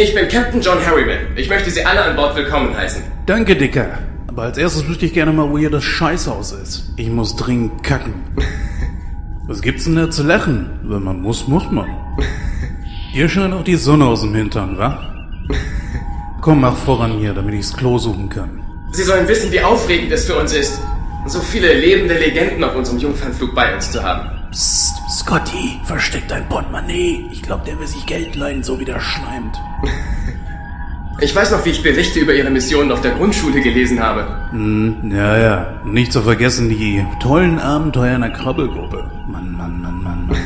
Ich bin Captain John Harriman. Ich möchte Sie alle an Bord willkommen heißen. Danke, Dicker. Aber als erstes wüsste ich gerne mal, wo hier das Scheißhaus ist. Ich muss dringend kacken. Was gibt's denn da zu lachen? Wenn man muss, muss man. Ihr scheint auch die Sonne aus dem Hintern, wa? Komm, mach voran hier, damit ich's Klo suchen kann. Sie sollen wissen, wie aufregend es für uns ist, so viele lebende Legenden auf unserem Jungfernflug bei uns zu haben. Psst, Scotty, versteck dein Portemonnaie. Ich glaub, der will sich Geld leihen, so wie der schleimt. Ich weiß noch, wie ich Berichte über Ihre Missionen auf der Grundschule gelesen habe. Hm, ja, ja. Nicht zu vergessen die tollen Abenteuer einer Krabbelgruppe. Mann, Mann, Mann, Mann, Mann.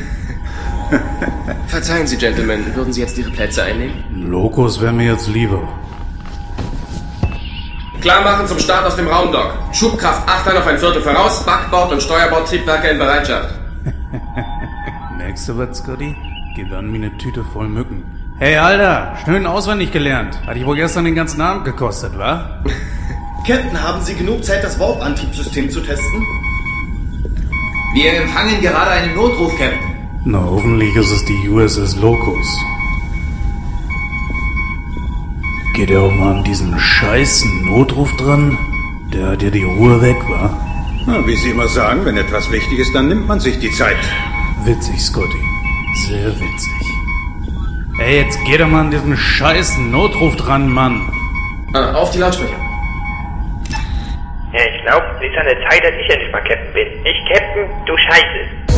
Verzeihen Sie, Gentlemen, würden Sie jetzt Ihre Plätze einnehmen? Ein Lokus wäre mir jetzt lieber. Klar machen zum Start aus dem Raumdock. Schubkraft 8 auf ein Viertel voraus, Backbord und Steuerbordtriebwerke in Bereitschaft. Merkst du was, Scotty? Geht an wie eine Tüte voll Mücken. Hey, Alter, schön auswendig gelernt. Hat dich wohl gestern den ganzen Abend gekostet, wa? Captain, haben Sie genug Zeit, das Warp-Antriebssystem zu testen? Wir empfangen gerade einen Notruf, Captain. Na, hoffentlich ist es die USS Locus. Geht er auch mal an diesen scheißen Notruf dran? Der hat ja die Ruhe weg, wa? Na, wie Sie immer sagen, wenn etwas wichtig ist, dann nimmt man sich die Zeit. Witzig, Scotty. Sehr witzig. Ey, jetzt geht er mal an diesen scheißen Notruf dran, Mann. Ah, auf die Lautsprecher. Ja, ich glaube, es ist an der Zeit, dass ich endlich mal Captain bin. Ich, Captain, du Scheiße.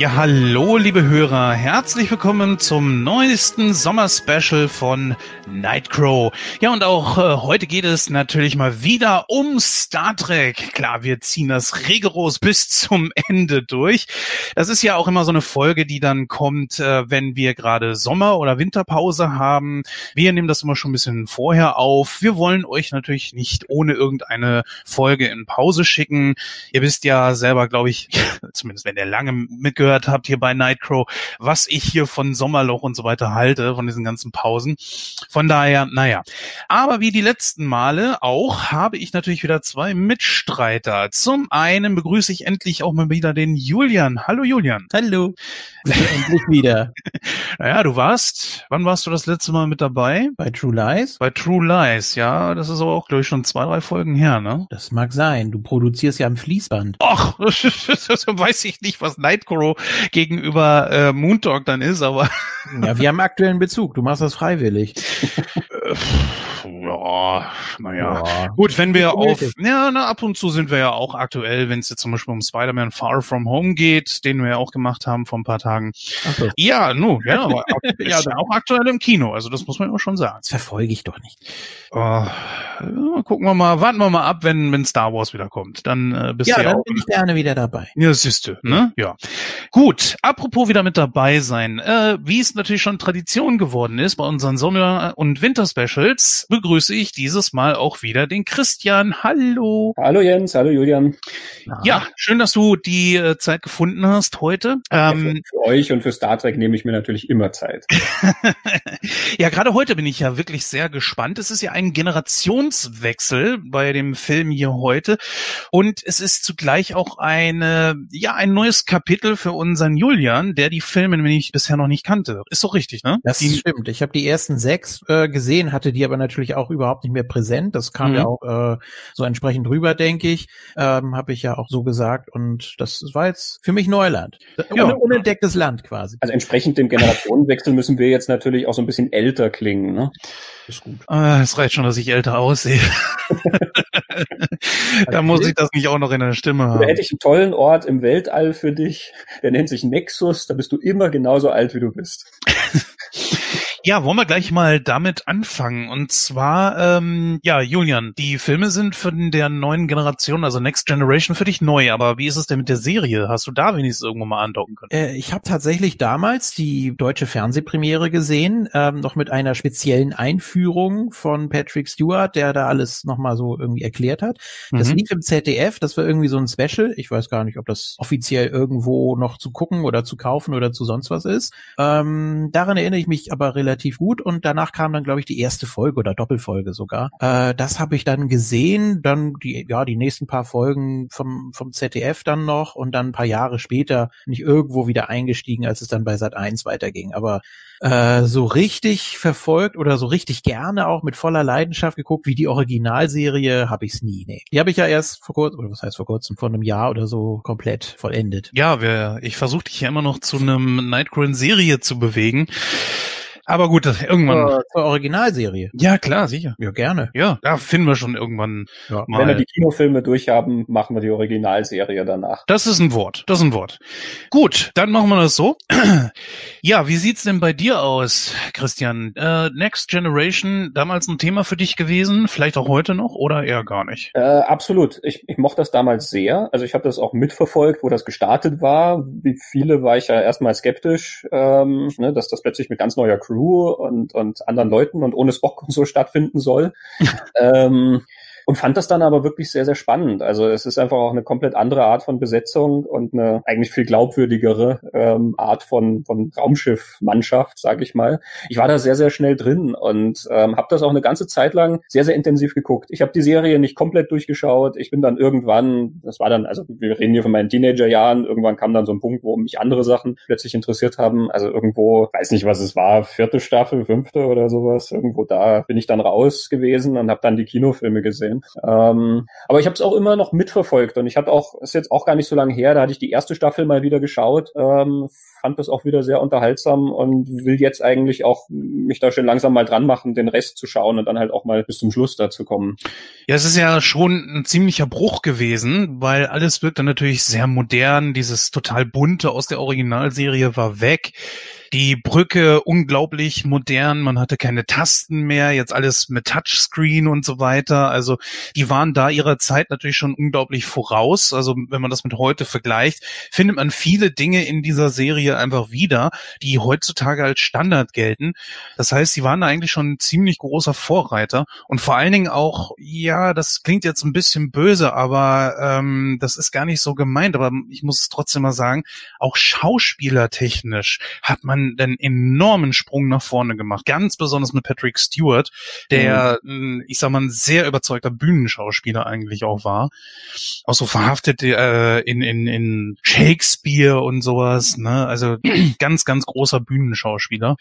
Ja, hallo, liebe Hörer. Herzlich willkommen zum neuesten Sommerspecial von Nightcrow. Ja, und auch äh, heute geht es natürlich mal wieder um Star Trek. Klar, wir ziehen das rigoros bis zum Ende durch. Das ist ja auch immer so eine Folge, die dann kommt, äh, wenn wir gerade Sommer- oder Winterpause haben. Wir nehmen das immer schon ein bisschen vorher auf. Wir wollen euch natürlich nicht ohne irgendeine Folge in Pause schicken. Ihr wisst ja selber, glaube ich, zumindest wenn ihr lange mitgehört habt hier bei Nightcrow, was ich hier von Sommerloch und so weiter halte, von diesen ganzen Pausen. Von daher, naja. Aber wie die letzten Male auch, habe ich natürlich wieder zwei Mitstreiter. Zum einen begrüße ich endlich auch mal wieder den Julian. Hallo Julian. Hallo. Endlich wieder. Naja, du warst, wann warst du das letzte Mal mit dabei? Bei True Lies? Bei True Lies, ja, das ist aber auch, glaube ich, schon zwei, drei Folgen her, ne? Das mag sein. Du produzierst ja am Fließband. Ach, weiß ich nicht, was Nightcrow gegenüber äh, Moondog dann ist, aber Ja, wir haben aktuellen Bezug. Du machst das freiwillig. ja, naja. Ja. Gut, wenn wir auf, ja, na, ab und zu sind wir ja auch aktuell, wenn es jetzt zum Beispiel um Spider-Man Far From Home geht, den wir ja auch gemacht haben vor ein paar Tagen. So. Ja, nu, ja, aber ja, auch aktuell im Kino, also das muss man immer schon sagen. Das verfolge ich doch nicht. Äh, ja, gucken wir mal, warten wir mal ab, wenn, wenn Star Wars wieder kommt. Dann äh, bist Ja, du ja dann auch bin ich gerne wieder dabei. Ja, siehste, ne? Ja. Gut, apropos wieder mit dabei sein. Äh, wie es natürlich schon Tradition geworden ist bei unseren Sommer- und Winter-Specials, begrüße ich dieses Mal auch wieder den Christian. Hallo. Hallo Jens, hallo Julian. Ja, schön, dass du die äh, Zeit gefunden hast heute. Ähm, für, für euch und für Star Trek nehme ich mir natürlich immer Zeit. ja, gerade heute bin ich ja wirklich sehr gespannt. Es ist ja ein Generationswechsel bei dem Film hier heute und es ist zugleich auch eine, ja, ein neues Kapitel für unseren Julian, der die Filme nämlich bisher noch nicht kannte. Ist doch richtig, ne? Das die, stimmt. Ich habe die ersten sechs äh, gesehen, hatte die aber natürlich auch überhaupt nicht mehr präsent. Das kam Mhm. ja auch äh, so entsprechend rüber, denke ich. Ähm, habe ich ja auch so gesagt. Und das war jetzt für mich Neuland. Ja. Un unentdecktes Land quasi. Also entsprechend dem Generationenwechsel müssen wir jetzt natürlich auch so ein bisschen älter klingen. Ne? Ist gut. Ah, es reicht schon, dass ich älter aussehe. da muss ich das nicht auch noch in der Stimme Da haben. hätte ich einen tollen Ort im Weltall für dich. Der nennt sich Nexus. Da bist du immer genauso alt, wie du bist. Ja, wollen wir gleich mal damit anfangen. Und zwar, ähm, ja, Julian, die Filme sind von der neuen Generation, also Next Generation, für dich neu. Aber wie ist es denn mit der Serie? Hast du da wenigstens irgendwo mal andocken können? Äh, ich habe tatsächlich damals die deutsche Fernsehpremiere gesehen, ähm, noch mit einer speziellen Einführung von Patrick Stewart, der da alles nochmal so irgendwie erklärt hat. Das Mhm. lief im ZDF, das war irgendwie so ein Special. Ich weiß gar nicht, ob das offiziell irgendwo noch zu gucken oder zu kaufen oder zu sonst was ist. Ähm, daran erinnere ich mich aber relativ gut und danach kam dann, glaube ich, die erste Folge oder Doppelfolge sogar. Äh, das habe ich dann gesehen, dann die, ja, die nächsten paar Folgen vom, vom ZDF dann noch und dann ein paar Jahre später nicht irgendwo wieder eingestiegen, als es dann bei Sat 1 weiterging. Aber äh, so richtig verfolgt oder so richtig gerne auch mit voller Leidenschaft geguckt, wie die Originalserie, habe ich es nie. Nee. Die habe ich ja erst vor kurzem, oder was heißt vor kurzem, vor einem Jahr oder so komplett vollendet. Ja, wir, ich versuche dich ja immer noch zu einem Nightcrawler-Serie zu bewegen. Aber gut, das- irgendwann. Zur, zur Originalserie. Ja, klar, sicher. Ja, gerne. Ja, da finden wir schon irgendwann Ja. Wenn wir mal. die Kinofilme durchhaben, machen wir die Originalserie danach. Das ist ein Wort. Das ist ein Wort. Gut, dann machen wir das so. ja, wie sieht's denn bei dir aus, Christian? Äh, Next Generation, damals ein Thema für dich gewesen, vielleicht auch heute noch oder eher gar nicht? Äh, absolut. Ich, ich mochte das damals sehr. Also ich habe das auch mitverfolgt, wo das gestartet war. Wie viele war ich ja erstmal skeptisch, ähm, ne, dass das plötzlich mit ganz neuer Crew und, und anderen Leuten und ohne Spock und so stattfinden soll. ähm, und fand das dann aber wirklich sehr, sehr spannend. Also es ist einfach auch eine komplett andere Art von Besetzung und eine eigentlich viel glaubwürdigere ähm, Art von, von Raumschiffmannschaft, sage ich mal. Ich war da sehr, sehr schnell drin und ähm, habe das auch eine ganze Zeit lang sehr, sehr intensiv geguckt. Ich habe die Serie nicht komplett durchgeschaut. Ich bin dann irgendwann, das war dann, also wir reden hier von meinen Teenagerjahren, irgendwann kam dann so ein Punkt, wo mich andere Sachen plötzlich interessiert haben. Also irgendwo, weiß nicht, was es war, vierte Staffel, fünfte oder sowas. Irgendwo da bin ich dann raus gewesen und habe dann die Kinofilme gesehen. Ähm, aber ich habe es auch immer noch mitverfolgt und ich hatte auch, ist jetzt auch gar nicht so lange her, da hatte ich die erste Staffel mal wieder geschaut, ähm, fand das auch wieder sehr unterhaltsam und will jetzt eigentlich auch mich da schön langsam mal dran machen, den Rest zu schauen und dann halt auch mal bis zum Schluss dazu kommen. Ja, es ist ja schon ein ziemlicher Bruch gewesen, weil alles wirkt dann natürlich sehr modern. Dieses total bunte aus der Originalserie war weg. Die Brücke unglaublich modern. Man hatte keine Tasten mehr. Jetzt alles mit Touchscreen und so weiter. Also die waren da ihrer Zeit natürlich schon unglaublich voraus. Also wenn man das mit heute vergleicht, findet man viele Dinge in dieser Serie einfach wieder, die heutzutage als Standard gelten. Das heißt, sie waren da eigentlich schon ein ziemlich großer Vorreiter und vor allen Dingen auch, ja, das klingt jetzt ein bisschen böse, aber ähm, das ist gar nicht so gemeint, aber ich muss es trotzdem mal sagen, auch schauspielertechnisch hat man einen enormen Sprung nach vorne gemacht, ganz besonders mit Patrick Stewart, der, mh, ich sag mal, ein sehr überzeugter Bühnenschauspieler eigentlich auch war, auch so verhaftet äh, in, in, in Shakespeare und sowas, ne, also ganz, ganz großer Bühnenschauspieler.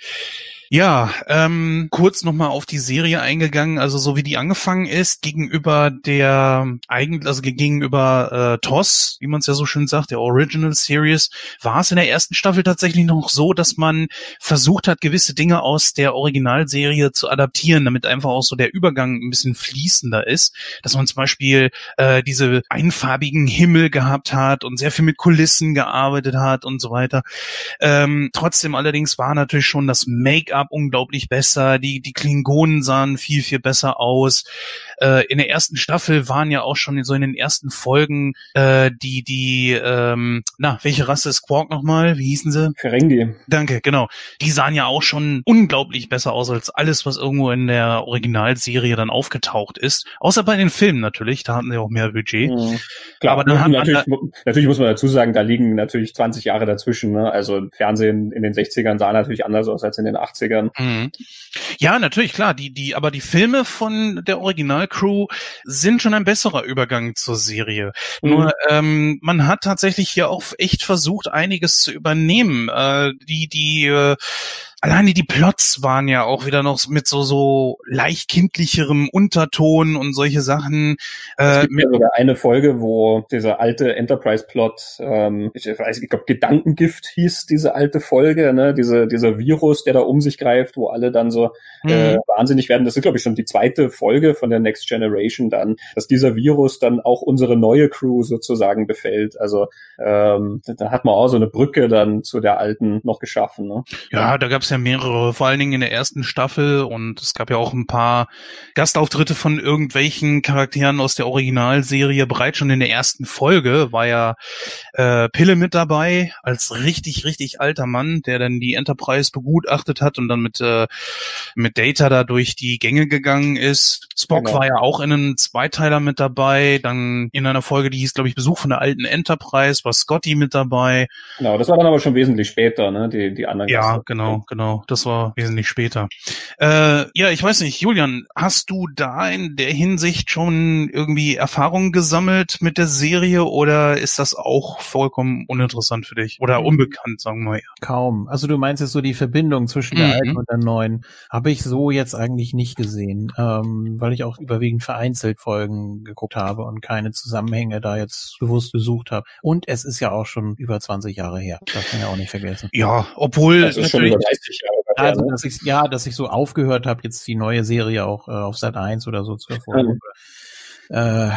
Ja, ähm, kurz nochmal auf die Serie eingegangen, also so wie die angefangen ist, gegenüber der eigentlich, also gegenüber äh, TOS, wie man es ja so schön sagt, der Original Series, war es in der ersten Staffel tatsächlich noch so, dass man versucht hat, gewisse Dinge aus der Originalserie zu adaptieren, damit einfach auch so der Übergang ein bisschen fließender ist, dass man zum Beispiel äh, diese einfarbigen Himmel gehabt hat und sehr viel mit Kulissen gearbeitet hat und so weiter. Ähm, trotzdem allerdings war natürlich schon das Make-up unglaublich besser, die, die Klingonen sahen viel, viel besser aus. Äh, in der ersten Staffel waren ja auch schon so in den ersten Folgen äh, die, die, ähm, na, welche Rasse ist Quark nochmal? Wie hießen sie? Ferengi. Danke, genau. Die sahen ja auch schon unglaublich besser aus als alles, was irgendwo in der Originalserie dann aufgetaucht ist. Außer bei den Filmen natürlich, da hatten sie auch mehr Budget. Mhm. Klar, Aber dann hat man natürlich, natürlich muss man dazu sagen, da liegen natürlich 20 Jahre dazwischen. Ne? Also Fernsehen in den 60ern sah natürlich anders aus als in den 80ern. Mhm. Ja, natürlich, klar. Die, die, aber die Filme von der Originalcrew sind schon ein besserer Übergang zur Serie. Mhm. Nur, ähm, man hat tatsächlich hier auch echt versucht, einiges zu übernehmen. Äh, die, die, äh, Alleine die Plots waren ja auch wieder noch mit so so leicht kindlicherem Unterton und solche Sachen. Es Äh, gibt mit, ja sogar eine Folge, wo dieser alte Enterprise-Plot, ähm, ich weiß, ich glaube Gedankengift hieß diese alte Folge, ne, diese dieser Virus, der da um sich greift, wo alle dann so äh, wahnsinnig werden. Das ist, glaube ich, schon die zweite Folge von der Next Generation dann, dass dieser Virus dann auch unsere neue Crew sozusagen befällt. Also ähm, da hat man auch so eine Brücke dann zu der alten noch geschaffen. Ne? Ja, da gab es ja mehrere, vor allen Dingen in der ersten Staffel und es gab ja auch ein paar Gastauftritte von irgendwelchen Charakteren aus der Originalserie. Bereits schon in der ersten Folge war ja äh, Pille mit dabei als richtig, richtig alter Mann, der dann die Enterprise begutachtet hat und dann mit, äh, mit Data da durch die Gänge gegangen ist. Spock Genau. war ja auch in einem Zweiteiler mit dabei. Dann in einer Folge, die hieß, glaube ich, Besuch von der alten Enterprise, war Scotty mit dabei. Genau, das war dann aber schon wesentlich später, ne? Die, die anderen Ja, Gäste. genau, genau. Das war wesentlich später. Äh, ja, ich weiß nicht, Julian, hast du da in der Hinsicht schon irgendwie Erfahrungen gesammelt mit der Serie oder ist das auch vollkommen uninteressant für dich? Oder unbekannt, sagen wir mal. Kaum. Also du meinst jetzt so die Verbindung zwischen der Mhm. alten und der neuen. Habe ich so jetzt eigentlich nicht gesehen, ähm, weil ich auch überwiegend vereinzelt Folgen geguckt habe und keine Zusammenhänge da jetzt bewusst gesucht habe. Und es ist ja auch schon über 20 Jahre her. Das kann man ja auch nicht vergessen. Ja, obwohl Das ist schon natürlich, über 30 Jahre her, Also, dass ich, ja, dass ich so aufgehört habe, jetzt die neue Serie auch äh, auf Sat 1 oder so zu verfolgen. Äh,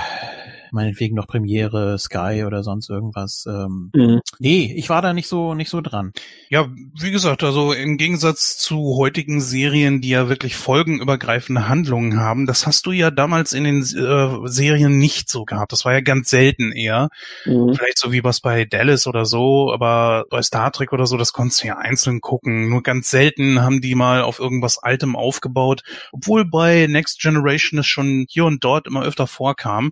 meinetwegen noch Premiere, Sky oder sonst irgendwas. Ähm, Mhm. nee, ich war da nicht so nicht so dran. ja, wie gesagt, also im Gegensatz zu heutigen Serien, die ja wirklich folgenübergreifende Handlungen haben, das hast du ja damals in den äh, Serien nicht so gehabt. Das war ja ganz selten eher. Mhm. Vielleicht so wie was bei Dallas oder so, aber bei Star Trek oder so, das konntest du ja einzeln gucken. Nur ganz selten haben die mal auf irgendwas Altem aufgebaut, obwohl bei Next Generation es schon hier und dort immer öfter vorkam.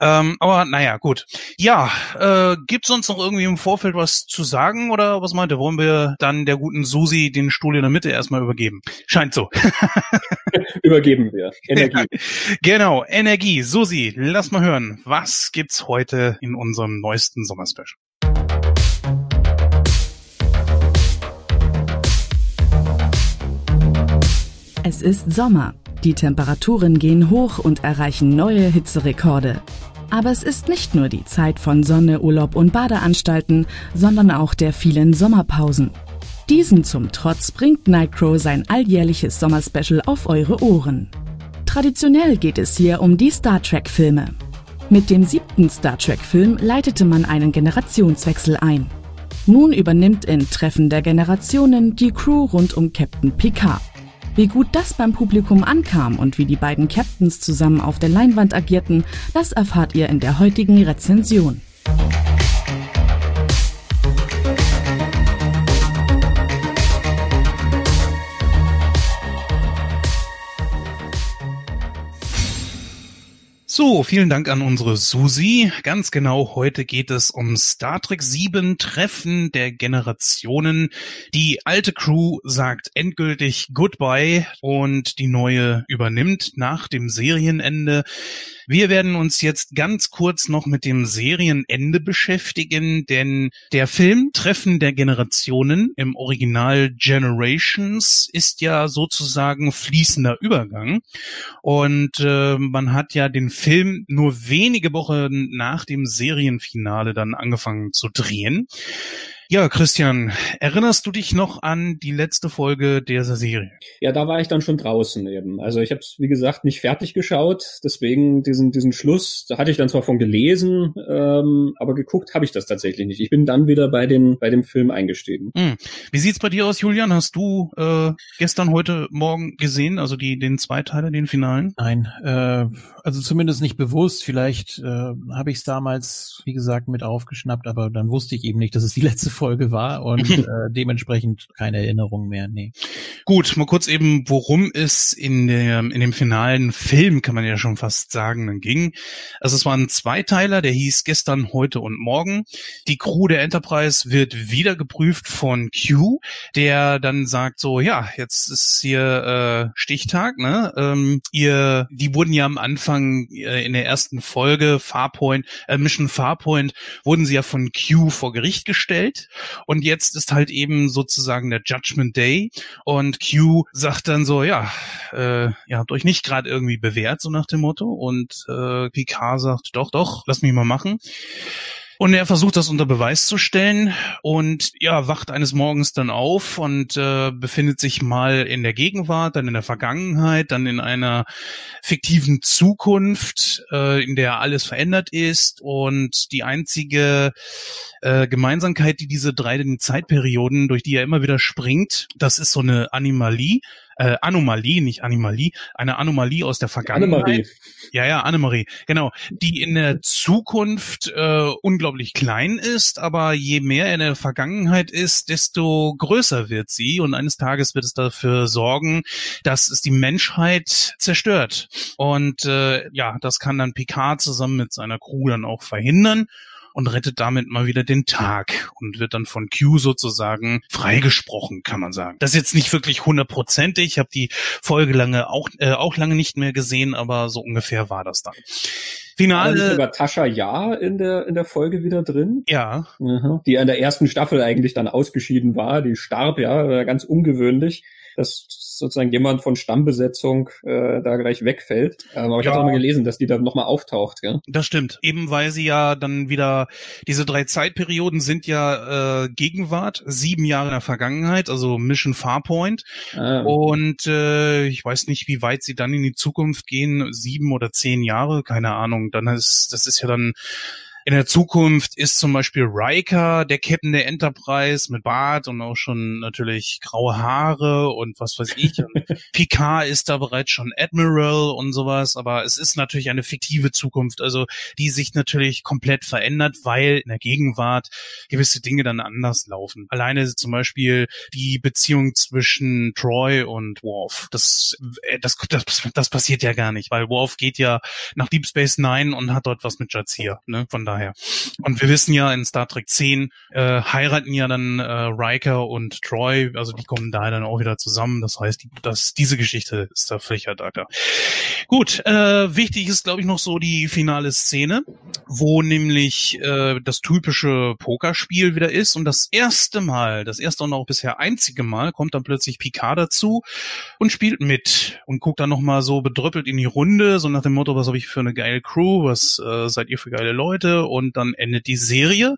Ähm, aber naja, gut. Ja, äh, gibt's uns noch irgendwie im Vorfeld was zu sagen oder was meint ihr? Wollen wir dann der guten Susi den Stuhl in der Mitte erstmal übergeben? Scheint so. Übergeben wir. Energie. genau, Energie. Susi, lass mal hören. Was gibt's heute in unserem neuesten Sommerspecial? Es ist Sommer. Die Temperaturen gehen hoch und erreichen neue Hitzerekorde. Aber es ist nicht nur die Zeit von Sonne, Urlaub und Badeanstalten, sondern auch der vielen Sommerpausen. Diesen zum Trotz bringt Nightcrow sein alljährliches Sommerspecial auf eure Ohren. Traditionell geht es hier um die Star Trek-Filme. Mit dem siebten Star Trek-Film leitete man einen Generationswechsel ein. Nun übernimmt in Treffen der Generationen die Crew rund um Captain Picard. Wie gut das beim Publikum ankam und wie die beiden Captains zusammen auf der Leinwand agierten, das erfahrt ihr in der heutigen Rezension. So, vielen Dank an unsere Susi. Ganz genau, heute geht es um Star Trek 7 Treffen der Generationen. Die alte Crew sagt endgültig Goodbye und die neue übernimmt nach dem Serienende. Wir werden uns jetzt ganz kurz noch mit dem Serienende beschäftigen, denn der Film Treffen der Generationen im Original Generations ist ja sozusagen fließender Übergang. Und äh, man hat ja den Film nur wenige Wochen nach dem Serienfinale dann angefangen zu drehen. Ja, Christian, erinnerst du dich noch an die letzte Folge dieser Serie? Ja, da war ich dann schon draußen eben. Also ich habe es, wie gesagt, nicht fertig geschaut. Deswegen diesen, diesen Schluss, da hatte ich dann zwar von gelesen, ähm, aber geguckt habe ich das tatsächlich nicht. Ich bin dann wieder bei, den, bei dem Film eingestiegen. Hm. Wie sieht's bei dir aus, Julian? Hast du äh, gestern, heute Morgen gesehen, also die den Zweiteiler, den Finalen? Nein, äh, also zumindest nicht bewusst. Vielleicht äh, habe ich es damals, wie gesagt, mit aufgeschnappt, aber dann wusste ich eben nicht, dass es die letzte Folge war und äh, dementsprechend keine Erinnerung mehr. Nee. Gut, mal kurz eben, worum es in dem, in dem finalen Film, kann man ja schon fast sagen, dann ging. Also es war ein Zweiteiler, der hieß gestern, heute und morgen. Die Crew der Enterprise wird wieder geprüft von Q, der dann sagt so, ja, jetzt ist hier äh, Stichtag, ne? Ähm, ihr, die wurden ja am Anfang äh, in der ersten Folge Farpoint, äh, Mission Farpoint, wurden sie ja von Q vor Gericht gestellt. Und jetzt ist halt eben sozusagen der Judgment Day. Und Q sagt dann so, ja, äh, ihr habt euch nicht gerade irgendwie bewährt, so nach dem Motto. Und äh, Picard sagt, doch, doch, lass mich mal machen. Und er versucht das unter Beweis zu stellen. Und ja, wacht eines Morgens dann auf und äh, befindet sich mal in der Gegenwart, dann in der Vergangenheit, dann in einer fiktiven Zukunft, äh, in der alles verändert ist. Und die einzige äh, Gemeinsamkeit, die diese drei Zeitperioden, durch die er immer wieder springt, das ist so eine Animalie, äh, Anomalie, nicht Animalie, eine Anomalie aus der Vergangenheit. Annemarie. Ja, ja, Annemarie, genau, die in der Zukunft äh, unglaublich klein ist, aber je mehr er in der Vergangenheit ist, desto größer wird sie und eines Tages wird es dafür sorgen, dass es die Menschheit zerstört. Und äh, ja, das kann dann Picard zusammen mit seiner Crew dann auch verhindern und rettet damit mal wieder den Tag und wird dann von Q sozusagen freigesprochen, kann man sagen. Das ist jetzt nicht wirklich hundertprozentig. Ich habe die Folge lange auch, äh, auch lange nicht mehr gesehen, aber so ungefähr war das dann. Finale. Sogar Tascha Ja in der, in der Folge wieder drin? Ja. Mhm. Die in der ersten Staffel eigentlich dann ausgeschieden war. Die starb ja, ganz ungewöhnlich dass sozusagen jemand von Stammbesetzung äh, da gleich wegfällt. Ähm, aber ich ja. habe auch mal gelesen, dass die da nochmal auftaucht. Gell? Das stimmt. Eben weil sie ja dann wieder, diese drei Zeitperioden sind ja äh, Gegenwart, sieben Jahre in der Vergangenheit, also Mission Farpoint. Ah. Und äh, ich weiß nicht, wie weit sie dann in die Zukunft gehen, sieben oder zehn Jahre, keine Ahnung. Dann ist, das ist ja dann in der Zukunft ist zum Beispiel Riker der Captain der Enterprise mit Bart und auch schon natürlich graue Haare und was weiß ich. Picard ist da bereits schon Admiral und sowas, aber es ist natürlich eine fiktive Zukunft, also die sich natürlich komplett verändert, weil in der Gegenwart gewisse Dinge dann anders laufen. Alleine zum Beispiel die Beziehung zwischen Troy und Worf. Das, äh, das, das, das passiert ja gar nicht, weil Worf geht ja nach Deep Space Nine und hat dort was mit Jazir. Ne? Von daher daher. Und wir wissen ja, in Star Trek 10 äh, heiraten ja dann äh, Riker und Troy, also die kommen da dann auch wieder zusammen. Das heißt, die, das, diese Geschichte ist da völlig ad Gut, äh, wichtig ist, glaube ich, noch so die finale Szene, wo nämlich äh, das typische Pokerspiel wieder ist und das erste Mal, das erste und auch bisher einzige Mal, kommt dann plötzlich Picard dazu und spielt mit und guckt dann nochmal so bedröppelt in die Runde, so nach dem Motto, was habe ich für eine geile Crew, was äh, seid ihr für geile Leute und dann endet die Serie.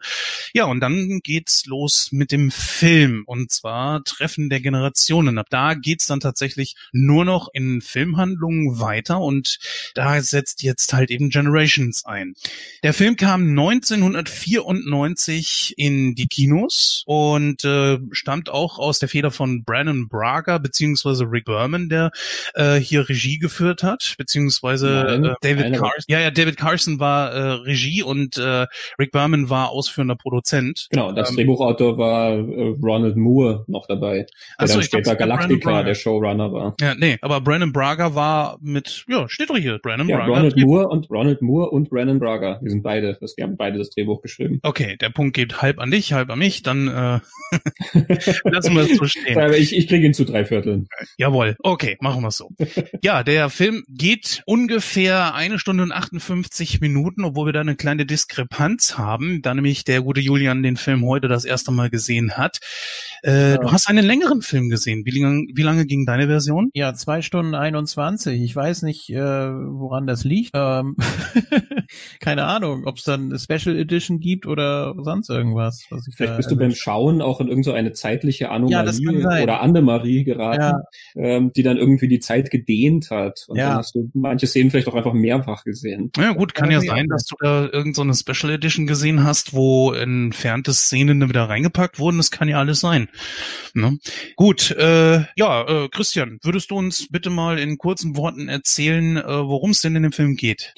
Ja, und dann geht's los mit dem Film und zwar Treffen der Generationen. Ab da geht's dann tatsächlich nur noch in Filmhandlungen weiter und da setzt jetzt halt eben Generations ein. Der Film kam 1994 in die Kinos und äh, stammt auch aus der Feder von Brandon Braga beziehungsweise Rick Berman, der äh, hier Regie geführt hat, beziehungsweise äh, David Carson. Ja, ja, David Carson war äh, Regie und äh, Rick Berman war ausführender Produzent. Genau, das ähm, Drehbuchautor war äh, Ronald Moore noch dabei, der Achso, dann später Galactica der Showrunner war. Ja, nee, aber Brandon Braga war mit, ja, steht doch hier, Brandon ja, Braga. Ronald Moore und Ronald Moore und Brandon Braga, die sind beide, das, die haben beide das Drehbuch geschrieben. Okay, der Punkt geht halb an dich, halb an mich, dann äh, lassen wir es so stehen. Ich, ich kriege ihn zu drei Vierteln. Jawohl, okay, machen wir es so. ja, der Film geht ungefähr eine Stunde und 58 Minuten, obwohl wir da eine kleine Dis Diskrepanz haben, da nämlich der gute Julian den Film heute das erste Mal gesehen hat. Äh, ja. Du hast einen längeren Film gesehen. Wie lange, wie lange ging deine Version? Ja, zwei Stunden 21. Ich weiß nicht, äh, woran das liegt. Ähm, keine Ahnung, ob es dann eine Special Edition gibt oder sonst irgendwas. Was ich Vielleicht bist du beim Schauen auch in irgendeine zeitliche Anomalie ja, oder Annemarie geraten, ja. ähm, die dann irgendwie die Zeit gedehnt hat. Und ja. dann hast du manche Szenen vielleicht auch einfach mehrfach gesehen. Ja gut, kann ja sein, dass du da irgendeine so Special Edition gesehen hast, wo entfernte Szenen wieder reingepackt wurden. Das kann ja alles sein. Ne? Gut, äh, ja, äh, Christian, würdest du uns bitte mal in kurzen Worten erzählen, äh, worum es denn in dem Film geht?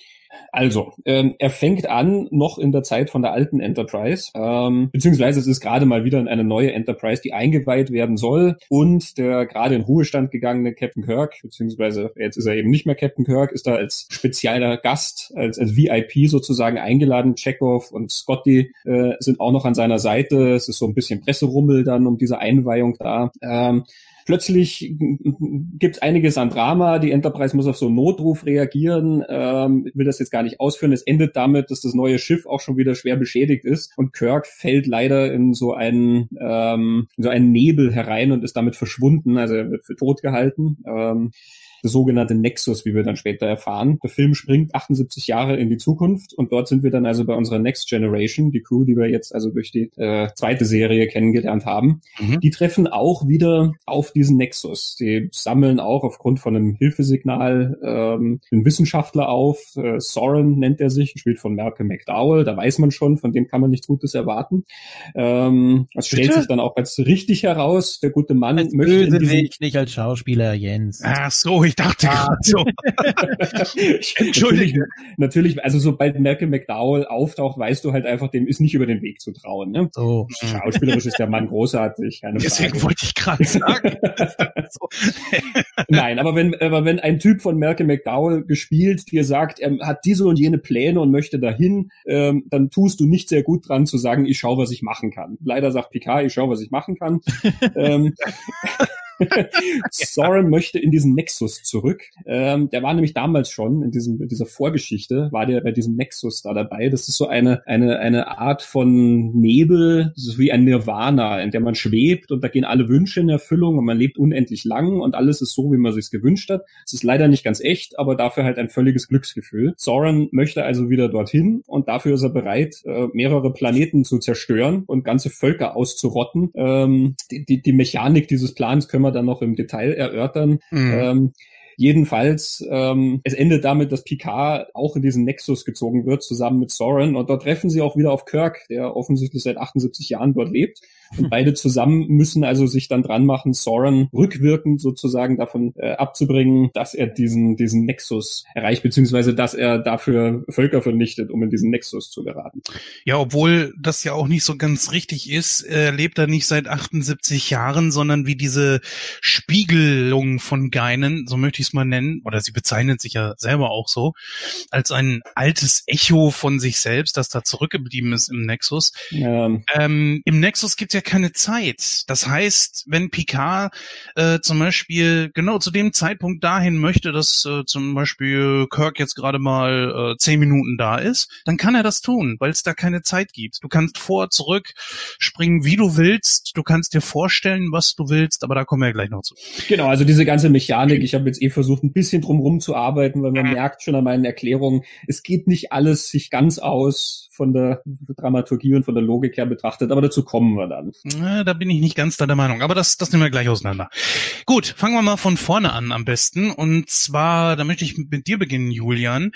Also, ähm, er fängt an noch in der Zeit von der alten Enterprise, ähm, beziehungsweise es ist gerade mal wieder eine neue Enterprise, die eingeweiht werden soll und der gerade in Ruhestand gegangene Captain Kirk, beziehungsweise jetzt ist er eben nicht mehr Captain Kirk, ist da als spezieller Gast, als, als VIP sozusagen eingeladen. Chekhov und Scotty äh, sind auch noch an seiner Seite. Es ist so ein bisschen Presserummel dann um diese Einweihung da. Ähm, Plötzlich gibt es einiges an Drama. Die Enterprise muss auf so einen Notruf reagieren. Ähm, will das jetzt gar nicht ausführen. Es endet damit, dass das neue Schiff auch schon wieder schwer beschädigt ist und Kirk fällt leider in so einen ähm, in so einen Nebel herein und ist damit verschwunden. Also er wird für tot gehalten. Ähm, das sogenannte Nexus, wie wir dann später erfahren. Der Film springt 78 Jahre in die Zukunft und dort sind wir dann also bei unserer Next Generation, die Crew, die wir jetzt also durch die äh, zweite Serie kennengelernt haben. Mhm. Die treffen auch wieder auf diesen Nexus. Die sammeln auch aufgrund von einem Hilfesignal ähm, einen Wissenschaftler auf. Äh, Soren nennt er sich, gespielt von Malcolm McDowell. Da weiß man schon, von dem kann man nichts Gutes erwarten. Ähm, das stellt sich dann auch als richtig heraus. Der gute Mann als möchte böse diesen, nicht als Schauspieler Jens. Ach so, ich dachte ah. gerade so. Entschuldigung. Natürlich, also sobald Malcolm McDowell auftaucht, weißt du halt einfach, dem ist nicht über den Weg zu trauen. Ne? So. Schauspielerisch ist der Mann großartig. Deswegen wollte ich gerade sagen. Nein, aber wenn, aber wenn ein Typ von Malcolm McDowell gespielt dir sagt, er hat diese und jene Pläne und möchte dahin, ähm, dann tust du nicht sehr gut dran zu sagen, ich schau, was ich machen kann. Leider sagt Picard, ich schau, was ich machen kann. ähm, Soren möchte in diesen Nexus zurück. Ähm, der war nämlich damals schon in diesem in dieser Vorgeschichte war der bei diesem Nexus da dabei. Das ist so eine eine eine Art von Nebel, so wie ein Nirvana, in der man schwebt und da gehen alle Wünsche in Erfüllung und man lebt unendlich lang und alles ist so, wie man sich's gewünscht hat. Es ist leider nicht ganz echt, aber dafür halt ein völliges Glücksgefühl. Soren möchte also wieder dorthin und dafür ist er bereit, äh, mehrere Planeten zu zerstören und ganze Völker auszurotten. Ähm, die, die, die Mechanik dieses Plans können wir dann noch im Detail erörtern. Mhm. Ähm, Jedenfalls, ähm, es endet damit, dass Picard auch in diesen Nexus gezogen wird, zusammen mit Soren. Und dort treffen sie auch wieder auf Kirk, der offensichtlich seit 78 Jahren dort lebt. Und beide zusammen müssen also sich dann dran machen, Soren rückwirkend sozusagen davon äh, abzubringen, dass er diesen, diesen Nexus erreicht, beziehungsweise dass er dafür Völker vernichtet, um in diesen Nexus zu geraten. Ja, obwohl das ja auch nicht so ganz richtig ist, er lebt er nicht seit 78 Jahren, sondern wie diese Spiegelung von Geinen, so möchte ich es mal nennen, oder sie bezeichnet sich ja selber auch so, als ein altes Echo von sich selbst, das da zurückgeblieben ist im Nexus. Ja. Ähm, Im Nexus gibt es ja keine Zeit. Das heißt, wenn Picard äh, zum Beispiel genau zu dem Zeitpunkt dahin möchte, dass äh, zum Beispiel Kirk jetzt gerade mal äh, zehn Minuten da ist, dann kann er das tun, weil es da keine Zeit gibt. Du kannst vor, zurück springen, wie du willst. Du kannst dir vorstellen, was du willst, aber da kommen wir ja gleich noch zu. Genau, also diese ganze Mechanik, ich habe jetzt eh versucht, ein bisschen drumherum zu arbeiten, weil man merkt schon an meinen Erklärungen, es geht nicht alles sich ganz aus von der Dramaturgie und von der Logik her betrachtet, aber dazu kommen wir dann. Na, da bin ich nicht ganz da der Meinung, aber das, das nehmen wir gleich auseinander. Gut, fangen wir mal von vorne an am besten. Und zwar, da möchte ich mit dir beginnen, Julian.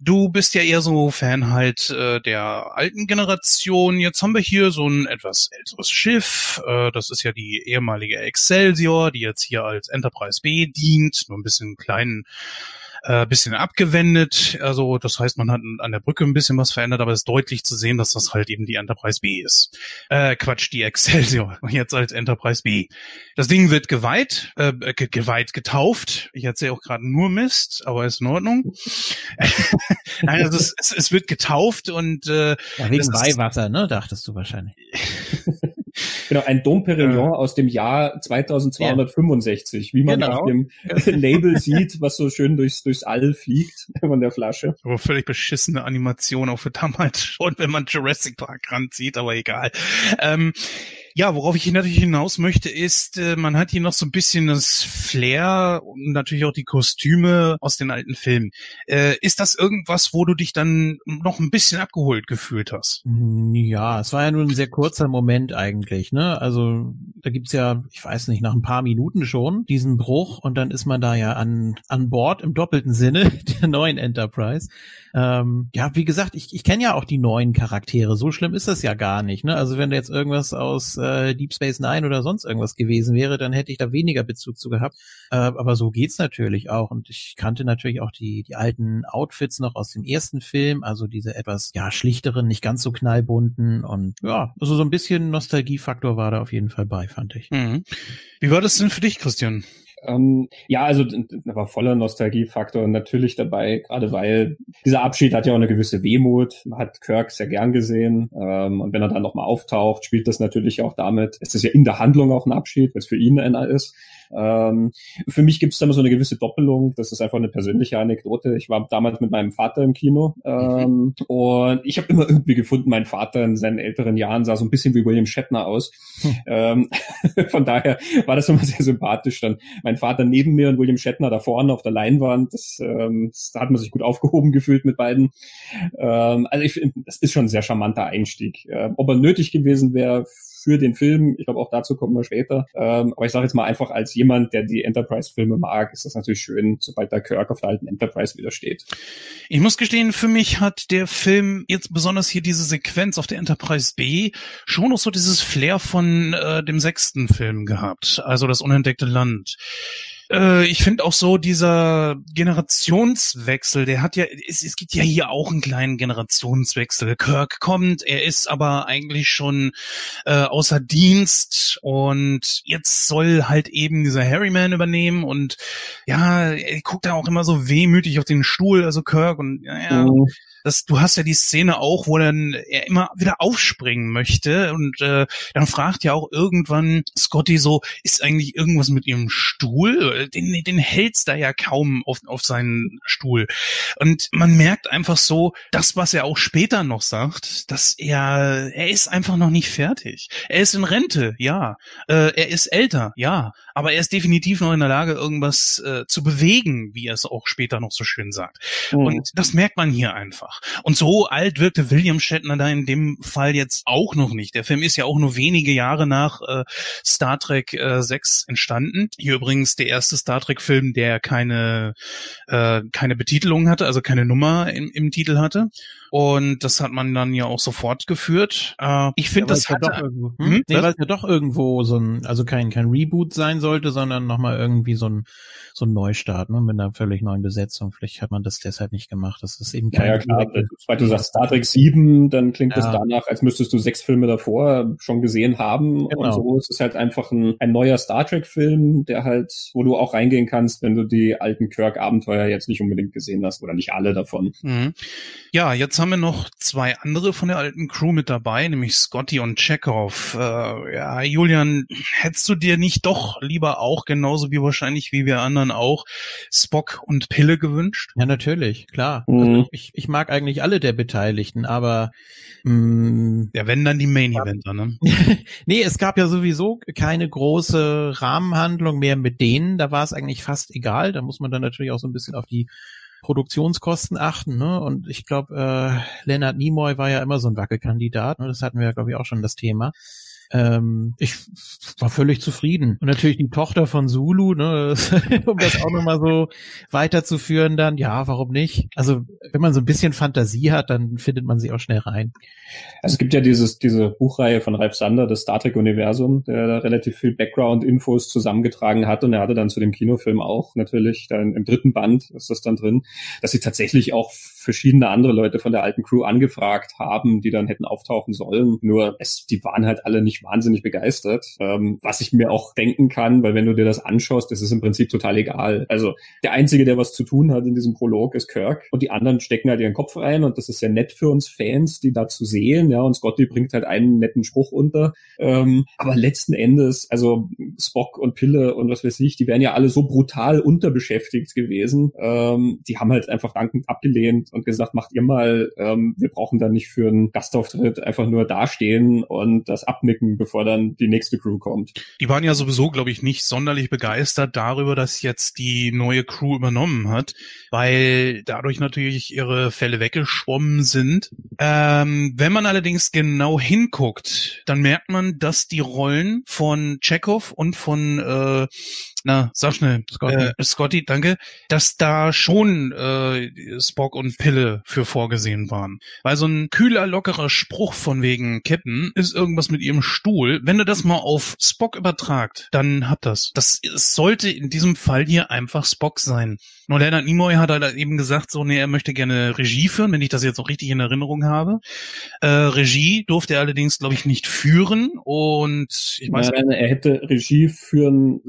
Du bist ja eher so Fan halt äh, der alten Generation. Jetzt haben wir hier so ein etwas älteres Schiff. Äh, das ist ja die ehemalige Excelsior, die jetzt hier als Enterprise B dient, nur ein bisschen kleinen äh, bisschen abgewendet. Also das heißt, man hat an der Brücke ein bisschen was verändert, aber es ist deutlich zu sehen, dass das halt eben die Enterprise B ist. Äh, Quatsch, die Excelsior, jetzt als Enterprise B. Das Ding wird geweiht, äh, ge geweiht, getauft. Ich erzähle auch gerade nur Mist, aber ist in Ordnung. Nein, also es, es, es, wird getauft und äh, ja, wegen Weihwasser, ne? Dachtest du wahrscheinlich. Genau, ein Dom Perignon äh, aus dem Jahr 2265, wie man genau. auf dem Label sieht, was so schön durchs, durchs All fliegt von der Flasche. Aber völlig beschissene Animation auch für damals schon, wenn man Jurassic Park ranzieht, aber egal. Ähm, ja, worauf ich natürlich hinaus möchte, ist, äh, man hat hier noch so ein bisschen das Flair und natürlich auch die Kostüme aus den alten Filmen. Äh, ist das irgendwas, wo du dich dann noch ein bisschen abgeholt gefühlt hast? Hm, ja, es war ja nur ein sehr kurzer Moment eigentlich, ne? Also da gibt's ja, ich weiß nicht, nach ein paar Minuten schon diesen Bruch und dann ist man da ja an, an Bord im doppelten Sinne der neuen Enterprise. Ähm, ja, wie gesagt, ich, ich kenne ja auch die neuen Charaktere. So schlimm ist das ja gar nicht. Ne? Also wenn da jetzt irgendwas aus äh, Deep Space Nine oder sonst irgendwas gewesen wäre, dann hätte ich da weniger Bezug zu gehabt. Äh, aber so geht's natürlich auch. Und ich kannte natürlich auch die, die alten Outfits noch aus dem ersten Film, also diese etwas ja schlichteren, nicht ganz so knallbunten. Und ja, also so ein bisschen Nostalgiefaktor war da auf jeden Fall bei, fand ich. Mhm. Wie war das denn für dich, Christian? Ähm, ja, also da war voller Nostalgiefaktor natürlich dabei, gerade weil dieser Abschied hat ja auch eine gewisse Wehmut, hat Kirk sehr gern gesehen ähm, und wenn er dann nochmal auftaucht, spielt das natürlich auch damit, es ist ja in der Handlung auch ein Abschied, weil es für ihn einer ist. Ähm, für mich gibt es da immer so eine gewisse Doppelung. Das ist einfach eine persönliche Anekdote. Ich war damals mit meinem Vater im Kino ähm, mhm. und ich habe immer irgendwie gefunden, mein Vater in seinen älteren Jahren sah so ein bisschen wie William Shatner aus. Hm. Ähm, von daher war das immer sehr sympathisch. Dann mein Vater neben mir und William Shatner da vorne auf der Leinwand. Das, ähm, das, da hat man sich gut aufgehoben gefühlt mit beiden. Ähm, also ich finde, das ist schon ein sehr charmanter Einstieg. Ähm, ob er nötig gewesen wäre für den Film. Ich glaube, auch dazu kommen wir später. Ähm, aber ich sage jetzt mal einfach als jemand, der die Enterprise-Filme mag, ist das natürlich schön, sobald der Kirk auf der alten Enterprise wieder steht. Ich muss gestehen, für mich hat der Film jetzt besonders hier diese Sequenz auf der Enterprise B schon noch so dieses Flair von äh, dem sechsten Film gehabt, also das unentdeckte Land. Äh, ich finde auch so dieser Generationswechsel, der hat ja, es, es gibt ja hier auch einen kleinen Generationswechsel. Kirk kommt, er ist aber eigentlich schon äh, außer Dienst und jetzt soll halt eben dieser Harryman übernehmen und ja, er guckt da auch immer so wehmütig auf den Stuhl, also Kirk und ja, ja. Mhm das, du hast ja die Szene auch, wo dann er immer wieder aufspringen möchte und äh, dann fragt ja auch irgendwann Scotty so, ist eigentlich irgendwas mit ihrem Stuhl? Den, den hält's da ja kaum auf, auf seinen Stuhl. Und man merkt einfach so, das, was er auch später noch sagt, dass er, er ist einfach noch nicht fertig. Er ist in Rente, ja. Äh, er ist älter, ja. Aber er ist definitiv noch in der Lage, irgendwas äh, zu bewegen, wie er es auch später noch so schön sagt. Mhm. Und das merkt man hier einfach. Und so alt wirkte William Shatner da in dem Fall jetzt auch noch nicht. Der Film ist ja auch nur wenige Jahre nach äh, Star Trek äh, 6 entstanden. Hier übrigens der erste Star Trek Film, der keine äh, keine Betitelung hatte, also keine Nummer im, im Titel hatte. Und das hat man dann ja auch so fortgeführt. Äh, ich finde, ja, das hat ja hm? hm? Nee, weil es ja doch irgendwo so ein, also kein, kein Reboot sein sollte, sondern nochmal irgendwie so ein, so ein Neustart, ne, mit einer völlig neuen Besetzung. Vielleicht hat man das deshalb nicht gemacht. Das ist eben kein. Ja, ja klar. Weil du sagst Star Trek 7, dann klingt ja. das danach, als müsstest du sechs Filme davor schon gesehen haben. Genau. Und so ist es halt einfach ein, ein neuer Star Trek Film, der halt, wo du auch reingehen kannst, wenn du die alten Kirk-Abenteuer jetzt nicht unbedingt gesehen hast oder nicht alle davon. Mhm. Ja, jetzt Jetzt haben wir noch zwei andere von der alten Crew mit dabei, nämlich Scotty und Chekhov. Äh, ja, Julian, hättest du dir nicht doch lieber auch, genauso wie wahrscheinlich wie wir anderen auch, Spock und Pille gewünscht? Ja, natürlich, klar. Mhm. Also ich, ich mag eigentlich alle der Beteiligten, aber mh, mm, ja, wenn dann die Main Eventer, ne? nee, es gab ja sowieso keine große Rahmenhandlung mehr mit denen. Da war es eigentlich fast egal. Da muss man dann natürlich auch so ein bisschen auf die Produktionskosten achten. Ne? Und ich glaube, äh, Leonard Nimoy war ja immer so ein Wackelkandidat. Ne? Das hatten wir glaube ich, auch schon das Thema. Ähm, ich war völlig zufrieden. Und natürlich die Tochter von Zulu, ne, um das auch nochmal so weiterzuführen dann, ja, warum nicht? Also, wenn man so ein bisschen Fantasie hat, dann findet man sie auch schnell rein. Also es gibt ja dieses, diese Buchreihe von Ralf Sander, das Star Trek Universum, der da relativ viel Background-Infos zusammengetragen hat und er hatte dann zu dem Kinofilm auch natürlich, dann im dritten Band ist das dann drin, dass sie tatsächlich auch verschiedene andere Leute von der alten Crew angefragt haben, die dann hätten auftauchen sollen. Nur es, die waren halt alle nicht wahnsinnig begeistert. Ähm, was ich mir auch denken kann, weil wenn du dir das anschaust, das ist im Prinzip total egal. Also der Einzige, der was zu tun hat in diesem Prolog, ist Kirk und die anderen stecken halt ihren Kopf rein und das ist ja nett für uns Fans, die da zu sehen. Ja, und Scotty bringt halt einen netten Spruch unter. Ähm, aber letzten Endes, also Spock und Pille und was weiß ich, die wären ja alle so brutal unterbeschäftigt gewesen. Ähm, die haben halt einfach dankend abgelehnt und gesagt, macht ihr mal, ähm, wir brauchen da nicht für einen Gastauftritt einfach nur dastehen und das abnicken, bevor dann die nächste Crew kommt. Die waren ja sowieso, glaube ich, nicht sonderlich begeistert darüber, dass jetzt die neue Crew übernommen hat, weil dadurch natürlich ihre Fälle weggeschwommen sind. Ähm, wenn man allerdings genau hinguckt, dann merkt man, dass die Rollen von Chekhov und von äh, na, sag schnell, Scotty, äh, Scotty danke, dass da schon äh, Spock und Pille für vorgesehen waren. Weil so ein kühler, lockerer Spruch von wegen Captain ist irgendwas mit ihrem Stuhl. Wenn du das mal auf Spock übertragt, dann hat das. Das sollte in diesem Fall hier einfach Spock sein. Nur Leonard Nimoy hat halt eben gesagt, so, nee, er möchte gerne Regie führen, wenn ich das jetzt noch richtig in Erinnerung habe. Äh, Regie durfte er allerdings, glaube ich, nicht führen und ich weiß. Nein, er hätte Regie führen,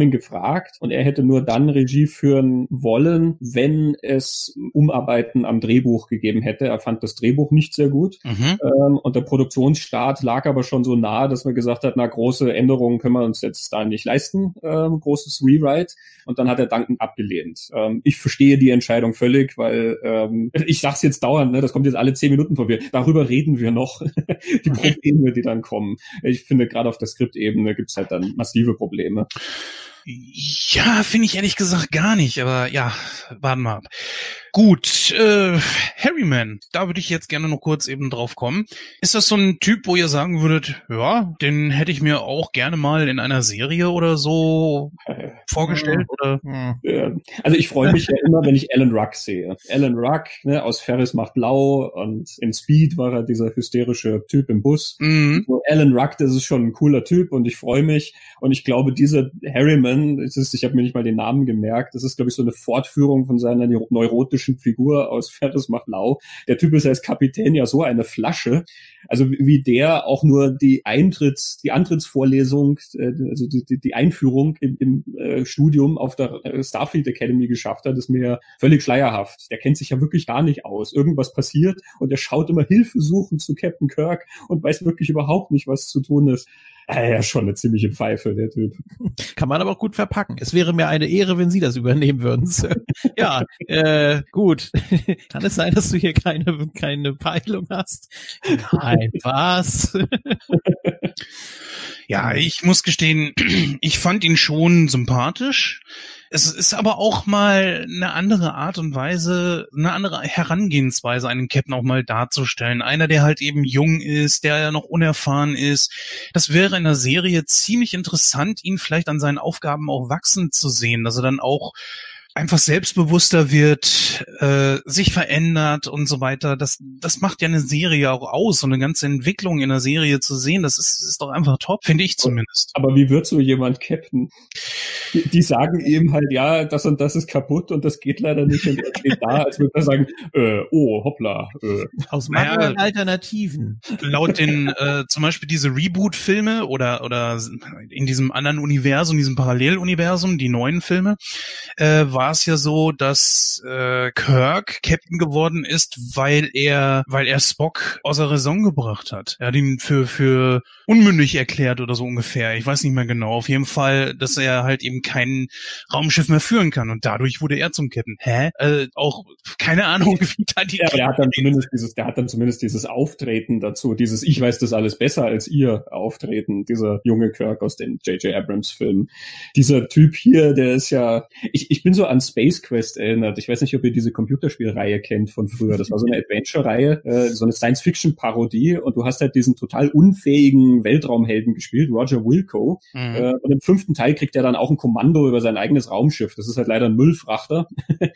ihn gefragt und er hätte nur dann Regie führen wollen, wenn es Umarbeiten am Drehbuch gegeben hätte. Er fand das Drehbuch nicht sehr gut Mhm. ähm, und der Produktionsstart lag aber schon so nah, dass man gesagt hat, na große Änderungen können wir uns jetzt da nicht leisten, ähm, großes Rewrite und dann hat er dankend abgelehnt. Ähm, ich verstehe die Entscheidung völlig, weil ähm, ich sag's jetzt dauernd, ne, das kommt jetzt alle zehn Minuten von mir. Darüber reden wir noch. die Probleme, die dann kommen. Ich finde, gerade auf der Skriptebene gibt's halt dann massive Probleme. Ja, finde ich ehrlich gesagt gar nicht, aber ja, warten wir ab. Gut, äh, Harryman, da würde ich jetzt gerne noch kurz eben drauf kommen. Ist das so ein Typ, wo ihr sagen würdet, ja, den hätte ich mir auch gerne mal in einer Serie oder so vorgestellt oder? Also ich freue mich ja immer, wenn ich Alan Ruck sehe. Alan Ruck ne, aus Ferris macht blau und in Speed war er dieser hysterische Typ im Bus. Mhm. So, Alan Ruck, das ist schon ein cooler Typ und ich freue mich. Und ich glaube, dieser Harriman, es ist, ich habe mir nicht mal den Namen gemerkt, das ist, glaube ich, so eine Fortführung von seiner neu- neurotischen Figur aus Ferris macht blau. Der Typ ist als Kapitän ja so eine Flasche. Also wie- der auch nur die Eintritts, die Antrittsvorlesung, äh, also die, die- Einführung im, im äh, Studium auf der äh, Starfleet Academy geschafft hat, ist mir völlig schleierhaft. Der kennt sich ja wirklich gar nicht aus. Irgendwas passiert und er schaut immer hilfesuchend zu Captain Kirk und weiß wirklich überhaupt nicht, was zu tun ist. Ah, ja, schon eine ziemliche Pfeife, der Typ. Kann man aber auch gut verpacken. Es wäre mir eine Ehre, wenn Sie das übernehmen würden. Sir. ja, äh, gut. Kann es sein, dass du hier keine, keine Peilung hast? Nein, was? Ja, ich muss gestehen, ich fand ihn schon sympathisch. Es ist aber auch mal eine andere Art und Weise, eine andere Herangehensweise, einen Captain auch mal darzustellen. Einer, der halt eben jung ist, der ja noch unerfahren ist. Das wäre in der Serie ziemlich interessant, ihn vielleicht an seinen Aufgaben auch wachsen zu sehen, dass er dann auch einfach selbstbewusster wird, äh, sich verändert und so weiter. Das, das macht ja eine Serie auch aus, so eine ganze Entwicklung in der Serie zu sehen. Das ist, ist doch einfach top, finde ich zumindest. Aber wie wird so jemand Captain? Die, die sagen ihm halt, ja, das und das ist kaputt und das geht leider nicht und er steht da, als würde er sagen, äh, oh, hoppla. Äh. Aus Naja, Mangel an Alternativen. laut den äh, zum Beispiel diese Reboot-Filme oder oder in diesem anderen Universum, diesem Paralleluniversum, die neuen Filme, äh, war es ja so, dass äh, Kirk Captain geworden ist, weil er weil er Spock außer Raison gebracht hat. Er hat ihn für für unmündig erklärt oder so ungefähr. Ich weiß nicht mehr genau. Auf jeden Fall, dass er halt eben kein Raumschiff mehr führen kann und dadurch wurde er zum Captain. Hä? Äh, auch keine Ahnung, wie da die Ja, aber der hat dann zumindest dieses, der hat dann zumindest dieses Auftreten dazu, dieses Ich weiß das alles besser als ihr Auftreten, dieser junge Kirk aus den J.J. Abrams Filmen. Dieser Typ hier, der ist ja, ich, ich bin so an Space Quest erinnert. Ich weiß nicht, ob ihr diese Computerspielreihe kennt von früher. Das war so eine Adventure-Reihe, äh, so eine Science-Fiction-Parodie und du hast halt diesen total unfähigen Weltraumhelden gespielt, Roger Wilco. Mhm. Äh, und im fünften Teil kriegt er dann auch ein Kommando über sein eigenes Raumschiff. Das ist halt leider ein Müllfrachter.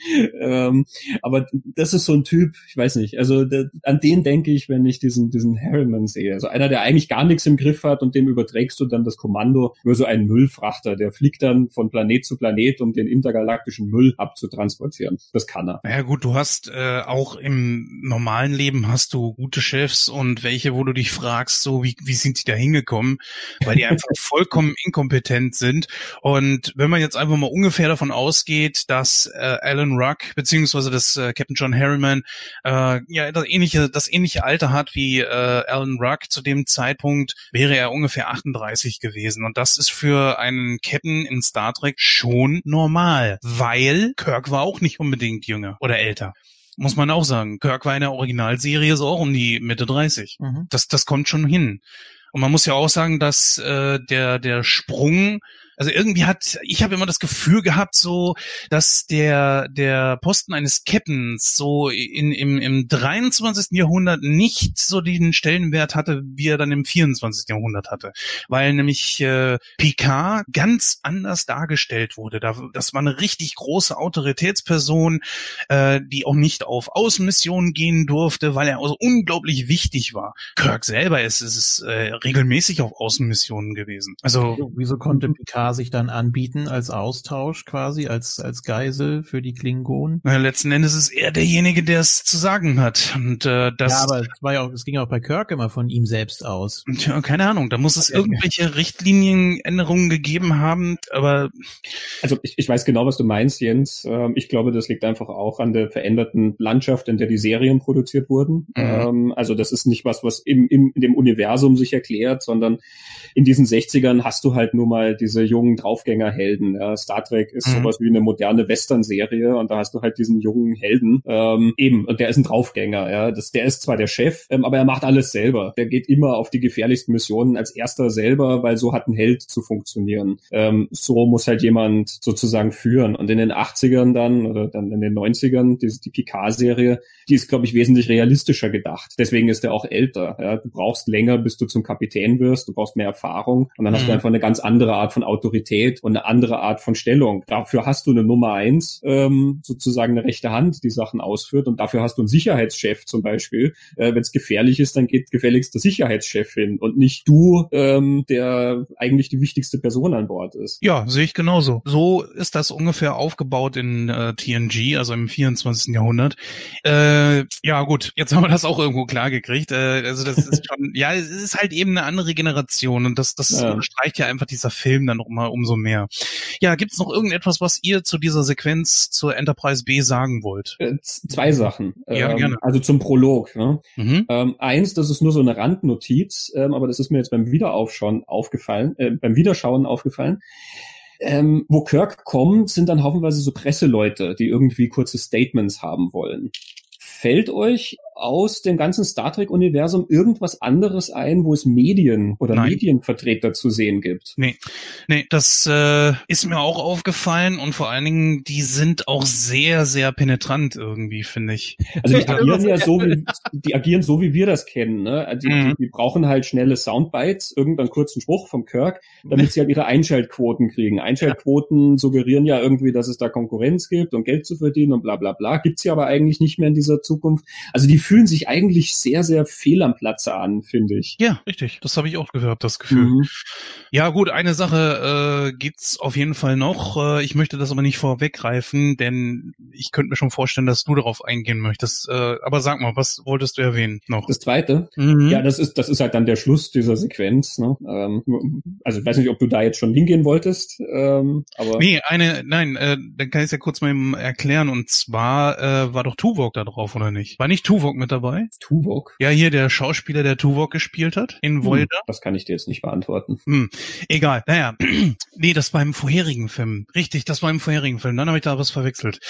ähm, aber das ist so ein Typ, ich weiß nicht, also der, an den denke ich, wenn ich diesen, diesen Harriman sehe. Also einer, der eigentlich gar nichts im Griff hat und dem überträgst du dann das Kommando über so einen Müllfrachter. Der fliegt dann von Planet zu Planet, um den intergalaktischen Müll abzutransportieren. Das kann er. Ja gut, du hast äh, auch im normalen Leben hast du gute Chefs und welche, wo du dich fragst, so wie, wie sind die da hingekommen, weil die einfach vollkommen inkompetent sind. Und wenn man jetzt einfach mal ungefähr davon ausgeht, dass äh, Alan Ruck beziehungsweise das äh, Captain John Harriman äh, ja das ähnliche das ähnliche Alter hat wie äh, Alan Ruck zu dem Zeitpunkt, wäre er ungefähr 38 gewesen. Und das ist für einen Captain in Star Trek schon normal, weil Kirk war auch nicht unbedingt jünger oder älter muss man auch sagen. Kirk war in der Originalserie so auch um die Mitte 30. Mhm. Das, das kommt schon hin. Und man muss ja auch sagen, dass äh, der, der Sprung, also irgendwie hat, ich habe immer das Gefühl gehabt, so, dass der, der Posten eines Captains so in, im, im 23. Jahrhundert nicht so den Stellenwert hatte, wie er dann im 24. Jahrhundert hatte. Weil nämlich äh, Picard ganz anders dargestellt wurde. Da, das war eine richtig große Autoritätsperson, äh, die auch nicht auf Außenmissionen gehen durfte, weil er also unglaublich wichtig war. Kirk selber ist, ist es äh, regelmäßig auf Außenmissionen gewesen. Also So, Wieso konnte Picard Sich dann anbieten als Austausch quasi, als, als Geisel für die Klingonen. Na, letzten Endes ist er derjenige, der es zu sagen hat. Und äh, das. Ja, aber es, war ja auch, es ging auch bei Kirk immer von ihm selbst aus. Tja, keine Ahnung, da muss es irgendwelche Richtlinienänderungen gegeben haben, aber. Also ich, ich weiß genau, was du meinst, Jens. Ähm, ich glaube, das liegt einfach auch an der veränderten Landschaft, in der die Serien produziert wurden. Mhm. Ähm, also das ist nicht was, was im, im, in dem Universum sich erklärt, sondern in diesen 60ern hast du halt nur mal diese jungen Draufgängerhelden. Ja. Star Trek ist mhm. sowas wie eine moderne Western-Serie und da hast du halt diesen jungen Helden. Ähm, eben, und der ist ein Draufgänger. Ja. Das, der ist zwar der Chef, ähm, aber er macht alles selber. Der geht immer auf die gefährlichsten Missionen als erster selber, weil so hat ein Held zu funktionieren. Ähm, so muss halt jemand sozusagen führen. Und in den 80ern dann oder dann in den 90ern, die, die Picard-Serie, die ist, glaube ich, wesentlich realistischer gedacht. Deswegen ist er auch älter. Ja. Du brauchst länger, bis du zum Kapitän wirst. Du brauchst mehr Erfahrung. Und dann mhm. hast du mhm. einfach eine ganz andere Art von Autorität und eine andere Art von Stellung. Dafür hast du eine Nummer eins, ähm, sozusagen eine rechte Hand, die Sachen ausführt. Und dafür hast du einen Sicherheitschef zum Beispiel. Äh, Wenn es gefährlich ist, dann geht gefälligst der Sicherheitschef hin und nicht du, ähm, der eigentlich die wichtigste Person an Bord ist. Ja, sehe ich genauso. So ist das ungefähr aufgebaut in äh, TNG, also im 24. Jahrhundert. Äh, ja, gut, jetzt haben wir das auch irgendwo klar gekriegt. Äh, also das ist schon, ja, es ist halt eben eine andere Generation und das, das ja. unterstreicht ja einfach dieser Film dann noch mal umso mehr. Ja, gibt's noch irgendetwas, was ihr zu dieser Sequenz zur Enterprise B sagen wollt? Äh, zwei Sachen. Ja, ähm, gerne. Also zum Prolog. Ne? Mhm. Ähm, eins, das ist nur so eine Randnotiz, ähm, aber das ist mir jetzt beim Wiederaufschauen aufgefallen, äh, beim Wiederschauen aufgefallen. Ähm, wo Kirk kommt, sind dann haufenweise so Presseleute, die irgendwie kurze Statements haben wollen. Fällt euch aus dem ganzen Star Trek-Universum irgendwas anderes ein, wo es Medien oder Nein. Medienvertreter zu sehen gibt? Nee, nee das äh, ist mir auch aufgefallen und vor allen Dingen, die sind auch sehr, sehr penetrant irgendwie, finde ich. Also die agieren ja so, wie, die agieren so, wie wir das kennen. Ne? Also die, mhm. die, brauchen halt schnelle Soundbites, irgendeinen kurzen Spruch vom Kirk, damit sie halt ihre Einschaltquoten kriegen. Einschaltquoten suggerieren ja irgendwie, dass es da Konkurrenz gibt und Geld zu verdienen und bla bla bla. Gibt's ja aber eigentlich nicht mehr in dieser Zukunft. Also die fühlen sich eigentlich sehr, sehr fehl am Platze an, finde ich. Ja, richtig. Das habe ich auch gehört, das Gefühl. Mhm. Ja, gut, eine Sache äh, gibt's auf jeden Fall noch. Äh, ich möchte das aber nicht vorweggreifen, denn ich könnte mir schon vorstellen, dass du darauf eingehen möchtest. Äh, aber sag mal, was wolltest du erwähnen noch? Das zweite? Mhm. Ja, das ist, das ist halt dann der Schluss dieser Sequenz. Ne? Ähm, also ich weiß nicht, ob du da jetzt schon hingehen wolltest, ähm, aber. Nee, eine, nein, äh, dann kann ich es ja kurz mal eben erklären. Und zwar äh, war doch Tuvok da drauf, oder nicht? War nicht Tuvok mit dabei? Tuvok? Ja, hier der Schauspieler, der Tuvok gespielt hat in Voyager. Hm, das kann ich dir jetzt nicht beantworten. Hm, egal. Naja, nee, das war im vorherigen Film. Richtig, das war im vorherigen Film. Dann habe ich da was verwechselt.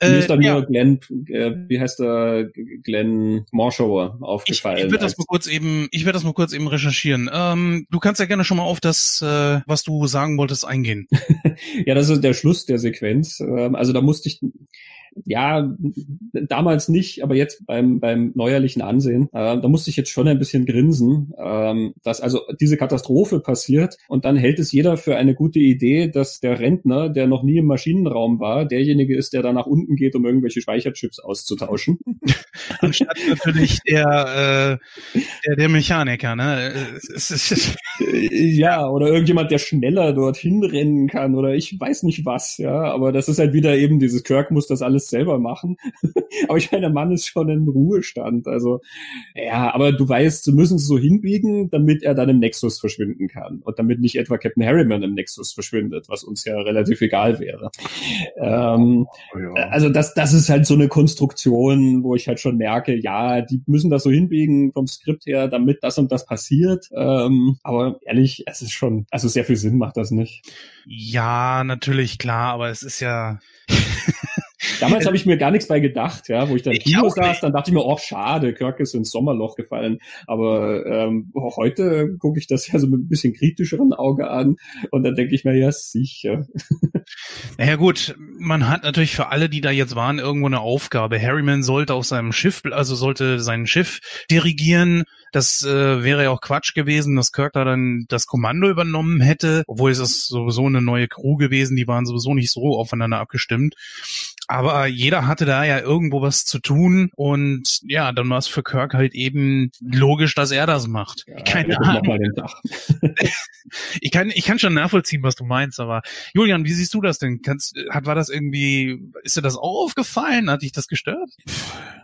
Mir äh, ist dann ja. nur Glenn, äh, wie heißt der, Glenn Morshower aufgefallen. Ich, ich werde das mal kurz eben, ich werde das mal kurz eben recherchieren. Ähm, du kannst ja gerne schon mal auf das, äh, was du sagen wolltest, eingehen. ja, das ist der Schluss der Sequenz. Ähm, also da musste ich, ja, damals nicht, aber jetzt beim, beim neuerlichen Ansehen, äh, da musste ich jetzt schon ein bisschen grinsen, ähm, dass also diese Katastrophe passiert und dann hält es jeder für eine gute Idee, dass der Rentner, der noch nie im Maschinenraum war, derjenige ist, der da nach unten geht, um irgendwelche Speicherchips auszutauschen. Anstatt natürlich der, äh, der, der Mechaniker, ne? ja, oder irgendjemand, der schneller dorthin rennen kann oder ich weiß nicht was, ja, aber das ist halt wieder eben dieses Kirk muss das alles selber machen. aber ich meine, der Mann ist schon im Ruhestand. Also, ja, aber du weißt, sie müssen es so hinbiegen, damit er dann im Nexus verschwinden kann. Und damit nicht etwa Captain Harriman im Nexus verschwindet, was uns ja relativ egal wäre. Ähm, oh ja. Also das, das ist halt so eine Konstruktion, wo ich halt schon merke, ja, die müssen das so hinbiegen vom Skript her, damit das und das passiert. Ähm, aber ehrlich, es ist schon, also sehr viel Sinn macht das nicht. Ja, natürlich, klar, aber es ist ja. Damals habe ich mir gar nichts bei gedacht, ja, wo ich dann ich Kino saß, dann dachte ich mir, oh schade, Kirk ist ins Sommerloch gefallen. Aber ähm, heute gucke ich das ja so mit ein bisschen kritischeren Auge an und dann denke ich mir, ja sicher. Naja gut, man hat natürlich für alle, die da jetzt waren, irgendwo eine Aufgabe. Harryman sollte auf seinem Schiff, also sollte sein Schiff dirigieren. Das äh, wäre ja auch Quatsch gewesen, dass Kirk da dann das Kommando übernommen hätte, obwohl es ist sowieso eine neue Crew gewesen, die waren sowieso nicht so aufeinander abgestimmt. Aber jeder hatte da ja irgendwo was zu tun und ja, dann war es für Kirk halt eben logisch, dass er das macht. Ja, Keine Ahnung. Ich kann, ich kann schon nachvollziehen, was du meinst, aber Julian, wie siehst du das denn? Kannst, hat, war das irgendwie, ist dir das auch aufgefallen? Hat dich das gestört?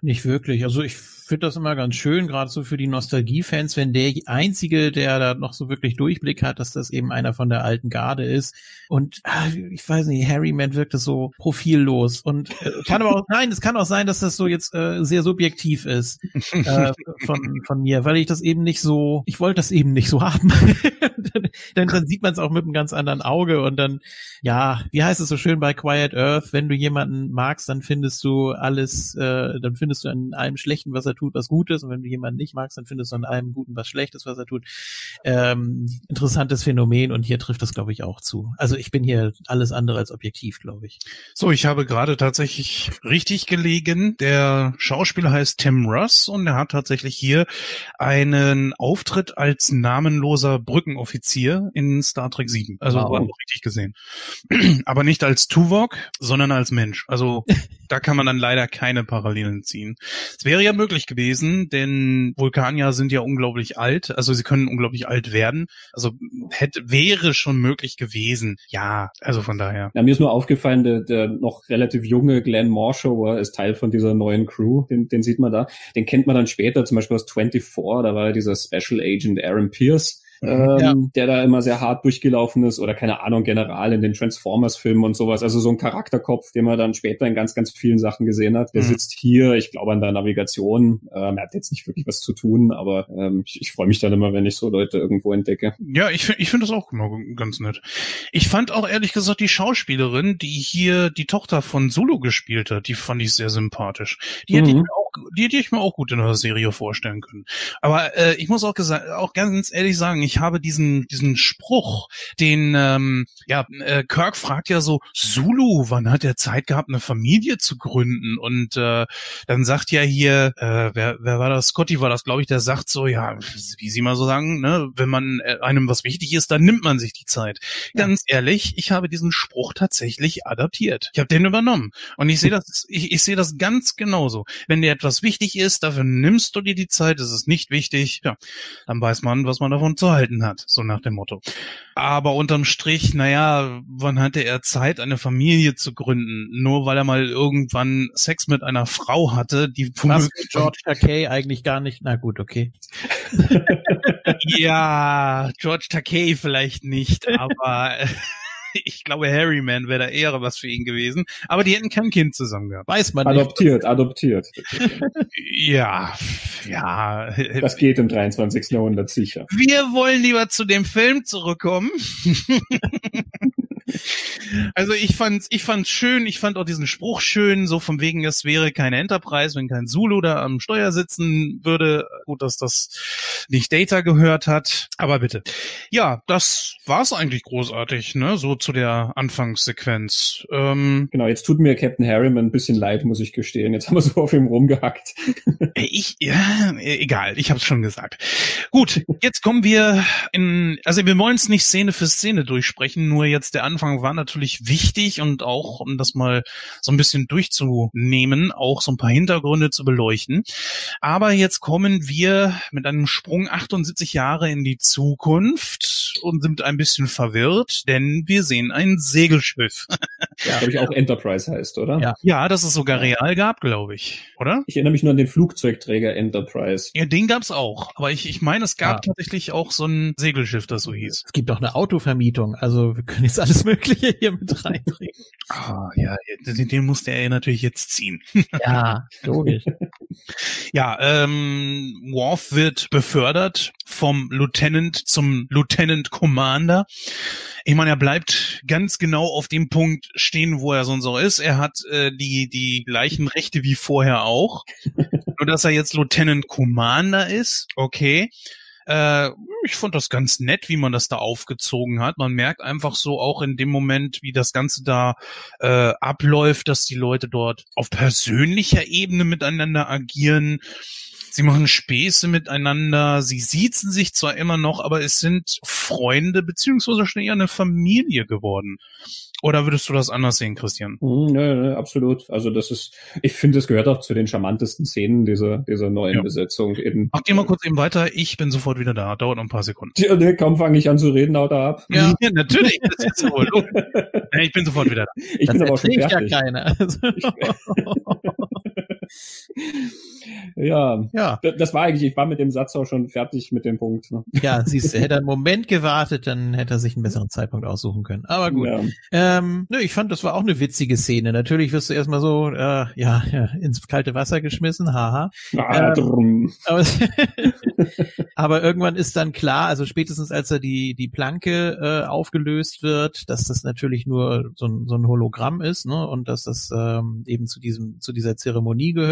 Nicht wirklich. Also ich finde das immer ganz schön, gerade so für die Nostalgie-Fans, wenn der Einzige, der da noch so wirklich Durchblick hat, dass das eben einer von der alten Garde ist. Und ah, ich weiß nicht, Harryman wirkte so profillos. Und äh, kann aber auch, nein, es kann auch sein, dass das so jetzt äh, sehr subjektiv ist äh, von, von mir, weil ich das eben nicht so, ich wollte das eben nicht so haben. dann, dann sieht man es auch mit einem ganz anderen Auge und dann, ja, wie heißt es so schön bei Quiet Earth, wenn du jemanden magst, dann findest du alles, äh, dann findest du an allem Schlechten, was er tut, was Gutes und wenn du jemanden nicht magst, dann findest du an allem Guten was Schlechtes, was er tut. Ähm, interessantes Phänomen und hier trifft das, glaube ich, auch zu. Also ich bin hier alles andere als objektiv, glaube ich. So, ich habe gerade tatsächlich richtig gelegen. Der Schauspieler heißt Tim Russ und er hat tatsächlich hier einen Auftritt als namenloser Brückenoffizier in Star Trek 7. Also Wow. war richtig gesehen. Aber nicht als Tuvok, sondern als Mensch. Also da kann man dann leider keine Parallelen ziehen. Es wäre ja möglich gewesen, denn Vulkanier sind ja unglaublich alt, also sie können unglaublich alt werden. Also hätte, wäre schon möglich gewesen. Ja, also von daher. Ja, mir ist nur aufgefallen, der, der noch relativ junge Glenn Morshower ist Teil von dieser neuen Crew, den, den sieht man da. Den kennt man dann später, zum Beispiel aus 24, da war ja dieser Special Agent Aaron Pierce, ähm, Ja. der da immer sehr hart durchgelaufen ist oder keine Ahnung, General in den Transformers-Filmen und sowas. Also so ein Charakterkopf, den man dann später in ganz, ganz vielen Sachen gesehen hat. Der Mhm. sitzt hier, ich glaube an der Navigation. Ähm, er hat jetzt nicht wirklich was zu tun, aber ähm, ich, ich freue mich dann immer, wenn ich so Leute irgendwo entdecke. Ja, ich, ich finde das auch immer ganz nett. Ich fand auch ehrlich gesagt die Schauspielerin, die hier die Tochter von Solo gespielt hat, die fand ich sehr sympathisch. Die hätte ich Mhm. mir auch, die hätte ich mir auch gut in der Serie vorstellen können. Aber äh, ich muss auch gesagt, auch ganz ehrlich sagen, ich habe diesen diesen Spruch, den ähm, ja äh, Kirk fragt ja so, Sulu, wann hat er Zeit gehabt, eine Familie zu gründen? Und äh, dann sagt ja hier, äh, wer, wer war das? Scotty war das, glaube ich, der sagt so, ja, wie Sie mal so sagen, ne, wenn man äh, einem was wichtig ist, dann nimmt man sich die Zeit. Ganz ehrlich, ich habe diesen Spruch tatsächlich adaptiert. Ich habe den übernommen. Und ich sehe das, ich, ich sehe das ganz genauso. Wenn dir etwas wichtig ist, dafür nimmst du dir die Zeit, es ist nicht wichtig, ja, dann weiß man, was man davon zu halten hat, so nach dem Motto. Aber unterm Strich, naja, wann hatte er Zeit, eine Familie zu gründen? Nur weil er mal irgendwann Sex mit einer Frau hatte, die Was George Takei eigentlich gar nicht, na gut, okay. ja, George Takei vielleicht nicht, aber ich glaube, Harryman wäre da eher was für ihn gewesen. Aber die hätten kein Kind zusammen gehabt. Weiß man nicht. Adoptiert, adoptiert. Ja, ja. Das geht im 23. Jahrhundert sicher. Wir wollen lieber zu dem Film zurückkommen. Also ich fand's, ich fand's schön, ich fand auch diesen Spruch schön, so von wegen, es wäre keine Enterprise, wenn kein Zulu da am Steuer sitzen würde. Gut, dass das nicht Data gehört hat, aber bitte. Ja, das war's eigentlich großartig, ne, so zu der Anfangssequenz. Ähm, Genau, jetzt tut mir Captain Harriman ein bisschen leid, muss ich gestehen. Jetzt haben wir so auf ihm rumgehackt. Ich, ja, egal, ich habe es schon gesagt. Gut, jetzt kommen wir in, also wir wollen es nicht Szene für Szene durchsprechen, nur jetzt der Anfang war natürlich wichtig und auch, um das mal so ein bisschen durchzunehmen, auch so ein paar Hintergründe zu beleuchten. Aber jetzt kommen wir mit einem Sprung 78 Jahre in die Zukunft und sind ein bisschen verwirrt, denn wir sehen ein Segelschiff. Ja, glaube ich auch Enterprise heißt, oder? Ja. Ja, das es sogar real gab, glaube ich, oder? Ich erinnere mich nur an den Flugzeugträger Enterprise. Ja, den gab's auch. Aber ich, ich meine, es gab Ja. tatsächlich auch so ein Segelschiff, das so hieß. Es gibt auch eine Autovermietung, also wir können jetzt alles Mögliche hier mit reinbringen. Ah, ja, den, den musste er natürlich jetzt ziehen. Ja, logisch. Ja, ähm, Worf wird befördert vom Lieutenant zum Lieutenant Commander. Ich meine, er bleibt ganz genau auf dem Punkt stehen, wo er sonst auch ist. Er hat äh, die, die gleichen Rechte wie vorher auch. Nur, dass er jetzt Lieutenant Commander ist. Okay. Äh, ich fand das ganz nett, wie man das da aufgezogen hat. Man merkt einfach so auch in dem Moment, wie das Ganze da äh, abläuft, dass die Leute dort auf persönlicher Ebene miteinander agieren. Sie machen Späße miteinander, sie siezen sich zwar immer noch, aber es sind Freunde beziehungsweise schon eher eine Familie geworden. Oder würdest du das anders sehen, Christian? Mhm, nö, nö, absolut. Also das ist, ich finde, es gehört auch zu den charmantesten Szenen dieser, dieser neuen Ja. Besetzung. In, Mach dir mal kurz eben weiter, ich bin sofort wieder da, dauert noch ein paar Sekunden. ja, ne, kaum fange ich an zu reden, haut er ab. Ja, natürlich, das ist ja wohl. Ja, ich bin sofort wieder da. Ich das bin aber auch schon erträgt ja fertig. keiner. Ja, ja, das war eigentlich, ich war mit dem Satz auch schon fertig mit dem Punkt. Ne? ja, siehst du, hätte er einen Moment gewartet, dann hätte er sich einen besseren Zeitpunkt aussuchen können. Aber gut. Ja. Ähm, nö, ich fand, das war auch eine witzige Szene. Natürlich wirst du erstmal so, äh, ja, ja, ins kalte Wasser geschmissen, haha. Ah, Ähm. Aber, aber irgendwann ist dann klar, also spätestens als er die, die Planke äh, aufgelöst wird, dass das natürlich nur so ein, so ein Hologramm ist, ne? Und dass das ähm, eben zu diesem, zu dieser Zeremonie gehört.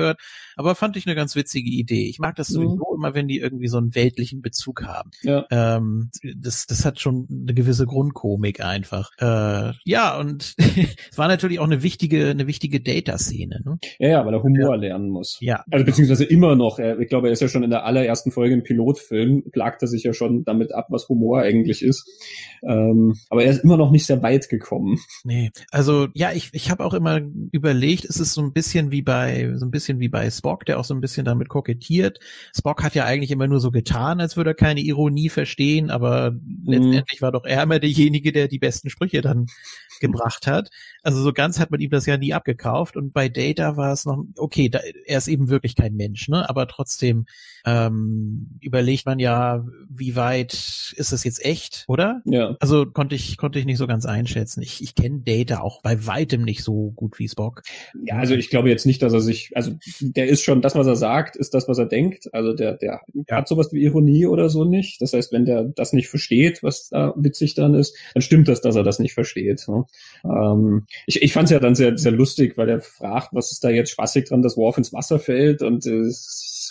Aber fand ich eine ganz witzige Idee. Ich mag das Mhm. sowieso immer, wenn die irgendwie so einen weltlichen Bezug haben. Ja. Ähm, das, das hat schon eine gewisse Grundkomik einfach. Äh, ja, und es war natürlich auch eine wichtige, eine wichtige Data-Szene, ne? ja, ja, weil er Humor lernen muss. Ja. Also beziehungsweise immer noch. Ich glaube, er ist ja schon in der allerersten Folge im Pilotfilm, plagt er sich ja schon damit ab, was Humor eigentlich ist. Ähm, aber er ist immer noch nicht sehr weit gekommen. Nee, also ja, ich, ich habe auch immer überlegt, es ist so ein bisschen wie bei so ein bisschen wie bei Spock, der auch so ein bisschen damit kokettiert. Spock hat ja eigentlich immer nur so getan, als würde er keine Ironie verstehen, aber letztendlich war doch er immer derjenige, der die besten Sprüche dann gebracht hat. Also so ganz hat man ihm das ja nie abgekauft und bei Data war es noch okay, da, er ist eben wirklich kein Mensch, ne? Aber trotzdem ähm, überlegt man ja, wie weit ist das jetzt echt, oder? Ja. Also konnte ich konnte ich nicht so ganz einschätzen. Ich, ich kenne Data auch bei weitem nicht so gut wie Spock. Ja, also ich glaube jetzt nicht, dass er sich, also der ist schon, das, was er sagt, ist das, was er denkt. Also der, der hat sowas wie Ironie oder so nicht. Das heißt, wenn der das nicht versteht, was da witzig dann ist, dann stimmt das, dass er das nicht versteht. Ne? Ähm, ich ich fand es ja dann sehr, sehr lustig, weil er fragt, was ist da jetzt spaßig dran, dass Worf ins Wasser fällt und äh,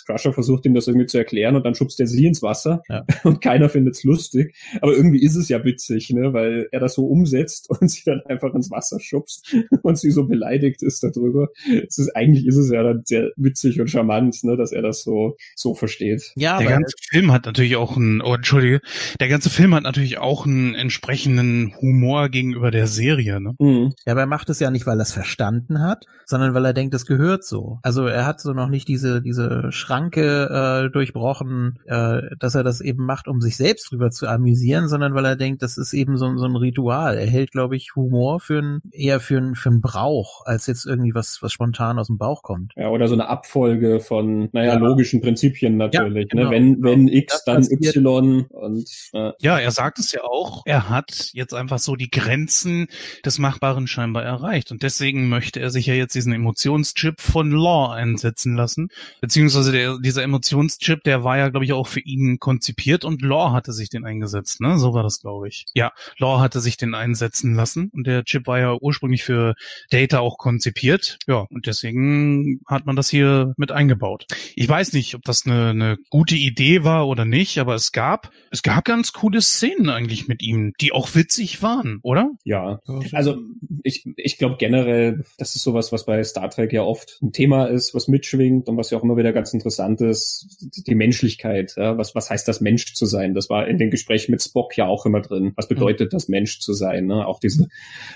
Crusher versucht ihm das irgendwie zu erklären und dann schubst er sie ins Wasser Ja. und keiner findet's lustig. Aber irgendwie ist es ja witzig, ne, weil er das so umsetzt und sie dann einfach ins Wasser schubst und sie so beleidigt ist darüber. Es ist, eigentlich ist es ja dann sehr witzig und charmant, ne, dass er das so, so versteht. Ja, der ganze Film hat natürlich auch einen, oh, entschuldige, der ganze Film hat natürlich auch einen entsprechenden Humor gegenüber der Serie, ne? Mhm. Ja, aber er macht es ja nicht, weil er es verstanden hat, sondern weil er denkt, es gehört so. Also er hat so noch nicht diese diese Schranke äh, durchbrochen, äh, dass er das eben macht, um sich selbst drüber zu amüsieren, sondern weil er denkt, das ist eben so, so ein Ritual. Er hält, glaube ich, Humor für ein, eher für ein, für ein Brauch, als jetzt irgendwie was was spontan aus dem Bauch kommt. Ja, oder so eine Abfolge von, naja, Ja. logischen Prinzipien natürlich. Ja, genau. ne? Wenn, wenn X, Das dann Y und äh, Ja, er sagt es ja auch. Er hat jetzt einfach so die Grenzen des Machbaren scheinbar erreicht. Und deswegen möchte er sich ja jetzt diesen Emotionschip von Law einsetzen lassen. Beziehungsweise der, dieser Emotionschip, der war ja, glaube ich, auch für ihn konzipiert und Law hatte sich den eingesetzt, ne? So war das, glaube ich. Ja, Law hatte sich den einsetzen lassen und der Chip war ja ursprünglich für Data auch konzipiert. Ja, und deswegen hat man das hier mit eingebaut. Ich weiß nicht, ob das eine, eine gute Idee war oder nicht, aber es gab, es gab ganz coole Szenen eigentlich mit ihm, die auch witzig waren, oder? ja. Also ich, ich glaube generell, das ist sowas, was bei Star Trek ja oft ein Thema ist, was mitschwingt und was ja auch immer wieder ganz interessant ist, die Menschlichkeit. Ja? Was, was heißt das, Mensch zu sein? Das war in den Gesprächen mit Spock ja auch immer drin. Was bedeutet das, Mensch zu sein? Ne? Auch diese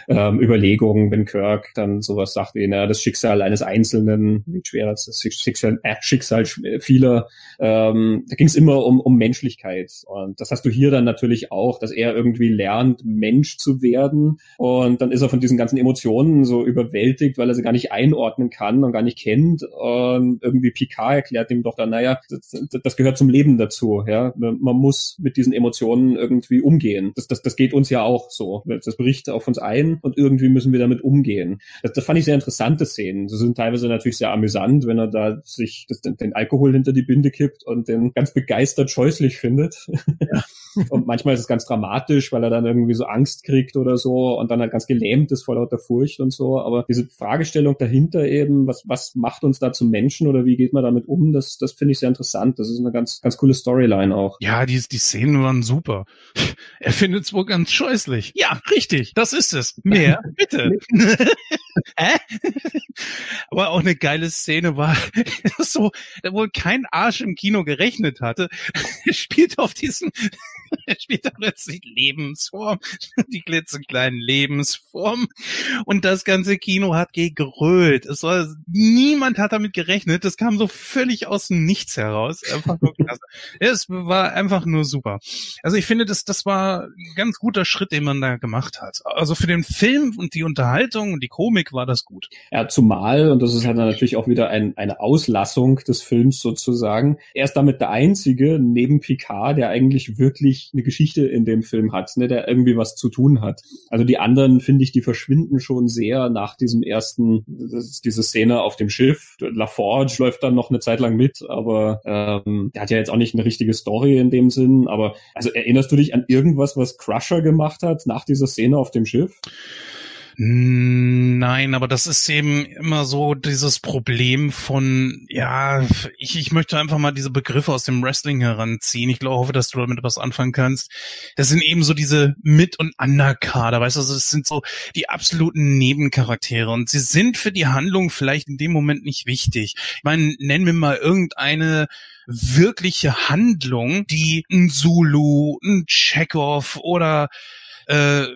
ähm, Überlegungen, wenn Kirk dann sowas sagt wie, na, das Schicksal eines Einzelnen, wie schwer ist das Schicksal, äh, Schicksal vieler, ähm, da ging es immer um, um Menschlichkeit. Und das hast du hier dann natürlich auch, dass er irgendwie lernt, Mensch zu werden. Und dann ist er von diesen ganzen Emotionen so überwältigt, weil er sie gar nicht einordnen kann und gar nicht kennt. Und irgendwie Picard erklärt ihm doch dann, naja, das, das gehört zum Leben dazu. Ja, man muss mit diesen Emotionen irgendwie umgehen. Das, das, das geht uns ja auch so. Das bricht auf uns ein und irgendwie müssen wir damit umgehen. Das, das fand ich sehr interessante Szenen. Sie sind teilweise natürlich sehr amüsant, wenn er da sich das, den Alkohol hinter die Binde kippt und den ganz begeistert scheußlich findet. Ja. und manchmal ist es ganz dramatisch, weil er dann irgendwie so Angst kriegt oder so und dann halt ganz gelähmt ist vor lauter Furcht und so. Aber diese Fragestellung dahinter eben, was, was macht uns da zum Menschen oder wie geht man damit um, das, das finde ich sehr interessant. Das ist eine ganz, ganz coole Storyline auch. Ja, die, die Szenen waren super. Er findet es wohl ganz scheußlich. Ja, richtig, das ist es. Mehr, bitte. Hä? Aber auch eine geile Szene war so, da wohl kein Arsch im Kino gerechnet hatte. Spielt auf diesem er spielt da plötzlich Lebensform, die klitzekleinen Lebensformen. Und das ganze Kino hat gegrölt. Es war, niemand hat damit gerechnet. Das kam so völlig aus dem Nichts heraus. Einfach nur klasse. Es war einfach nur super. Also ich finde, das, das war ein ganz guter Schritt, den man da gemacht hat. Also für den Film und die Unterhaltung und die Komik war das gut. Ja, zumal, und das ist halt natürlich auch wieder ein, eine Auslassung des Films sozusagen. Er ist damit der einzige neben Picard, der eigentlich wirklich eine Geschichte in dem Film hat, ne, der irgendwie was zu tun hat. Also die anderen, finde ich, die verschwinden schon sehr nach diesem ersten, diese Szene auf dem Schiff. LaForge läuft dann noch eine Zeit lang mit, aber ähm, der hat ja jetzt auch nicht eine richtige Story in dem Sinn. Aber also erinnerst du dich an irgendwas, was Crusher gemacht hat nach dieser Szene auf dem Schiff? Nein, aber das ist eben immer so dieses Problem von, ja, ich, ich möchte einfach mal diese Begriffe aus dem Wrestling heranziehen. Ich glaube, hoffe, dass du damit was anfangen kannst. Das sind eben so diese Mit- und Underkader, weißt du, also das sind so die absoluten Nebencharaktere und sie sind für die Handlung vielleicht in dem Moment nicht wichtig. Ich meine, nennen wir mal irgendeine wirkliche Handlung, die ein Zulu, ein Chekhov oder äh,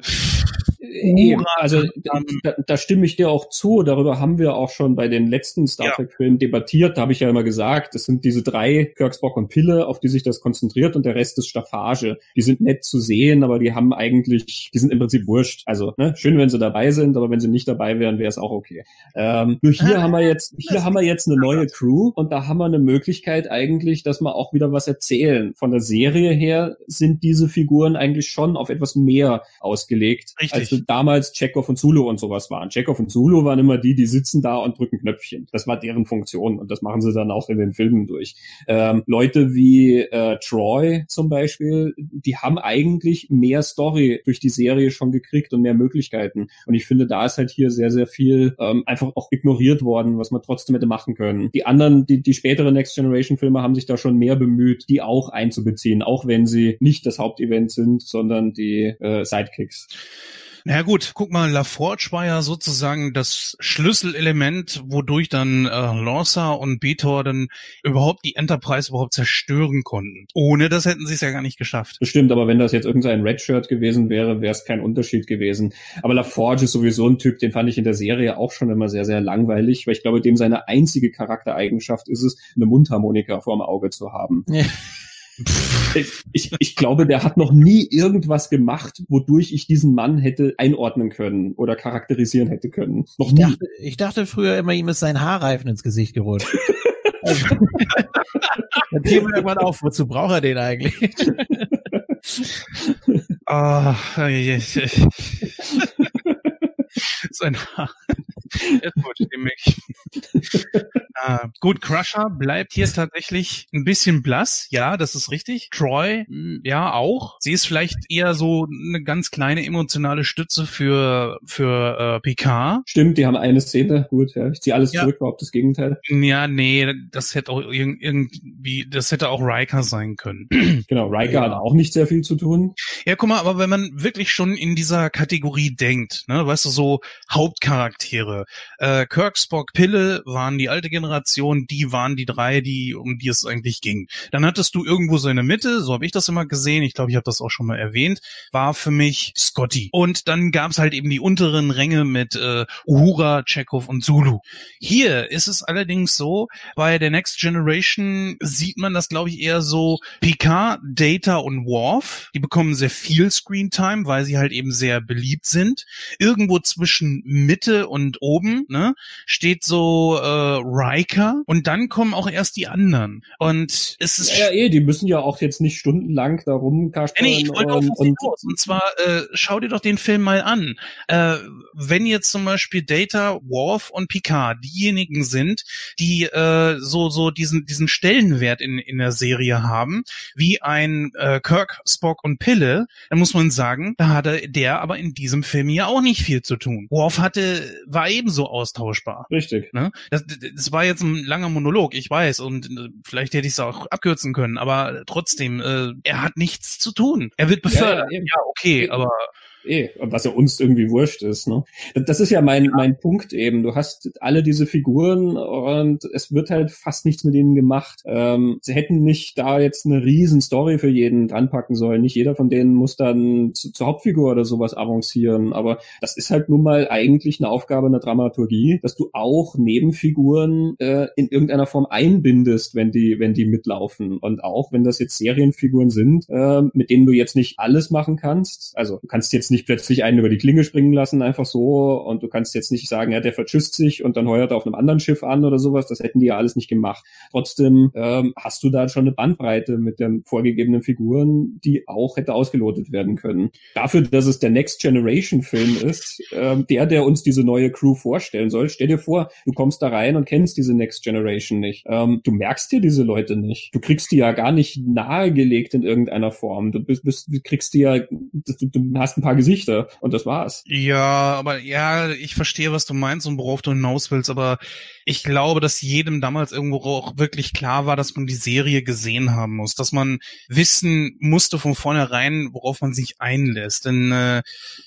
Eben, also da, da stimme ich dir auch zu. Darüber haben wir auch schon bei den letzten Star Trek-Filmen debattiert. Da habe ich ja immer gesagt, das sind diese drei, Kirk, Spock und Pille, auf die sich das konzentriert und der Rest ist Staffage. Die sind nett zu sehen, aber die haben eigentlich, die sind im Prinzip wurscht. Also ne, schön, wenn sie dabei sind, aber wenn sie nicht dabei wären, wäre es auch okay. Ähm, nur hier ah, haben wir jetzt, hier haben wir jetzt eine neue Crew und da haben wir eine Möglichkeit eigentlich, dass wir auch wieder was erzählen. Von der Serie her sind diese Figuren eigentlich schon auf etwas mehr ausgelegt. Richtig als damals Chekhov und Zulu und sowas waren. Chekhov und Zulu waren immer die, die sitzen da und drücken Knöpfchen. Das war deren Funktion und das machen sie dann auch in den Filmen durch. Ähm, Leute wie äh, Troy zum Beispiel, die haben eigentlich mehr Story durch die Serie schon gekriegt und mehr Möglichkeiten. Und ich finde, da ist halt hier sehr, sehr viel ähm, einfach auch ignoriert worden, was man trotzdem hätte machen können. Die anderen, die, die späteren Next Generation Filme haben sich da schon mehr bemüht, die auch einzubeziehen, auch wenn sie nicht das Hauptevent sind, sondern die äh, Sidekicks. Na ja, gut, guck mal, LaForge war ja sozusagen das Schlüsselelement, wodurch dann äh, Lorsa und Betor dann überhaupt die Enterprise überhaupt zerstören konnten. Ohne das hätten sie es ja gar nicht geschafft. Bestimmt, aber wenn das jetzt irgendein Redshirt gewesen wäre, wäre es kein Unterschied gewesen. Aber LaForge ist sowieso ein Typ, den fand ich in der Serie auch schon immer sehr, sehr langweilig, weil ich glaube, dem seine einzige Charaktereigenschaft ist es, eine Mundharmonika vorm Auge zu haben. Ja. Ich, ich glaube, der hat noch nie irgendwas gemacht, wodurch ich diesen Mann hätte einordnen können oder charakterisieren hätte können. Noch ich, dachte, ich dachte früher immer, ihm ist sein Haarreifen ins Gesicht gerutscht. also, dann fiel mir irgendwann auf, wozu braucht er den eigentlich? Ah, oh, sein Haar. Ist gut, dem äh, gut, Crusher bleibt hier tatsächlich ein bisschen blass. Ja, das ist richtig. Troy, hm, ja, auch. Sie ist vielleicht eher so eine ganz kleine emotionale Stütze für, für äh, Picard. Stimmt, die haben eine Szene. Gut, ja. Ich ziehe alles ja. zurück, überhaupt das Gegenteil. Ja, nee, das hätte auch irgendwie, das hätte auch Riker sein können. Genau, Riker ja. hat auch nicht sehr viel zu tun. Ja, guck mal, aber wenn man wirklich schon in dieser Kategorie denkt, ne, weißt du, so Hauptcharaktere, äh, Kirk, Spock, Pille waren die alte Generation, die waren die drei, die um die es eigentlich ging. Dann hattest du irgendwo so in der Mitte, so habe ich das immer gesehen, ich glaube, ich habe das auch schon mal erwähnt, war für mich Scotty. Und dann gab es halt eben die unteren Ränge mit äh, Uhura, Chekhov und Zulu. Hier ist es allerdings so, bei der Next Generation sieht man das, glaube ich, eher so Picard, Data und Worf. Die bekommen sehr viel Screentime, weil sie halt eben sehr beliebt sind. Irgendwo zwischen Mitte und oben ne, steht so äh, Riker und dann kommen auch erst die anderen. Und es ist Ja, ja, eh, die müssen ja auch jetzt nicht stundenlang da rumkaspern Nee, ich wollte und, und hinaus. Und zwar, äh, schau dir doch den Film mal an. Äh, wenn jetzt zum Beispiel Data, Worf und Picard diejenigen sind, die äh, so so diesen diesen Stellenwert in in der Serie haben, wie ein äh, Kirk, Spock und Pille, dann muss man sagen, da hatte der aber in diesem Film ja auch nicht viel zu tun. Worf hatte war ebenso austauschbar. richtig. Ne? Das, das war jetzt ein langer Monolog, ich weiß, und äh, vielleicht hätte ich es auch abkürzen können, aber trotzdem, äh, er hat nichts zu tun. Er wird befördert. Ja, Ja, ja, eben. okay, aber Eh, was ja uns irgendwie wurscht ist, ne? Das ist ja mein, mein Punkt eben. Du hast alle diese Figuren und es wird halt fast nichts mit ihnen gemacht. Ähm, sie hätten nicht da jetzt eine riesen Story für jeden dranpacken sollen. Nicht jeder von denen muss dann zu, zur Hauptfigur oder sowas avancieren. Aber das ist halt nun mal eigentlich eine Aufgabe einer Dramaturgie, dass du auch Nebenfiguren äh, in irgendeiner Form einbindest, wenn die, wenn die mitlaufen. Und auch wenn das jetzt Serienfiguren sind, äh, mit denen du jetzt nicht alles machen kannst. Also du kannst jetzt nicht plötzlich einen über die Klinge springen lassen, einfach so. Und du kannst jetzt nicht sagen, ja, der verschüsst sich und dann heuert er auf einem anderen Schiff an oder sowas. Das hätten die ja alles nicht gemacht. Trotzdem ähm, hast du da schon eine Bandbreite mit den vorgegebenen Figuren, die auch hätte ausgelotet werden können. Dafür, dass es der Next Generation Film ist, ähm, der, der uns diese neue Crew vorstellen soll, stell dir vor, du kommst da rein und kennst diese Next Generation nicht. Ähm, du merkst dir diese Leute nicht. Du kriegst die ja gar nicht nahegelegt in irgendeiner Form. Du bist, bist kriegst die ja, du, du hast ein paar Gesichter und das war's. ja, aber ja, ich verstehe, was du meinst und worauf du hinaus willst, aber ich glaube, dass jedem damals irgendwo auch wirklich klar war, dass man die Serie gesehen haben muss, dass man wissen musste von vornherein, worauf man sich einlässt. Denn äh,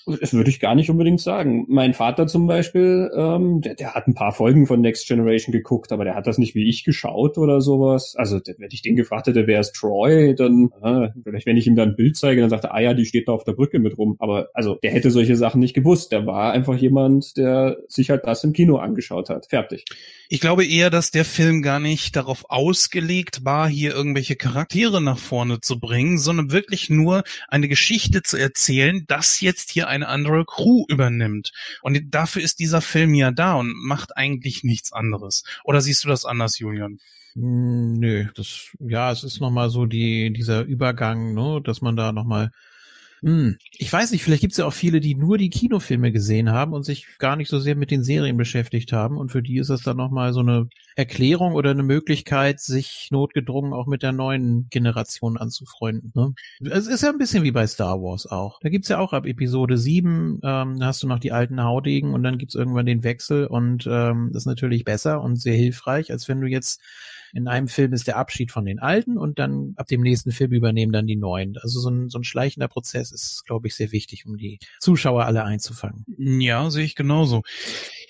Das würde ich gar nicht unbedingt sagen. Mein Vater zum Beispiel, ähm, der, der hat ein paar Folgen von Next Generation geguckt, aber der hat das nicht wie ich geschaut oder sowas. Also wenn ich den gefragt hätte, wer ist Troy, dann äh, vielleicht wenn ich ihm dann ein Bild zeige, dann sagt er, ah ja, die steht da auf der Brücke mit rum. Aber also der hätte solche Sachen nicht gewusst. Der war einfach jemand, der sich halt das im Kino angeschaut hat. Fertig. Ich glaube eher, dass der Film gar nicht darauf ausgelegt war, hier irgendwelche Charaktere nach vorne zu bringen, sondern wirklich nur eine Geschichte zu erzählen, dass jetzt hier eine andere Crew übernimmt. Und dafür ist dieser Film ja da und macht eigentlich nichts anderes. Oder siehst du das anders, Julian? Hm, Nö, das, ja, es ist nochmal so die, dieser Übergang, ne, dass man da nochmal, hm, ich weiß nicht, vielleicht gibt's ja auch viele, die nur die Kinofilme gesehen haben und sich gar nicht so sehr mit den Serien beschäftigt haben und für die ist das dann nochmal so eine Erklärung oder eine Möglichkeit, sich notgedrungen auch mit der neuen Generation anzufreunden, ne? Es ist ja ein bisschen wie bei Star Wars auch. Da gibt's ja auch ab Episode 7, ähm, da hast du noch die alten Haudegen und dann gibt's irgendwann den Wechsel und ähm, das ist natürlich besser und sehr hilfreich, als wenn du jetzt in einem Film ist der Abschied von den Alten und dann ab dem nächsten Film übernehmen dann die Neuen. Also so ein, so ein schleichender Prozess ist, glaube ich, sehr wichtig, um die Zuschauer alle einzufangen. Ja, sehe ich genauso.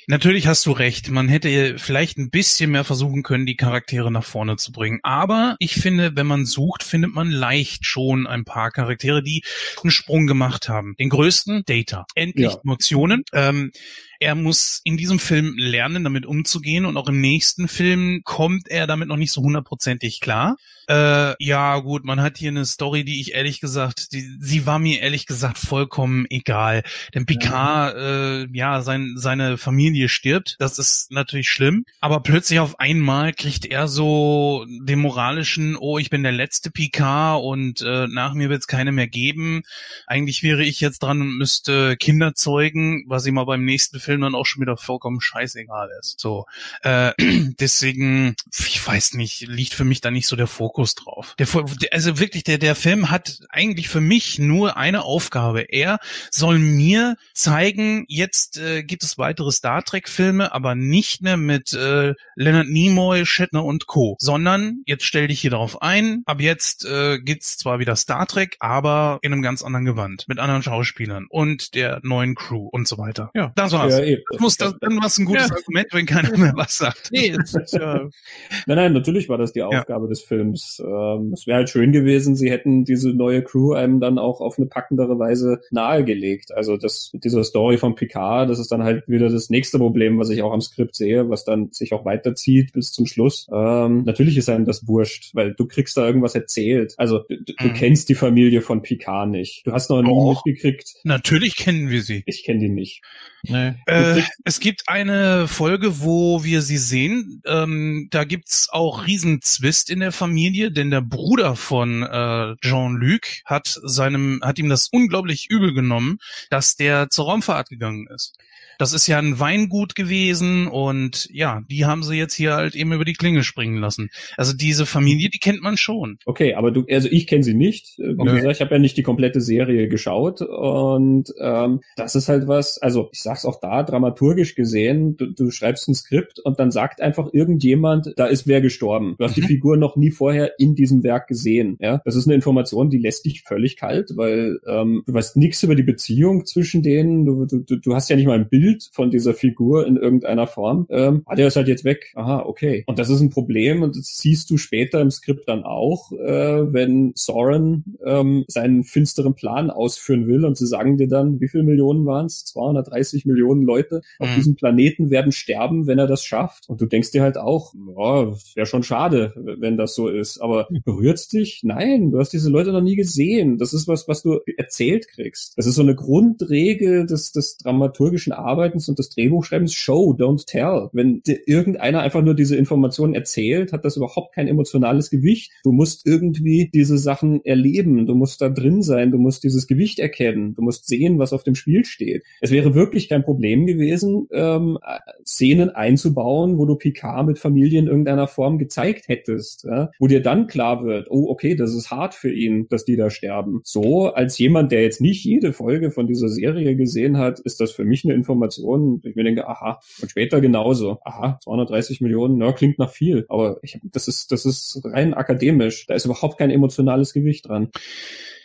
Natürlich hast du recht. Man hätte vielleicht ein bisschen mehr versuchen können, die Charaktere nach vorne zu bringen. Aber ich finde, wenn man sucht, findet man leicht schon ein paar Charaktere, die einen Sprung gemacht haben. Den größten, Data. Endlich Ja. Emotionen. Ähm, er muss in diesem Film lernen, damit umzugehen und auch im nächsten Film kommt er damit noch nicht so hundertprozentig klar. Äh, ja, gut, man hat hier eine Story, die ich ehrlich gesagt, die, sie war mir ehrlich gesagt vollkommen egal. Denn Picard, äh, ja, sein, seine Familie stirbt, das ist natürlich schlimm, aber plötzlich auf einmal kriegt er so den moralischen, oh, ich bin der letzte Picard und äh, nach mir wird es keine mehr geben. Eigentlich wäre ich jetzt dran und müsste Kinder zeugen, was ihm aber beim nächsten Film dann auch schon wieder vollkommen scheißegal ist. So, äh, deswegen, ich weiß nicht, liegt für mich da nicht so der Fokus drauf. Der, also wirklich, der, der Film hat eigentlich für mich nur eine Aufgabe. Er soll mir zeigen, jetzt äh, gibt es weitere Star Trek Filme, aber nicht mehr mit äh, Leonard Nimoy, Shatner und Co., sondern jetzt stell dich hier darauf ein, ab jetzt äh, gibt's zwar wieder Star Trek, aber in einem ganz anderen Gewand, mit anderen Schauspielern und der neuen Crew und so weiter. Ja. das war's. Ja, das muss, das, dann war's ein gutes Ja. Argument, wenn keiner mehr was sagt. Nee, es ist ja, Nein, nein, natürlich war das die Aufgabe des Films. Ähm, es wäre halt schön gewesen, sie hätten diese neue Crew einem dann auch auf eine packendere Weise nahegelegt. Also das mit dieser Story von Picard, das ist dann halt wieder das nächste Problem, was ich auch am Skript sehe, was dann sich auch weiterzieht bis zum Schluss. Ähm, natürlich ist einem das wurscht, weil du kriegst da irgendwas erzählt. Also du, du Mhm. kennst die Familie von Picard nicht. Du hast noch nie mitgekriegt. Natürlich kennen wir sie. Ich kenne die nicht. nee. Äh, es gibt eine Folge, wo wir sie sehen. Ähm, da gibt's auch riesen Zwist in der Familie, denn der Bruder von äh, Jean-Luc hat seinem, hat ihm das unglaublich übel genommen, dass der zur Raumfahrt gegangen ist. Das ist ja ein Weingut gewesen und ja, die haben sie jetzt hier halt eben über die Klinge springen lassen. Also diese Familie, die kennt man schon. Okay, aber du, also ich kenne sie nicht. Wie Okay. gesagt, ich habe ja nicht die komplette Serie geschaut und ähm, das ist halt was, also ich sag's auch da, dramaturgisch gesehen, du, du schreibst ein Skript und dann sagt einfach irgendjemand, da ist wer gestorben. Du hast die Mhm. Figur noch nie vorher in diesem Werk gesehen. Ja, Das ist eine Information, die lässt dich völlig kalt, weil ähm, du weißt nichts über die Beziehung zwischen denen, du, du, du- du hast ja nicht mal ein Bild von dieser Figur in irgendeiner Form. Ähm, ah, der ist halt jetzt weg. Aha, okay. Und das ist ein Problem und das siehst du später im Skript dann auch, äh, wenn Soren ähm, seinen finsteren Plan ausführen will und sie sagen dir dann, wie viele Millionen waren es? 230 Millionen Leute auf Mhm. diesem Planeten werden sterben, wenn er das schafft. Und du denkst dir halt auch, ja, wäre schon schade, wenn das so ist. Aber berührt's dich? Nein, du hast diese Leute noch nie gesehen. Das ist was, was du erzählt kriegst. Das ist so eine Grundregel des, des dramaturgischen Arbeitens und des Drehbuchschreibens. Show, don't tell. Wenn irgendeiner einfach nur diese Informationen erzählt, hat das überhaupt kein emotionales Gewicht. Du musst irgendwie diese Sachen erleben. Du musst da drin sein. Du musst dieses Gewicht erkennen. Du musst sehen, was auf dem Spiel steht. Es wäre wirklich kein Problem gewesen, ähm, äh, Szenen einzubauen, wo du Picard mit Familie in irgendeiner Form gezeigt hättest, ja? wo dir dann klar wird, oh, okay, das ist hart für ihn, dass die da sterben. So, als jemand, der jetzt nicht jede Folge von dieser Serie gesehen hat, ist das für mich eine Information, wo ich mir denke, aha, und später genauso. Aha, 230 Millionen, na, klingt nach viel, aber ich, das ist, das ist rein akademisch. Da ist überhaupt kein emotionales Gewicht dran.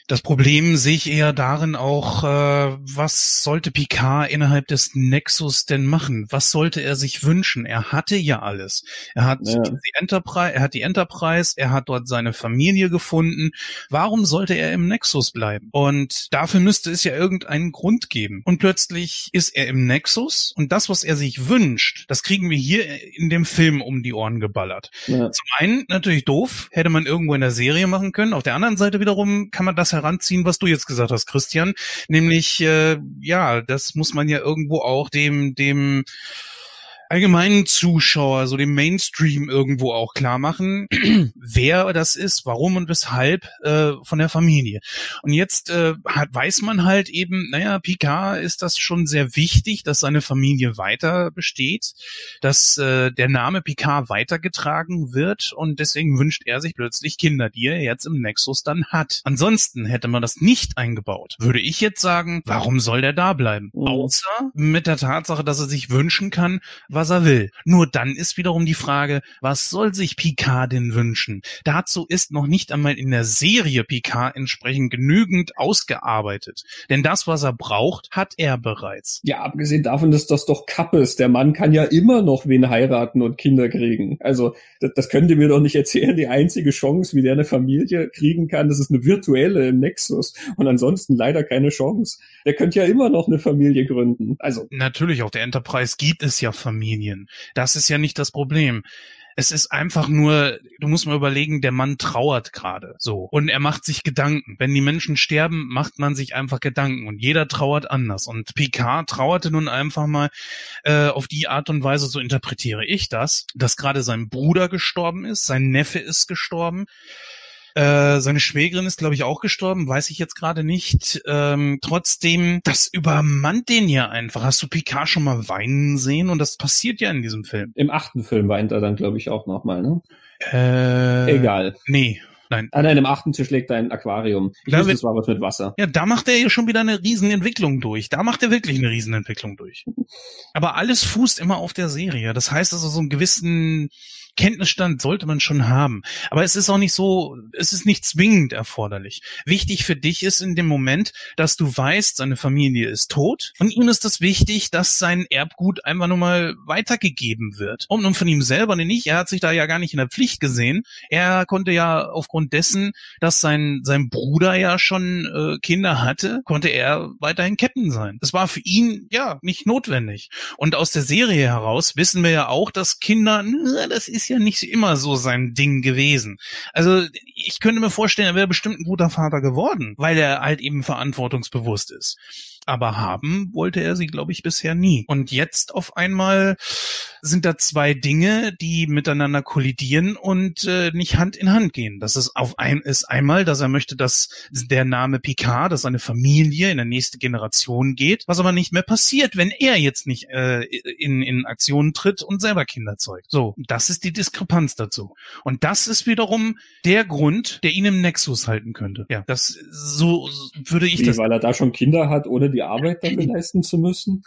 Das Problem sehe ich eher darin auch, äh, was sollte Picard innerhalb des Nexus denn machen? Was sollte er sich wünschen? Er hatte ja alles. Er hat Ja. die Enterprise, er hat die Enterprise, er hat dort seine Familie gefunden. Warum sollte er im Nexus bleiben? Und dafür müsste es ja irgendeinen Grund geben. Und plötzlich ist er im Nexus und das, was er sich wünscht, das kriegen wir hier in dem Film um die Ohren geballert. Ja. Zum einen natürlich doof, hätte man irgendwo in der Serie machen können. Auf der anderen Seite wiederum kann man das heranziehen, was du jetzt gesagt hast, Christian. Nämlich, äh, ja, das muss man ja irgendwo auch dem, dem allgemeinen Zuschauer, so dem Mainstream irgendwo auch klar machen, wer das ist, warum und weshalb äh, von der Familie. Und jetzt äh, hat, weiß man halt eben, naja, Picard ist das schon sehr wichtig, dass seine Familie weiter besteht, dass äh, der Name Picard weitergetragen wird und deswegen wünscht er sich plötzlich Kinder, die er jetzt im Nexus dann hat. Ansonsten hätte man das nicht eingebaut. Würde ich jetzt sagen, warum soll der da bleiben? Mhm. Außer mit der Tatsache, dass er sich wünschen kann, was er will. Nur dann ist wiederum die Frage, was soll sich Picard denn wünschen? Dazu ist noch nicht einmal in der Serie Picard entsprechend genügend ausgearbeitet. Denn das, was er braucht, hat er bereits. Ja, abgesehen davon, dass das doch Kappe ist. Der Mann kann ja immer noch wen heiraten und Kinder kriegen. Also, das, das könnt ihr mir doch nicht erzählen. Die einzige Chance, wie der eine Familie kriegen kann, das ist eine virtuelle im Nexus. Und ansonsten leider keine Chance. Der könnte ja immer noch eine Familie gründen. Also, Natürlich, auf der Enterprise gibt es ja Familien. Das ist ja nicht das Problem. Es ist einfach nur, du musst mal überlegen, der Mann trauert gerade so und er macht sich Gedanken. Wenn die Menschen sterben, macht man sich einfach Gedanken und jeder trauert anders. Und Picard trauerte nun einfach mal äh, auf die Art und Weise, so interpretiere ich das, dass gerade sein Bruder gestorben ist, sein Neffe ist gestorben. Äh, seine Schwägerin ist, glaube ich, auch gestorben, weiß ich jetzt gerade nicht. Ähm, trotzdem, das übermannt den ja einfach. Hast du Picard schon mal weinen sehen? Und das passiert ja in diesem Film. im achten Film weint er dann, glaube ich, auch nochmal, ne? Äh, Egal. Nee, nein. Ah nein, im achten Tisch legt er ein Aquarium. Ich Da wusste, es war was mit Wasser. Ja, da macht er ja schon wieder eine Riesenentwicklung durch. Da macht er wirklich eine Riesenentwicklung durch. Aber alles fußt immer auf der Serie. Das heißt also, so einen gewissen Kenntnisstand sollte man schon haben. Aber es ist auch nicht so, es ist nicht zwingend erforderlich. Wichtig für dich ist in dem Moment, dass du weißt, seine Familie ist tot. Und ihm ist es wichtig, dass sein Erbgut einfach nur mal weitergegeben wird. Und nun von ihm selber nicht. Er hat sich da ja gar nicht in der Pflicht gesehen. Er konnte ja aufgrund dessen, dass sein, sein Bruder ja schon äh, Kinder hatte, konnte er weiterhin Captain sein. Das war für ihn ja nicht notwendig. Und aus der Serie heraus wissen wir ja auch, dass Kinder, das ist ja nicht immer so sein Ding gewesen. Also ich könnte mir vorstellen, er wäre bestimmt ein guter Vater geworden, weil er halt eben verantwortungsbewusst ist. Aber haben wollte er sie, glaube ich, bisher nie. Und jetzt auf einmal sind da zwei Dinge, die miteinander kollidieren und äh, nicht Hand in Hand gehen. Das ist auf ein ist einmal, dass er möchte, dass der Name Picard, dass seine Familie in der nächste Generation geht, was aber nicht mehr passiert, wenn er jetzt nicht äh, in in Aktion tritt und selber Kinder zeugt. So, das ist die Diskrepanz dazu. Und das ist wiederum der Grund, der ihn im Nexus halten könnte. Ja, das so würde ich Wie, das. weil er da schon Kinder hat, ohne die Arbeit dafür leisten zu müssen?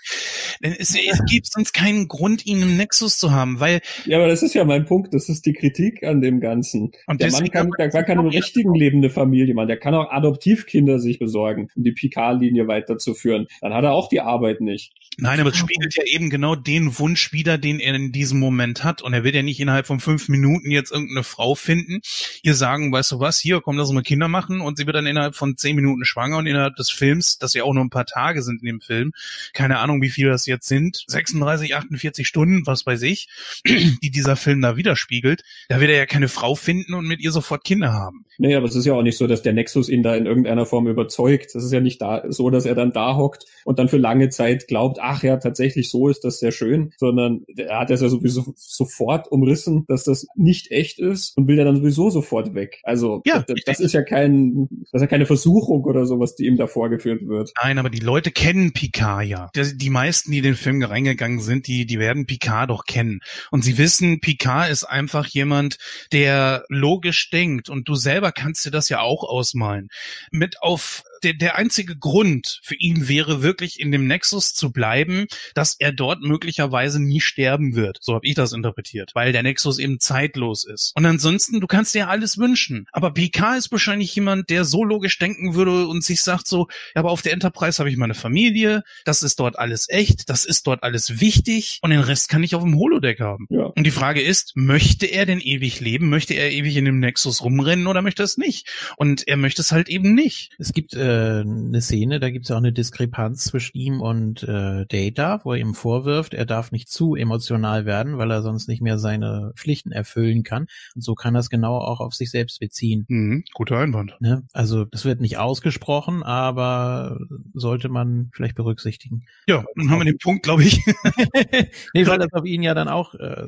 Es, es gibt sonst keinen Grund, ihn im Nexus zu haben, weil Ja, aber das ist ja mein Punkt. Das ist die Kritik an dem Ganzen. Und der Mann kann, der kann im richtigen Leben eine Familie machen. Der kann auch Adoptivkinder sich besorgen, um die Picard-Linie weiterzuführen. Dann hat er auch die Arbeit nicht. Nein, aber es spiegelt ja eben genau den Wunsch wider, den er in diesem Moment hat. Und er wird ja nicht innerhalb von fünf Minuten jetzt irgendeine Frau finden, ihr sagen, weißt du was, hier, komm, lass uns mal Kinder machen. Und sie wird dann innerhalb von zehn Minuten schwanger und innerhalb des Films, das ja auch nur ein paar Tage sind in dem Film, keine Ahnung, wie viel das jetzt sind, 36, 48 Stunden, was weiß ich, die dieser Film da widerspiegelt, da wird er ja keine Frau finden und mit ihr sofort Kinder haben. Nee, aber es ist ja auch nicht so, dass der Nexus ihn da in irgendeiner Form überzeugt. Das ist ja nicht da, so, dass er dann da hockt und dann für lange Zeit glaubt, ach ja, tatsächlich so ist das sehr schön, sondern er hat das ja sowieso sofort umrissen, dass das nicht echt ist und will ja dann sowieso sofort weg. Also Ja, das, das ist ja kein, das ist ja keine Versuchung oder sowas, die ihm da vorgeführt wird. Nein, aber die Leute kennen Picard ja. Die, meisten, die den Film reingegangen sind, die, die werden Picard doch kennen. Und sie wissen, Picard ist einfach jemand, der logisch denkt. Und du selber kannst dir das ja auch ausmalen. Mit auf der, der einzige Grund für ihn wäre wirklich in dem Nexus zu bleiben, dass er dort möglicherweise nie sterben wird. So habe ich das interpretiert, weil der Nexus eben zeitlos ist. Und ansonsten, du kannst dir alles wünschen. Aber Picard ist wahrscheinlich jemand, der so logisch denken würde und sich sagt so, ja, aber auf der Enterprise habe ich meine Familie, das ist dort alles echt, das ist dort alles wichtig und den Rest kann ich auf dem Holodeck haben. Ja. Und die Frage ist, möchte er denn ewig leben? Möchte er ewig in dem Nexus rumrennen oder möchte er es nicht? Und er möchte es halt eben nicht. Es gibt äh, eine Szene, da gibt es auch eine Diskrepanz zwischen ihm und äh, Data, wo er ihm vorwirft, er darf nicht zu emotional werden, weil er sonst nicht mehr seine Pflichten erfüllen kann. Und so kann es genau auch auf sich selbst beziehen. Mhm, guter Einwand. Ne? Also das wird nicht ausgesprochen, aber sollte man vielleicht berücksichtigen. Ja, dann haben wir den Punkt, glaube ich. nee, weil das auf ihn ja dann auch, äh,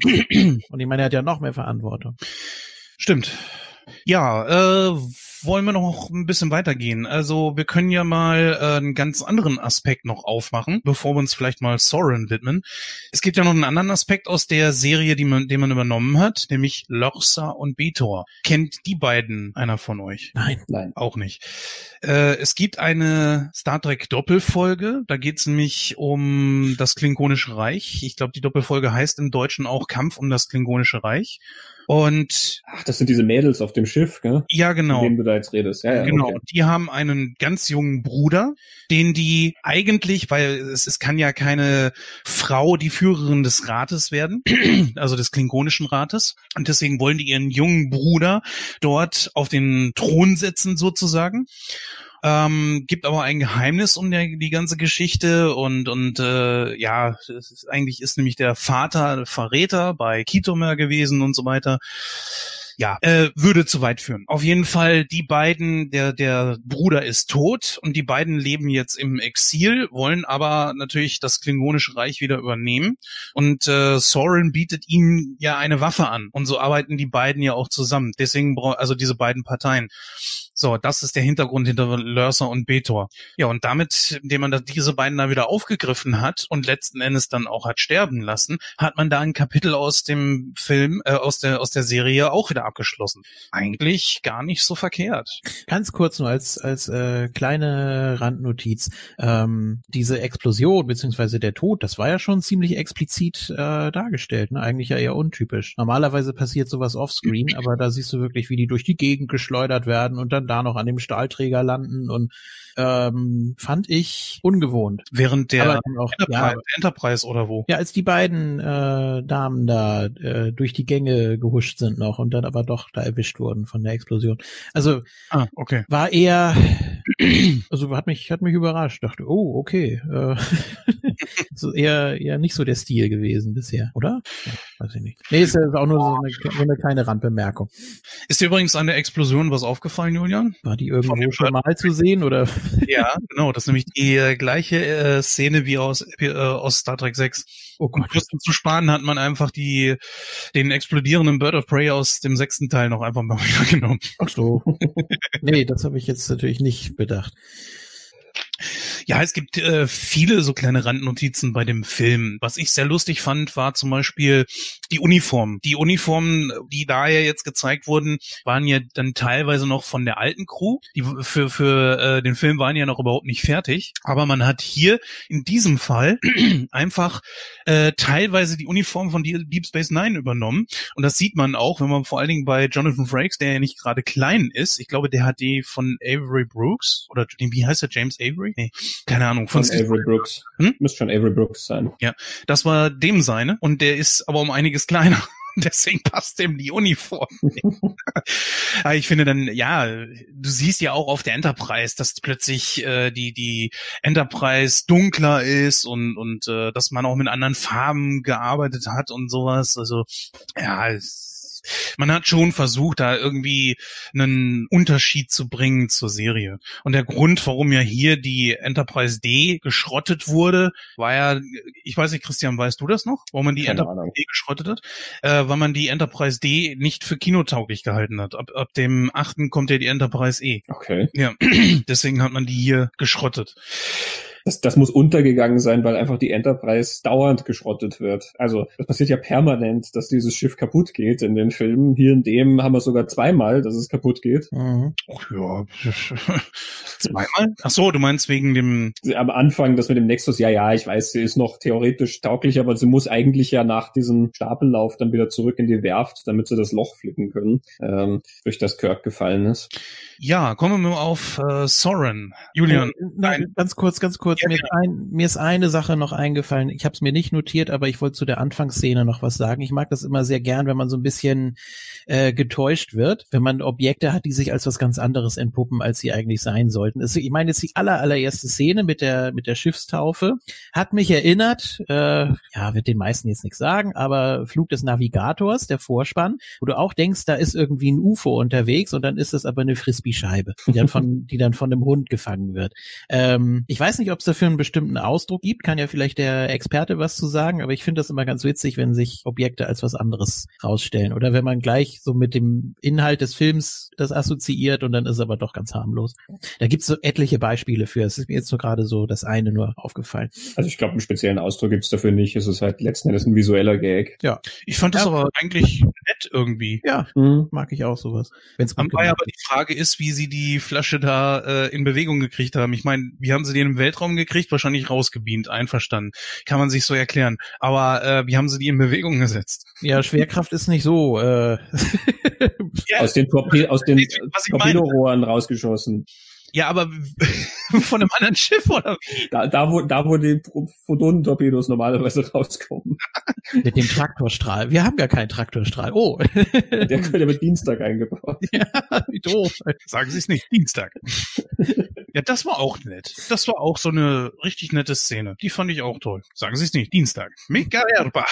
und ich meine, er hat ja noch mehr Verantwortung. Stimmt. Ja, äh, wollen wir noch ein bisschen weitergehen. Also wir können ja mal äh, einen ganz anderen Aspekt noch aufmachen, bevor wir uns vielleicht mal Soren widmen. Es gibt ja noch einen anderen Aspekt aus der Serie, die man, den man übernommen hat, nämlich Lochsa und Betor. Kennt die beiden einer von euch? Nein. Nein. Auch nicht. Äh, es gibt eine Star Trek Doppelfolge. Da geht es nämlich um das Klingonische Reich. Ich glaube, die Doppelfolge heißt im Deutschen auch Kampf um das Klingonische Reich. Und Ach, das sind diese Mädels auf dem Schiff, gell? ja, genau. Von denen du da jetzt redest. Ja, ja, Genau, Okay. die haben einen ganz jungen Bruder, den die eigentlich, weil es, es kann ja keine Frau die Führerin des Rates werden, also des klingonischen Rates, und deswegen wollen die ihren jungen Bruder dort auf den Thron setzen sozusagen. Ähm, gibt aber ein Geheimnis um der, die ganze Geschichte und und äh, ja, ist, eigentlich ist nämlich der Vater Verräter bei Kitomer gewesen und so weiter ja, äh, würde zu weit führen. Auf jeden Fall, die beiden, der, der Bruder ist tot und die beiden leben jetzt im Exil, wollen aber natürlich das Klingonische Reich wieder übernehmen. Und äh, Soren bietet ihnen ja eine Waffe an. Und so arbeiten die beiden ja auch zusammen. Deswegen, brau- also diese beiden Parteien. So, das ist der Hintergrund hinter Lurser und Betor. Ja, und damit, indem man das, diese beiden da wieder aufgegriffen hat und letzten Endes dann auch hat sterben lassen, hat man da ein Kapitel aus dem Film, äh, aus der, aus der Serie auch wieder abgeschlossen. Eigentlich gar nicht so verkehrt. Ganz kurz nur als, als äh, kleine Randnotiz. Ähm, diese Explosion beziehungsweise der Tod, das war ja schon ziemlich explizit äh, dargestellt. Ne? Eigentlich ja eher untypisch. Normalerweise passiert sowas offscreen, aber da siehst du wirklich, wie die durch die Gegend geschleudert werden und dann da noch an dem Stahlträger landen und ähm, fand ich ungewohnt. Während der auch, Enterprise, ja, Enterprise oder wo? ja, als die beiden äh, Damen da äh, durch die Gänge gehuscht sind noch und dann aber doch da erwischt wurden von der Explosion. Also Ah, okay. war eher, also hat mich hat mich überrascht. Dachte, oh okay, äh, so eher eher nicht so der Stil gewesen bisher, oder? Ja, weiß ich nicht. Nee, ist ja auch nur so eine, so eine kleine Randbemerkung. Ist dir übrigens an der Explosion was aufgefallen, Julian? Julian? War die irgendwo schon mal zu sehen oder? Ja, genau. Das ist nämlich die äh, gleiche äh, Szene wie aus, äh, aus Star Trek 6. Oh Gott. Um Kosten zu sparen, hat man einfach die, den explodierenden Bird of Prey aus dem sechsten Teil noch einfach mal wieder genommen. Ach so. nee, das habe ich jetzt natürlich nicht bedacht. Ja, es gibt äh, viele so kleine Randnotizen bei dem Film. Was ich sehr lustig fand, war zum Beispiel die Uniform. Die Uniformen, die da ja jetzt gezeigt wurden, waren ja dann teilweise noch von der alten Crew. Die für, für äh, den Film waren ja noch überhaupt nicht fertig. Aber man hat hier in diesem Fall einfach äh, teilweise die Uniform von Deep Space Nine übernommen. Und das sieht man auch, wenn man vor allen Dingen bei Jonathan Frakes, der ja nicht gerade klein ist, ich glaube, der hat die von Avery Brooks oder wie heißt der James Avery? Nee, keine Ahnung. Von, von Avery Brooks. Hm? Müsste schon Avery Brooks sein. Ja, das war dem seine und der ist aber um einiges kleiner. Deswegen passt dem die Uniform. Ich finde dann, ja, du siehst ja auch auf der Enterprise, dass plötzlich äh, die die Enterprise dunkler ist und und äh, dass man auch mit anderen Farben gearbeitet hat und sowas. Also ja, es man hat schon versucht, da irgendwie einen Unterschied zu bringen zur Serie. Und der Grund, warum ja hier die Enterprise D geschrottet wurde, war ja, ich weiß nicht, Christian, weißt du das noch? Warum man die Keine Enterprise Ahnung. D geschrottet hat? Äh, weil man die Enterprise D nicht für kinotauglich gehalten hat. Ab, ab dem achten kommt ja die Enterprise E. Okay. Ja, deswegen hat man die hier geschrottet. Das, das muss untergegangen sein, weil einfach die Enterprise dauernd geschrottet wird. Also das passiert ja permanent, dass dieses Schiff kaputt geht in den Filmen. Hier in dem haben wir sogar zweimal, dass es kaputt geht. Mhm. Ach ja, zweimal? Ach so, du meinst wegen dem Am Anfang, das mit dem Nexus, ja, ja, ich weiß, sie ist noch theoretisch tauglich, aber sie muss eigentlich ja nach diesem Stapellauf dann wieder zurück in die Werft, damit sie das Loch flicken können, ähm, durch das Kirk gefallen ist. Ja, kommen wir mal auf äh, Soren. Julian. Äh, Nein, ganz kurz, ganz kurz. Ja, mir, ist ein, mir ist eine Sache noch eingefallen. Ich habe es mir nicht notiert, aber ich wollte zu der Anfangsszene noch was sagen. Ich mag das immer sehr gern, wenn man so ein bisschen äh, getäuscht wird, wenn man Objekte hat, die sich als was ganz anderes entpuppen, als sie eigentlich sein sollten. Es, ich meine, jetzt die aller, allererste Szene mit der mit der Schiffstaufe hat mich erinnert. Äh, ja, wird den meisten jetzt nichts sagen, aber Flug des Navigators, der Vorspann, wo du auch denkst, da ist irgendwie ein UFO unterwegs und dann ist es aber eine Frisbee-Scheibe, die dann von die dann von einem Hund gefangen wird. Ähm, ich weiß nicht, ob es dafür einen bestimmten Ausdruck gibt, kann ja vielleicht der Experte was zu sagen, aber ich finde das immer ganz witzig, wenn sich Objekte als was anderes rausstellen oder wenn man gleich so mit dem Inhalt des Films das assoziiert und dann ist es aber doch ganz harmlos. Da gibt's so etliche Beispiele für. Es ist mir jetzt nur gerade so das eine nur aufgefallen. Also ich glaube, einen speziellen Ausdruck gibt's dafür nicht. Es ist halt letzten Endes ein visueller Gag. Ja, Ich fand das Ja. aber eigentlich nett irgendwie. ja, Mhm. mag ich auch sowas. Wenn's gut Wobei aber die Frage ist, wie sie die Flasche da äh, in Bewegung gekriegt haben. Ich meine, wie haben sie die im Weltraum gekriegt? Wahrscheinlich rausgebeamt, einverstanden. Kann man sich so erklären. Aber äh, wie haben sie die in Bewegung gesetzt? Ja, Schwerkraft ist nicht so. Äh, Ja, Aus den, Torpe aus den was ich meine. Torpedorohren rausgeschossen. Ja, aber von einem anderen Schiff oder? wie? Da, da, wo, da, wo die Photonentorpedos normalerweise rauskommen. mit dem Traktorstrahl. Wir haben gar keinen Traktorstrahl. Oh, Der, wird Dienstag eingebaut. wie doof. Sagen Sie es nicht. Dienstag. Ja, das war auch nett. Das war auch so eine richtig nette Szene. Die fand ich auch toll. Sagen Sie es nicht. Dienstag. Mega Erba.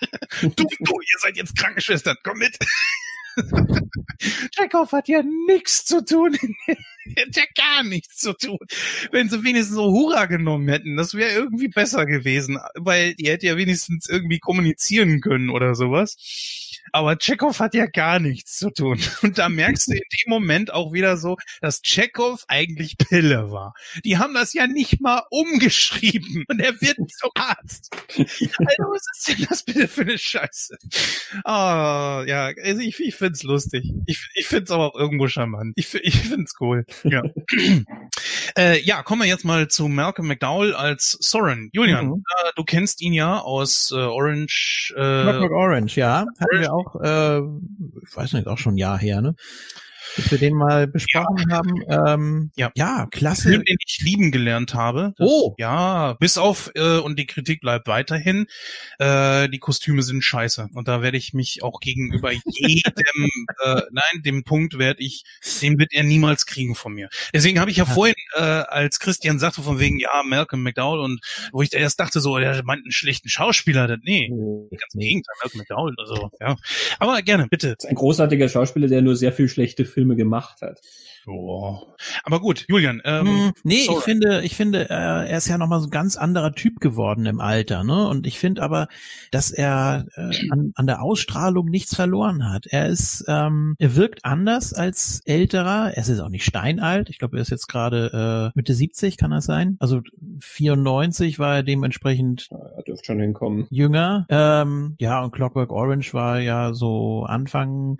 du, du, ihr seid jetzt Krankenschwestern. Komm mit. Chekhov hat ja nichts zu tun. Hat ja gar nichts zu tun. Wenn sie wenigstens so Hurra genommen hätten, das wäre irgendwie besser gewesen, weil die hätte ja wenigstens irgendwie kommunizieren können oder sowas. Aber Chekhov hat ja gar nichts zu tun. Und da merkst du in dem Moment auch wieder so, dass Chekhov eigentlich Pille war. Die haben das ja nicht mal umgeschrieben. Und er wird zum Arzt. Alter, was ist denn das bitte für eine Scheiße? Ah, ja, also ich, ich find's lustig. Ich, ich find's aber auch irgendwo charmant. Ich, ich find's cool. Ja. äh, ja, kommen wir jetzt mal zu Malcolm McDowell als Soren. Julian, Mhm. äh, du kennst ihn ja aus äh, Orange. Äh, Orange, ja. Hatten wir auch, äh, ich weiß nicht, auch schon ein Jahr her, ne? Dass wir den mal besprochen haben. Ähm, Ja. ja, klasse. Film, den ich lieben gelernt habe. Das, Oh. Ja, bis auf, äh, und die Kritik bleibt weiterhin, äh, die Kostüme sind scheiße. Und da werde ich mich auch gegenüber jedem, äh, nein, dem Punkt werde ich, den wird er niemals kriegen von mir. Deswegen habe ich ja vorhin, äh, als Christian sagte von wegen, ja, Malcolm McDowell und wo ich erst dachte so, der meint einen schlechten Schauspieler, das, nee, ganz im Gegenteil, Malcolm McDowell, also, ja. Aber gerne, bitte. ist ein großartiger Schauspieler, der nur sehr viel schlechte Filme gemacht hat. Oh. Aber gut, Julian, ähm, Hm, nee, sorry. ich finde, ich finde, äh, er ist ja nochmal so ein ganz anderer Typ geworden im Alter, ne? Und ich finde aber, dass er äh, an, an der Ausstrahlung nichts verloren hat. Er ist, ähm, er wirkt anders als älterer. Er ist auch nicht steinalt. Ich glaube, er ist jetzt gerade äh, Mitte 70, kann das sein? Also 94 war er dementsprechend Er dürfte schon hinkommen. jünger. Ähm, ja, und Clockwork Orange war ja so Anfang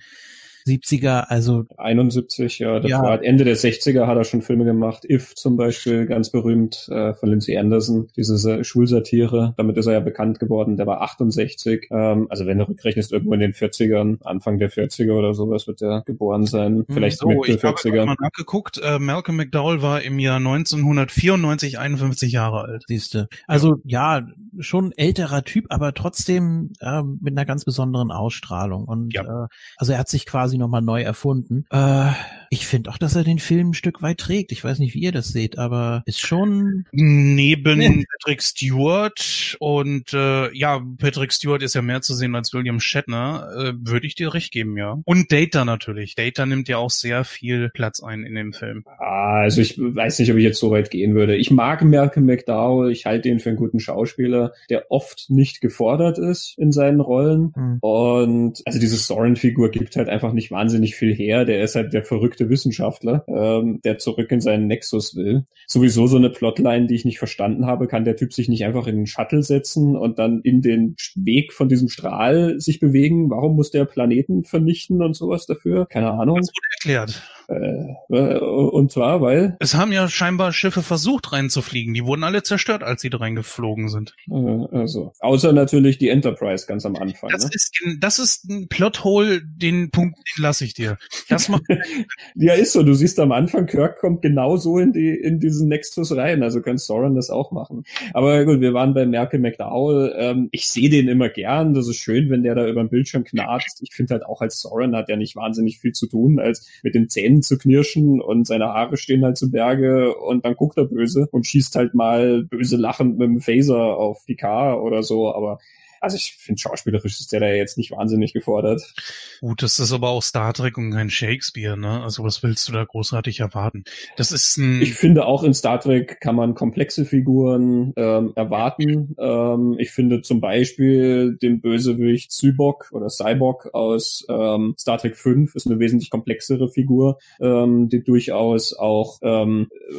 70er, also 71, ja, das Ja. war Ende der 60er hat er schon Filme gemacht. If zum Beispiel, ganz berühmt, äh, von Lindsay Anderson, diese äh, Schulsatire. Damit ist er ja bekannt geworden. Der war 68. Ähm, also wenn du rückrechnest, irgendwo in den 40ern, Anfang der 40er oder sowas wird er geboren sein. Vielleicht so, Mitte ich habe 40er. mal nachgeguckt, äh, Malcolm McDowell war im Jahr 1994 51 Jahre alt. Siehste. Also ja, schon älterer Typ, aber trotzdem äh, mit einer ganz besonderen Ausstrahlung. Und Ja. äh, also er hat sich quasi nochmal neu erfunden. Äh, ich finde auch, dass er den Film ein Stück weit trägt. Ich weiß nicht, wie ihr das seht, aber ist schon. Neben. Patrick Stewart und äh, ja, Patrick Stewart ist ja mehr zu sehen als William Shatner, äh, würde ich dir recht geben, ja. Und Data natürlich. Data nimmt ja auch sehr viel Platz ein in dem Film. Ah, also ich weiß nicht, ob ich jetzt so weit gehen würde. Ich mag Malcolm McDowell. Ich halte ihn für einen guten Schauspieler, der oft nicht gefordert ist in seinen Rollen. Hm. Und also diese Soren-Figur gibt halt einfach nicht wahnsinnig viel her. Der ist halt der verrückte Wissenschaftler, ähm, der zurück in seinen Nexus will. Sowieso so eine Plotline, die ich nicht verstanden habe. Kann der Typ sich nicht einfach in den Shuttle setzen und dann in den Weg von diesem Strahl sich bewegen? Warum muss der Planeten vernichten und sowas dafür? Keine Ahnung. Das wurde erklärt. Äh, äh, und zwar, weil Es haben ja scheinbar Schiffe versucht reinzufliegen. Die wurden alle zerstört, als sie da reingeflogen sind. Äh, Also, außer natürlich die Enterprise ganz am Anfang. Das Ne? ist, das ist ein Plothole, den Punkt lasse ich dir. Das macht Ja, ist so. Du siehst am Anfang, Kirk kommt genau so in die in diesen Nexus rein. Also kann Soren das auch machen. Aber gut, wir waren bei Merkel McDowell. Ähm, ich sehe den immer gern. Das ist schön, wenn der da über den Bildschirm knarzt. Ich finde halt auch als Soren hat er nicht wahnsinnig viel zu tun, als mit den Zähnen zu knirschen und seine Haare stehen halt zu Berge und dann guckt er böse und schießt halt mal böse lachend mit dem Phaser auf die K oder so. Aber also ich finde schauspielerisch ist der da jetzt nicht wahnsinnig gefordert. Gut, das ist aber auch Star Trek und kein Shakespeare, ne? Also was willst du da großartig erwarten? Das ist ein Ich finde auch in Star Trek kann man komplexe Figuren ähm, erwarten. Ähm, ich finde zum Beispiel den Bösewicht Cyborg oder Cyborg aus ähm, Star Trek 5 ist eine wesentlich komplexere Figur, ähm, die durchaus auch ähm, äh,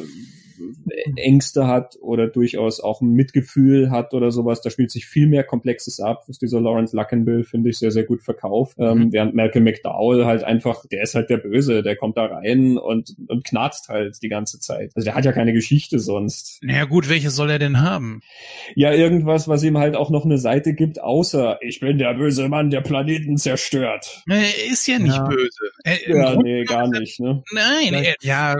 Ängste hat oder durchaus auch ein Mitgefühl hat oder sowas. Da spielt sich viel mehr Komplexes ab, was dieser Lawrence Luckenbill, finde ich, sehr, sehr gut verkauft. Ähm, während Malcolm McDowell halt einfach, der ist halt der Böse, der kommt da rein und, und knarzt halt die ganze Zeit. Also der hat ja keine Geschichte sonst. naja gut, welche soll er denn haben? Ja, irgendwas, was ihm halt auch noch eine Seite gibt, außer ich bin der böse Mann, der Planeten zerstört. Er ist ja nicht Ja. böse. Er, Ja, Grunde nee, gar nicht, ne? Nein, er, ja,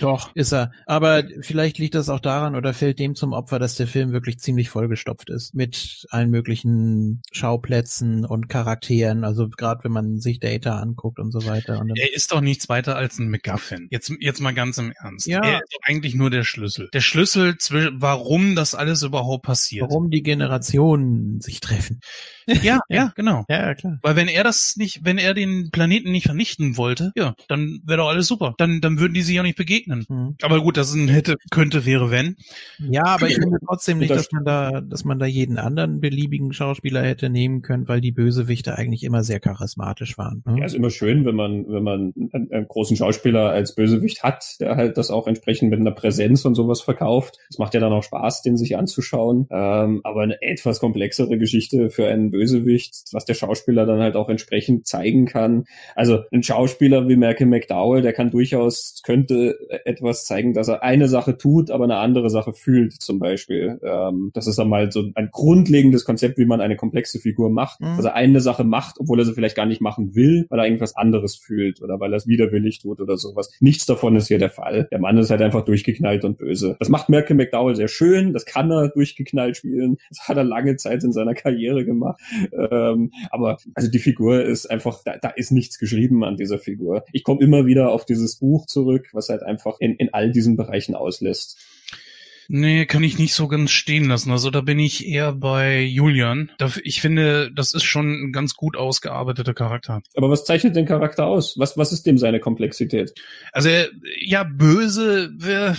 Doch, ist er. Aber vielleicht liegt das auch daran oder fällt dem zum Opfer, dass der Film wirklich ziemlich vollgestopft ist mit allen möglichen Schauplätzen und Charakteren. Also gerade wenn man sich Data anguckt und so weiter. Und er ist doch nichts weiter als ein MacGuffin. Jetzt, jetzt mal ganz im Ernst. Ja. Er ist doch eigentlich nur der Schlüssel. Der Schlüssel, zwischen, warum das alles überhaupt passiert. warum die Generationen sich treffen. Ja, ja, genau. Ja, ja, klar. Weil wenn er das nicht, wenn er den Planeten nicht vernichten wollte, ja, dann wäre doch alles super. Dann, dann würden die sich auch nicht begegnen. Hm. Aber gut, das ist ein hätte, könnte, wäre, wenn. Ja, aber ich finde trotzdem nicht, Das- dass man da, dass man da jeden anderen beliebigen Schauspieler hätte nehmen können, weil die Bösewichte eigentlich immer sehr charismatisch waren. Ne? Ja, ist immer schön, wenn man, wenn man einen, einen großen Schauspieler als Bösewicht hat, der halt das auch entsprechend mit einer Präsenz und sowas verkauft. Es macht ja dann auch Spaß, den sich anzuschauen. Ähm, aber eine etwas komplexere Geschichte für einen Bösewicht, was der Schauspieler dann halt auch entsprechend zeigen kann. Also Also ein Schauspieler wie Malcolm McDowell, der kann durchaus, könnte etwas zeigen, dass er eine Sache tut, aber eine andere Sache fühlt, zum Beispiel. Ähm, das ist dann mal so ein grundlegendes Konzept, wie man eine komplexe Figur macht. Mhm. Also eine Sache macht, obwohl er sie vielleicht gar nicht machen will, weil er irgendwas anderes fühlt oder weil er es widerwillig tut oder sowas. Nichts davon ist hier der Fall. Der Mann ist halt einfach durchgeknallt und böse. Das macht Malcolm McDowell sehr schön, das kann er durchgeknallt spielen. Das hat er lange Zeit in seiner Karriere gemacht. Ähm, aber also die Figur ist einfach, da, da ist nichts geschrieben an dieser Figur. Ich komme immer wieder auf dieses Buch zurück, was halt einfach in, in all diesen Bereichen auslässt. Nee, kann ich nicht so ganz stehen lassen. Also da bin ich eher bei Julian. Ich finde, das ist schon ein ganz gut ausgearbeiteter Charakter. Aber was zeichnet den Charakter aus? Was, was ist dem seine Komplexität? Also er, ja, böse, äh,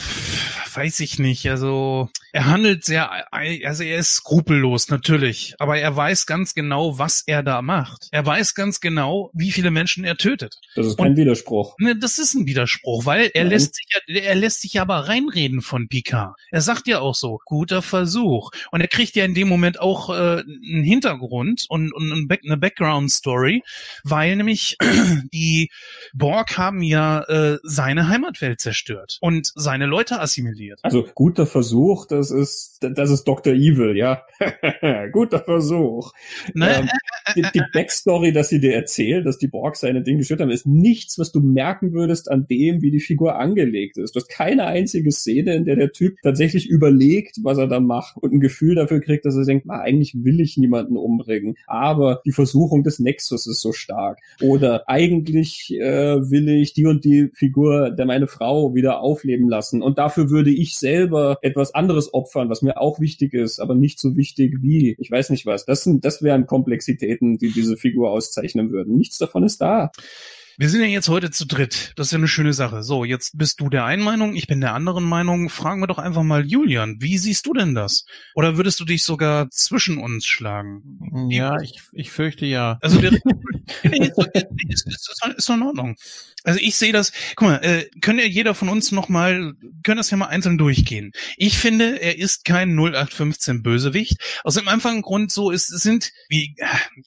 weiß ich nicht. Also er handelt sehr, also er ist skrupellos, natürlich. Aber er weiß ganz genau, was er da macht. Er weiß ganz genau, wie viele Menschen er tötet. Das ist kein Widerspruch. Ne, das ist ein Widerspruch, weil er Nein. lässt sich ja, er lässt sich ja aber reinreden von Picard. Er sagt ja auch so, guter Versuch. Und er kriegt ja in dem Moment auch äh, einen Hintergrund und, und eine Background-Story, weil nämlich die Borg haben ja äh, seine Heimatwelt zerstört und seine Leute assimiliert. Also guter Versuch, das ist das ist Dr. Evil, ja. guter Versuch. Ne? Ähm, die, die Backstory, dass sie dir erzählt, dass die Borg seine Dinge gestört haben, ist nichts, was du merken würdest an dem, wie die Figur angelegt ist. Du hast keine einzige Szene, in der der Typ tatsächlich überlegt, was er da macht und ein Gefühl dafür kriegt, dass er denkt, na, eigentlich will ich niemanden umbringen. Aber die Versuchung des Nexus ist so stark. Oder eigentlich äh, will ich die und die Figur, der meine Frau wieder aufleben lassen. Und dafür würde ich selber etwas anderes opfern, was mir auch wichtig ist, aber nicht so wichtig wie, ich weiß nicht was. Das sind, das wären Komplexitäten, die diese Figur auszeichnen würden. Nichts davon ist da. Wir sind ja jetzt heute zu dritt. Das ist ja eine schöne Sache. So, jetzt bist du der einen Meinung, ich bin der anderen Meinung. Fragen wir doch einfach mal Julian. Wie siehst du denn das? Oder würdest du dich sogar zwischen uns schlagen? Ja, ich, ich fürchte ja. Also wir, Nee, ist, ist, ist, ist doch in Ordnung. Also ich sehe das, guck mal, äh, können ja jeder von uns noch mal, können das ja mal einzeln durchgehen. Ich finde, er ist kein 0815 Bösewicht. Aus dem einfachen Grund so ist, es sind, wie,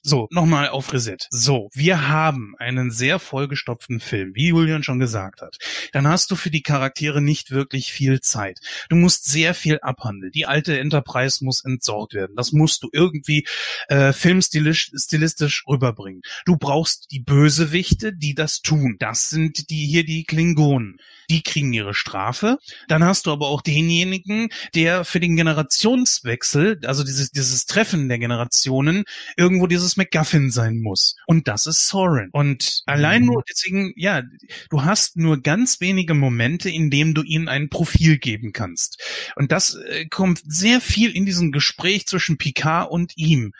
so, nochmal auf Reset. So, wir haben einen sehr vollgestopften Film, wie Julian schon gesagt hat. Dann hast du für die Charaktere nicht wirklich viel Zeit. Du musst sehr viel abhandeln. Die alte Enterprise muss entsorgt werden. Das musst du irgendwie äh, filmstilistisch stilistisch rüberbringen. Du brauchst die Bösewichte, die das tun. Das sind die hier die Klingonen. Die kriegen ihre Strafe. Dann hast du aber auch denjenigen, der für den Generationswechsel, also dieses, dieses Treffen der Generationen, irgendwo dieses MacGuffin sein muss. Und das ist Soren. Und allein nur deswegen, ja, du hast nur ganz wenige Momente, in denen du ihnen ein Profil geben kannst. Und das äh, kommt sehr viel in diesem Gespräch zwischen Picard und ihm.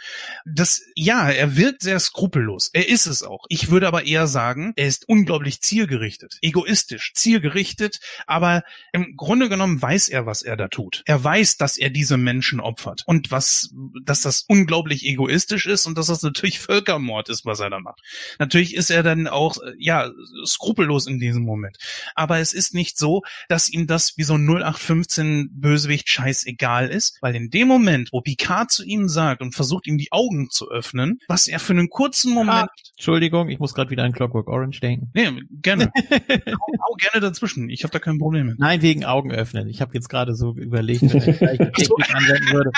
Das, ja, er wirkt sehr skrupellos. Er ist es auch. Ich würde aber eher sagen, er ist unglaublich zielgerichtet, egoistisch, zielgerichtet, aber im Grunde genommen weiß er, was er da tut. Er weiß, dass er diese Menschen opfert und was, dass das unglaublich egoistisch ist und dass das natürlich Völkermord ist, was er da macht. Natürlich ist er dann auch, äh, ja, skrupellos in diesem Moment. Aber es ist nicht so, dass ihm das wie so ein 0815 Bösewicht scheißegal ist, weil in dem Moment, wo Picard zu ihm sagt und versucht, ihm die Augen zu öffnen, was er für einen kurzen Moment Ah, Entschuldigung, ich muss gerade wieder an Clockwork Orange denken. Nee, gerne. hau, hau gerne dazwischen. Ich habe da kein Problem mit. Nein, wegen Augen öffnen. Ich habe jetzt gerade so überlegt, wenn ich gleich eine Technik anwenden würde.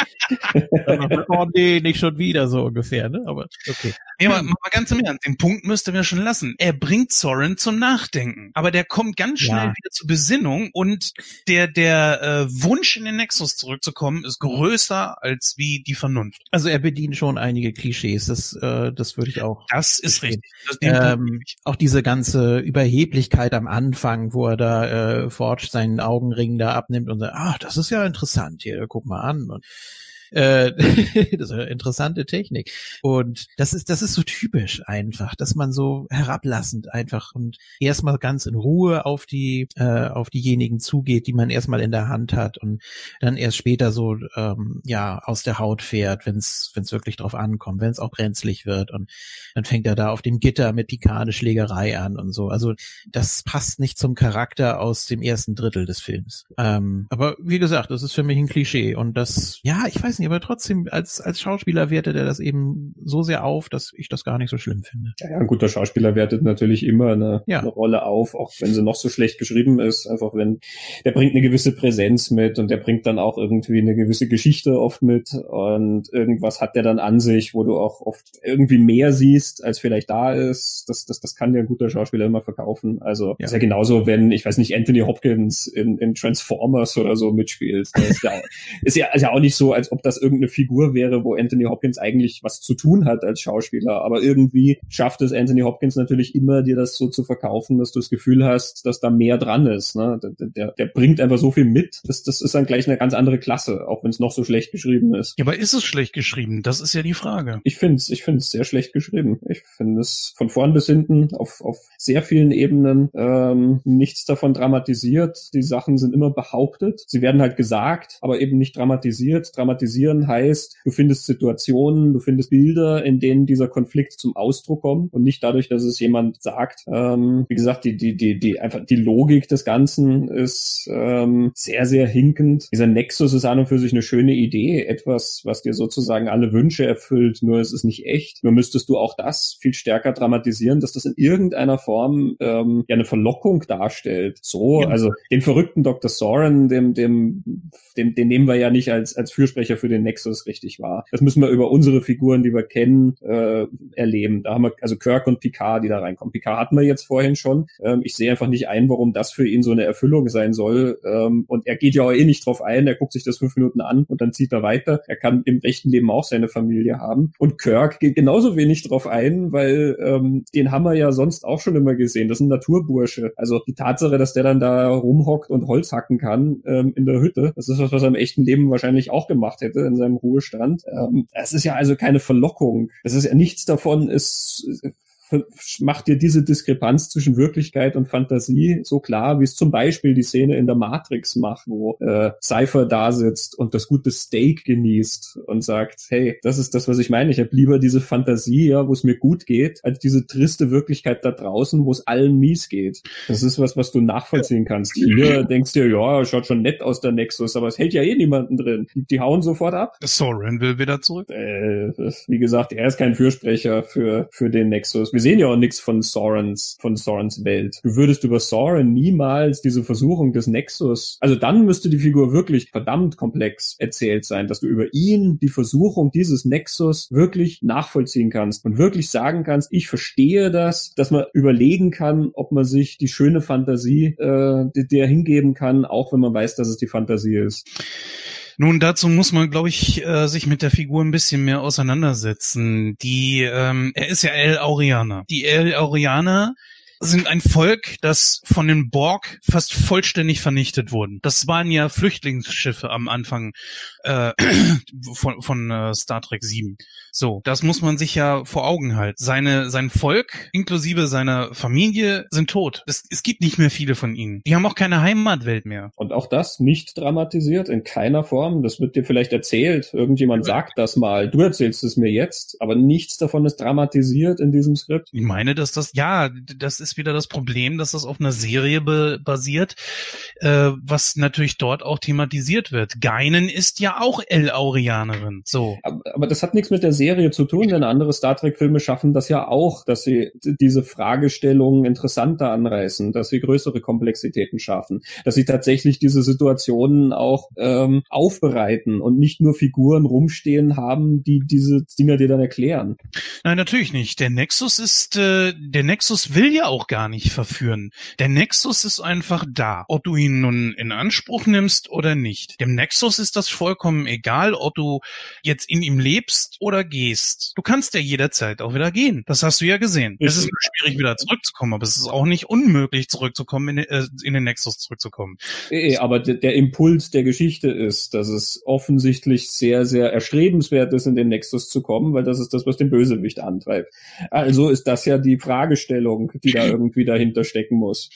Dann, oh nee, nicht schon wieder so ungefähr, ne? Aber okay. Nee, aber mal ganz im Ernst, den Punkt müsste wir schon lassen. Er bringt Soren zum Nachdenken. Aber der kommt ganz schnell Ja. wieder zur Besinnung und der, der äh, Wunsch in den Nexus zurückzukommen ist größer als wie die Vernunft. Also er bedient schon einige Klischees, das, äh, das würde ich auch. Das ist verstehen. richtig. Das, Ähm, auch diese ganze Überheblichkeit am Anfang, wo er da äh, Forge seinen Augenring da abnimmt und sagt, ach, das ist ja interessant hier, guck mal an. Und äh, das ist eine interessante Technik. Und das ist, das ist so typisch einfach, dass man so herablassend einfach und erstmal ganz in Ruhe auf die, äh, auf diejenigen zugeht, die man erstmal in der Hand hat und dann erst später so, ähm, ja, aus der Haut fährt, wenn es wirklich drauf ankommt, wenn es auch brenzlig wird und dann fängt er da auf dem Gitter mit Picard eine Schlägerei an und so. Also das passt nicht zum Charakter aus dem ersten Drittel des Films. Ähm, aber wie gesagt, das ist für mich ein Klischee und das, ja, ich weiß nicht, nicht, aber trotzdem, als, als Schauspieler wertet er das eben so sehr auf, dass ich das gar nicht so schlimm finde. Ja, ein guter Schauspieler wertet natürlich immer eine, Ja. eine Rolle auf, auch wenn sie noch so schlecht geschrieben ist. Einfach wenn, der bringt eine gewisse Präsenz mit und der bringt dann auch irgendwie eine gewisse Geschichte oft mit und irgendwas hat der dann an sich, wo du auch oft irgendwie mehr siehst, als vielleicht da ist. Das, das, das kann dir ein guter Schauspieler immer verkaufen. Also Ja. ist ja genauso, wenn, ich weiß nicht, Anthony Hopkins in, in Transformers oder so mitspielt. Ist ja, ist ja, ist ja auch nicht so, als ob das irgendeine Figur wäre, wo Anthony Hopkins eigentlich was zu tun hat als Schauspieler. Aber irgendwie schafft es Anthony Hopkins natürlich immer, dir das so zu verkaufen, dass du das Gefühl hast, dass da mehr dran ist. Ne? Der, der, der bringt einfach so viel mit. Das, das ist dann gleich eine ganz andere Klasse, auch wenn es noch so schlecht geschrieben ist. Ja, aber ist es schlecht geschrieben? Das ist ja die Frage. Ich finde es ich find's sehr schlecht geschrieben. Ich finde es von vorn bis hinten auf, auf sehr vielen Ebenen ähm, nichts davon dramatisiert. Die Sachen sind immer behauptet. Sie werden halt gesagt, aber eben nicht dramatisiert. Dramatisieren heißt, du findest Situationen, du findest Bilder, in denen dieser Konflikt zum Ausdruck kommt und nicht dadurch, dass es jemand sagt. Ähm, wie gesagt, die, die, die, die, einfach die Logik des Ganzen ist ähm, sehr, sehr hinkend. Dieser Nexus ist an und für sich eine schöne Idee. Etwas, was dir sozusagen alle Wünsche erfüllt, nur es ist nicht echt. Nur müsstest du auch das viel stärker dramatisieren, dass das in irgendeiner Form ähm, ja eine Verlockung darstellt. So, Ja. also den verrückten Dr. Soren, dem, dem, dem, den nehmen wir ja nicht als, als Fürsprecher für den Nexus richtig wahr. Das müssen wir über unsere Figuren, die wir kennen, äh, erleben. Da haben wir also Kirk und Picard, die da reinkommen. Picard hatten wir jetzt vorhin schon. Ähm, ich sehe einfach nicht ein, warum das für ihn so eine Erfüllung sein soll. Ähm, und er geht ja auch eh nicht drauf ein. Er guckt sich das fünf Minuten an und dann zieht er weiter. Er kann im echten Leben auch seine Familie haben. Und Kirk geht genauso wenig drauf ein, weil ähm, den haben wir ja sonst auch schon immer gesehen. Das ist Naturbursche. Also die Tatsache, dass der dann da rumhockt und Holz hacken kann ähm, in der Hütte, das ist was, was er im echten Leben wahrscheinlich auch gemacht hätte in seinem Ruhestand. Ähm, es ist ja also keine Verlockung. Das ist ja nichts davon ist macht dir diese Diskrepanz zwischen Wirklichkeit und Fantasie so klar, wie es zum Beispiel die Szene in der Matrix macht, wo äh, Cypher da sitzt und das gute Steak genießt und sagt, hey, das ist das, was ich meine. Ich habe lieber diese Fantasie, ja, wo es mir gut geht, als diese triste Wirklichkeit da draußen, wo es allen mies geht. Das ist was, was du nachvollziehen kannst. Hier denkst du dir, ja, schaut schon nett aus der Nexus, aber es hält ja eh niemanden drin. Die, die hauen sofort ab. Soren will wieder zurück. Äh, wie gesagt, er ist kein Fürsprecher für, für den Nexus. Wir sehen ja auch nichts von Sorens, von Sorens Welt. Du würdest über Soren niemals diese Versuchung des Nexus, also dann müsste die Figur wirklich verdammt komplex erzählt sein, dass du über ihn die Versuchung dieses Nexus wirklich nachvollziehen kannst und wirklich sagen kannst, ich verstehe das, dass man überlegen kann, ob man sich die schöne Fantasie äh, der hingeben kann, auch wenn man weiß, dass es die Fantasie ist. Nun, dazu muss man, glaube ich, äh, sich mit der Figur ein bisschen mehr auseinandersetzen. Die, ähm, er ist ja El Aurianer. Die El Aurianer sind ein Volk, das von den Borg fast vollständig vernichtet wurden. Das waren ja Flüchtlingsschiffe am Anfang äh, von, von äh, Star Trek 7. So, das muss man sich ja vor Augen halten. Seine, sein Volk, inklusive seiner Familie, sind tot. Es, es gibt nicht mehr viele von ihnen. Die haben auch keine Heimatwelt mehr. Und auch das nicht dramatisiert, in keiner Form. Das wird dir vielleicht erzählt. Irgendjemand sagt das mal. Du erzählst es mir jetzt. Aber nichts davon ist dramatisiert in diesem Skript. Ich meine, dass das, ja, das ist wieder das Problem, dass das auf einer Serie basiert, äh, was natürlich dort auch thematisiert wird. Geinen ist ja auch El-Aurianerin. So. Aber, aber das hat nichts mit der Serie zu tun, denn andere Star Trek-Filme schaffen das ja auch, dass sie diese Fragestellungen interessanter anreißen, dass sie größere Komplexitäten schaffen, dass sie tatsächlich diese Situationen auch ähm, aufbereiten und nicht nur Figuren rumstehen haben, die diese Dinger dir dann erklären. Nein, natürlich nicht. Der Nexus ist, äh, der Nexus will ja auch gar nicht verführen. Der Nexus ist einfach da, ob du ihn nun in Anspruch nimmst oder nicht. Dem Nexus ist das vollkommen egal, ob du jetzt in ihm lebst oder gehst. Du kannst ja jederzeit auch wieder gehen. Das hast du ja gesehen. Es ist schwierig, wieder zurückzukommen, aber es ist auch nicht unmöglich, zurückzukommen, in, den- äh, in den Nexus zurückzukommen. Eh, aber der, der Impuls der Geschichte ist, dass es offensichtlich sehr, sehr erstrebenswert ist, in den Nexus zu kommen, weil das ist das, was den Bösewicht antreibt. Also ist das ja die Fragestellung, die da irgendwie dahinter stecken muss.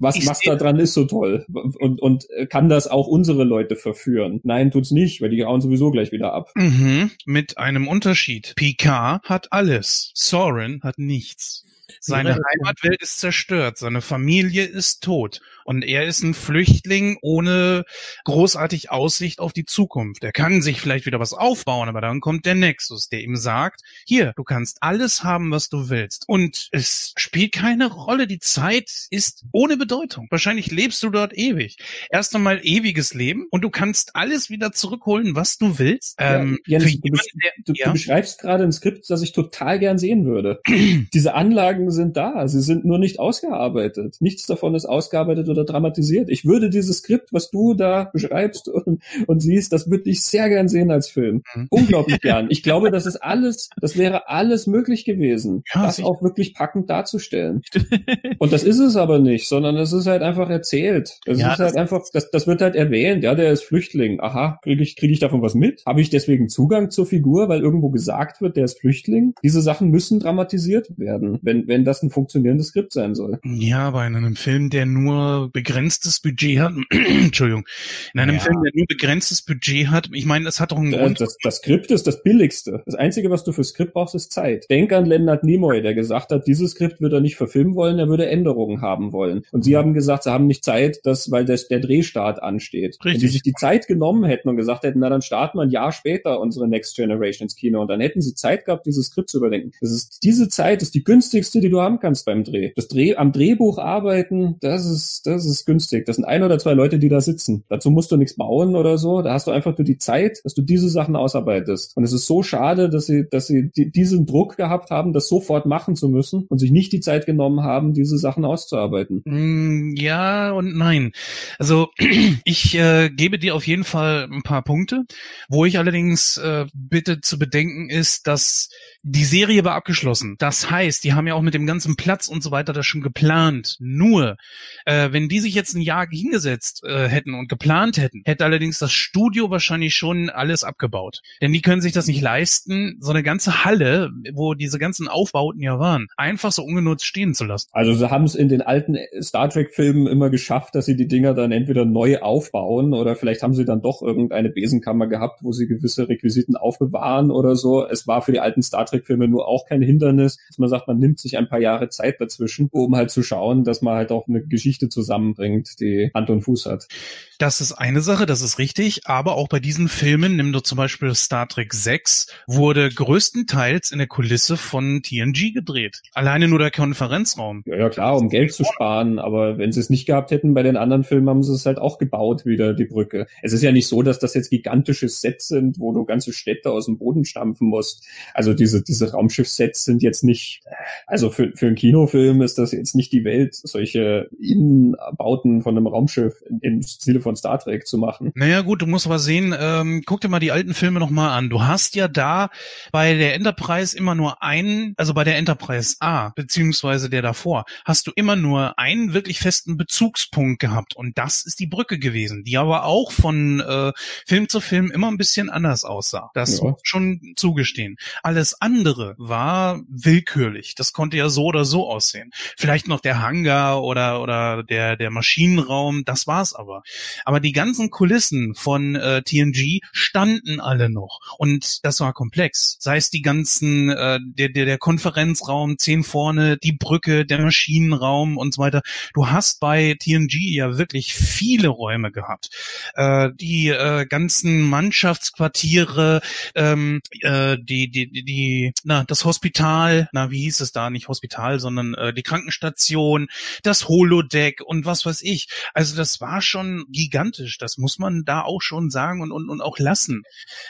Was, Ich was da dran ist so toll? Und, und kann das auch unsere Leute verführen? Nein, tut's nicht, weil die hauen sowieso gleich wieder ab. Mhm, mit einem Unterschied. Picard hat alles. Soren hat nichts. Seine Heimatwelt ist zerstört, seine Familie ist tot und er ist ein Flüchtling ohne großartig Aussicht auf die Zukunft. Er kann sich vielleicht wieder was aufbauen, aber dann kommt der Nexus, der ihm sagt, hier, du kannst alles haben, was du willst. Und es spielt keine Rolle, die Zeit ist ohne Bedeutung. Wahrscheinlich lebst du dort ewig. Erst einmal ewiges Leben und du kannst alles wieder zurückholen, was du willst. Ähm, ja, Jens, für du, jemanden, der- du, ja. du beschreibst gerade ein Skript, das ich total gern sehen würde. Diese Anlagen sind da, sie sind nur nicht ausgearbeitet. Nichts davon ist ausgearbeitet oder dramatisiert. Ich würde dieses Skript, was du da beschreibst und, und siehst, das würde ich sehr gern sehen als Film. Mhm. Unglaublich gern. Ich glaube, das ist alles, das wäre alles möglich gewesen, Ja, das sicher. auch wirklich packend darzustellen. Und das ist es aber nicht, sondern es ist halt einfach erzählt. Es Ja, ist halt das- einfach, das, das wird halt erwähnt, ja, der ist Flüchtling. Aha, kriege ich, krieg ich davon was mit? Habe ich deswegen Zugang zur Figur, weil irgendwo gesagt wird, der ist Flüchtling? Diese Sachen müssen dramatisiert werden, wenn, wenn das ein funktionierendes Skript sein soll. Ja, aber in einem Film, der nur begrenztes Budget hat, Entschuldigung, in einem Ja. Film, der nur begrenztes Budget hat, ich meine, es hat doch einen Das, Grund. das, das Skript ist das billigste. Das Einzige, was du für Skript brauchst, ist Zeit. Denk an Leonard Nimoy, der gesagt hat, dieses Skript würde er nicht verfilmen wollen, er würde Änderungen haben wollen. Und sie haben gesagt, sie haben nicht Zeit, dass, weil der, der Drehstart ansteht. Wenn Richtig. sie sich die Zeit genommen hätten und gesagt hätten, na dann starten wir ein Jahr später unsere Next Generation ins Kino und dann hätten sie Zeit gehabt, dieses Skript zu überdenken. Das ist, diese Zeit ist die günstigste, die du haben kannst beim Dreh. Das Dreh, am Drehbuch arbeiten, das ist, das ist günstig. Das sind ein oder zwei Leute, die da sitzen. Dazu musst du nichts bauen oder so. Da hast du einfach nur die Zeit, dass du diese Sachen ausarbeitest. Und es ist so schade, dass sie, dass sie die, diesen Druck gehabt haben, das sofort machen zu müssen und sich nicht die Zeit genommen haben, diese Sachen auszuarbeiten. Mm, Ja und nein. Also ich äh, gebe dir auf jeden Fall ein paar Punkte. Wo ich allerdings äh, bitte zu bedenken ist, dass die Serie war abgeschlossen. Das heißt, die haben ja auch mit dem ganzen Platz und so weiter das schon geplant. Nur, äh, wenn die sich jetzt ein Jahr hingesetzt äh, hätten und geplant hätten, hätte allerdings das Studio wahrscheinlich schon alles abgebaut. Denn die können sich das nicht leisten, so eine ganze Halle, wo diese ganzen Aufbauten ja waren, einfach so ungenutzt stehen zu lassen. Also sie haben es in den alten Star Trek-Filmen immer geschafft, dass sie die Dinger dann entweder neu aufbauen oder vielleicht haben sie dann doch irgendeine Besenkammer gehabt, wo sie gewisse Requisiten aufbewahren oder so. Es war für die alten Star Trek-Filme nur auch kein Hindernis, dass man sagt, man nimmt sich ein paar Jahre Zeit dazwischen, um halt zu schauen, dass man halt auch eine Geschichte zusammenbringt, die Hand und Fuß hat. Das ist eine Sache, das ist richtig, aber auch bei diesen Filmen, nimm doch zum Beispiel Star Trek 6, wurde größtenteils in der Kulisse von TNG gedreht. Alleine nur der Konferenzraum. Ja, ja klar, um Geld zu sparen, aber wenn sie es nicht gehabt hätten bei den anderen Filmen, haben sie es halt auch gebaut wieder, die Brücke. Es ist ja nicht so, dass das jetzt gigantische Sets sind, wo du ganze Städte aus dem Boden stampfen musst. Also diese, diese Raumschiff-Sets sind jetzt nicht, also für, für einen Kinofilm ist das jetzt nicht die Welt, solche Innenbauten von einem Raumschiff im, Stile von Star Trek zu machen. Naja gut, du musst aber sehen, ähm, guck dir mal die alten Filme nochmal an. Du hast ja da bei der Enterprise immer nur einen, also bei der Enterprise A, beziehungsweise der davor, hast du immer nur einen wirklich festen Bezugspunkt gehabt. Und das ist die Brücke gewesen, die aber auch von äh, Film zu Film immer ein bisschen anders aussah. Das Ja. muss schon zugestehen. Alles andere war willkürlich. Das konnte ja so oder so aussehen. Vielleicht noch der Hangar oder, oder der, der Maschinenraum, das war's aber. Aber die ganzen Kulissen von äh, TNG standen alle noch. Und das war komplex. Sei es die ganzen, äh, der, der, der Konferenzraum, zehn vorne, die Brücke, der Maschinenraum und so weiter. Du hast bei TNG ja wirklich viele Räume gehabt. Äh, die äh, ganzen Mannschaftsquartiere, ähm, äh, die, die, die, die, na, das Hospital, na, wie hieß es da? Nicht Hospital, sondern äh, die Krankenstation, das Holodeck und was weiß ich. Also das war schon gigantisch. Das muss man da auch schon sagen und, und, und auch lassen.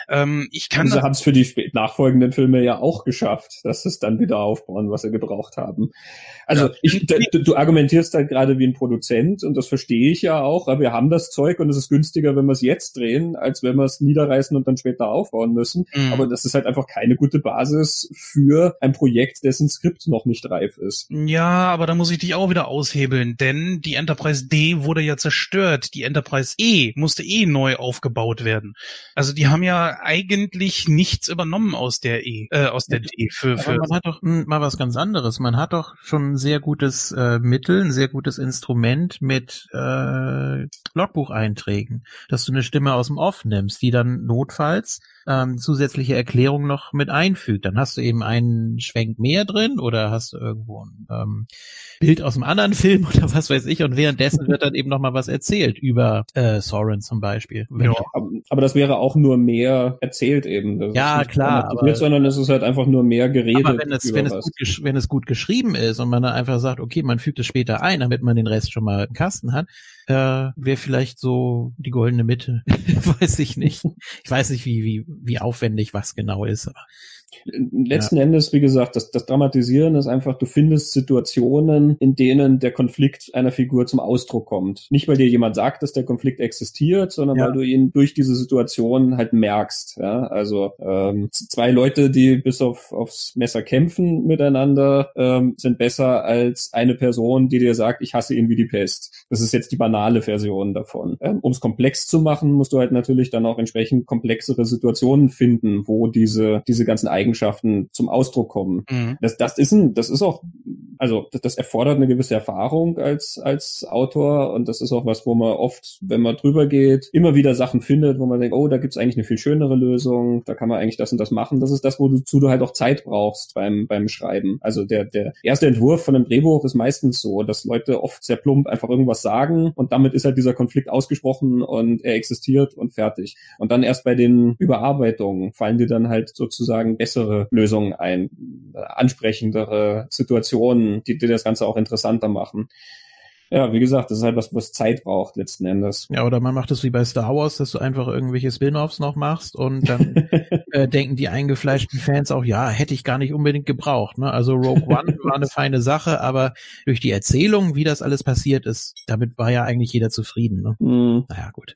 Ähm, ich kann Und sie das- haben es für die nachfolgenden Filme ja auch geschafft, dass sie es dann wieder aufbauen, was sie gebraucht haben. Also ich, du, du argumentierst halt gerade wie ein Produzent und das verstehe ich ja auch, aber wir haben das Zeug und es ist günstiger, wenn wir es jetzt drehen, als wenn wir es niederreißen und dann später aufbauen müssen. Mhm. Aber das ist halt einfach keine gute Basis für ein Projekt, dessen Skript noch nicht reif ist. Ja, aber da muss ich dich auch wieder aushebeln, denn die Enterprise D wurde ja zerstört. Die Enterprise E musste eh neu aufgebaut werden. Also die haben ja eigentlich nichts übernommen aus der E, äh, aus der D für, Aber für man hat doch hm, mal was ganz anderes. Man hat doch schon ein sehr gutes äh, Mittel, ein sehr gutes Instrument mit äh, Logbucheinträgen, dass du eine Stimme aus dem Off nimmst, die dann notfalls ähm, zusätzliche Erklärung noch mit einfügt. Dann hast du eben einen Schwenk mehr drin oder hast du irgendwo ein ähm, Bild aus einem anderen Film oder was weiß ich und währenddessen wird dann eben noch mal was erzählt über äh, Soren zum Beispiel. Ja, aber, das wäre auch nur mehr erzählt eben. Das ja, klar. Aber, sondern es ist halt einfach nur mehr geredet. Aber wenn es, wenn es, gut, wenn es gut geschrieben ist und man dann einfach sagt, okay, man fügt es später ein, damit man den Rest schon mal im Kasten hat, äh, wäre vielleicht so die goldene Mitte. weiß ich nicht. Ich weiß nicht, wie, wie, wie aufwendig was genau ist, aber Letzten ja. Endes, wie gesagt, das, das Dramatisieren ist einfach, du findest Situationen, in denen der Konflikt einer Figur zum Ausdruck kommt. Nicht, weil dir jemand sagt, dass der Konflikt existiert, sondern ja. weil du ihn durch diese Situation halt merkst. Ja? Also ähm, zwei Leute, die bis auf, aufs Messer kämpfen miteinander, ähm, sind besser als eine Person, die dir sagt, ich hasse ihn wie die Pest. Das ist jetzt die banale Version davon. Ähm, um es komplex zu machen, musst du halt natürlich dann auch entsprechend komplexere Situationen finden, wo diese, diese ganzen Eigenschaften zum Ausdruck kommen. Mhm. Das, das ist ein, das ist auch, also das, das erfordert eine gewisse Erfahrung als, als Autor und das ist auch was, wo man oft, wenn man drüber geht, immer wieder Sachen findet, wo man denkt, oh, da gibt's eigentlich eine viel schönere Lösung, da kann man eigentlich das und das machen. Das ist das, wozu du halt auch Zeit brauchst beim, beim Schreiben. Also der, der erste Entwurf von einem Drehbuch ist meistens so, dass Leute oft sehr plump einfach irgendwas sagen und damit ist halt dieser Konflikt ausgesprochen und er existiert und fertig. Und dann erst bei den Überarbeitungen fallen dir dann halt sozusagen bessere Lösungen ein, ansprechendere Situationen, die, die das Ganze auch interessanter machen. Ja, wie gesagt, das ist halt was, was Zeit braucht letzten Endes. Ja, oder man macht es wie bei Star Wars, dass du einfach irgendwelche Spin-offs noch machst und dann äh, denken die eingefleischten Fans auch, ja, hätte ich gar nicht unbedingt gebraucht. Ne? Also Rogue One war eine feine Sache, aber durch die Erzählung, wie das alles passiert ist, damit war ja eigentlich jeder zufrieden. Ne? Mm. Naja, gut.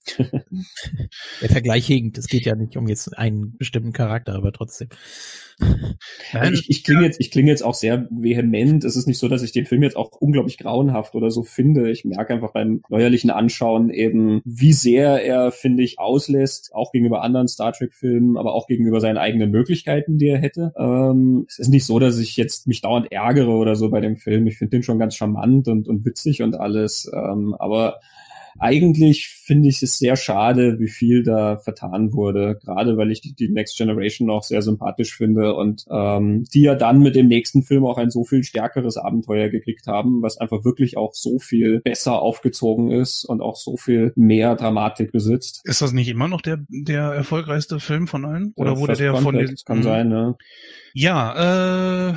Der Vergleich hinkt. Es geht ja nicht um jetzt einen bestimmten Charakter, aber trotzdem. Nein, ich, ich klinge jetzt, ich klinge jetzt auch sehr vehement. Es ist nicht so, dass ich den Film jetzt auch unglaublich grauenhaft oder so finde. Ich merke einfach beim neuerlichen Anschauen eben, wie sehr er, finde ich, auslässt, auch gegenüber anderen Star Trek-Filmen, aber auch gegenüber seinen eigenen Möglichkeiten, die er hätte. Ähm, es ist nicht so, dass ich jetzt mich dauernd ärgere oder so bei dem Film. Ich finde den schon ganz charmant und, und witzig und alles. Ähm, aber eigentlich finde ich es sehr schade, wie viel da vertan wurde, gerade weil ich die, die Next Generation auch sehr sympathisch finde und ähm, die ja dann mit dem nächsten Film auch ein so viel stärkeres Abenteuer gekriegt haben, was einfach wirklich auch so viel besser aufgezogen ist und auch so viel mehr Dramatik besitzt. Ist das nicht immer noch der, der erfolgreichste Film von allen? Oder ja, wurde der von den... Kann mhm. sein, ne? Ja, äh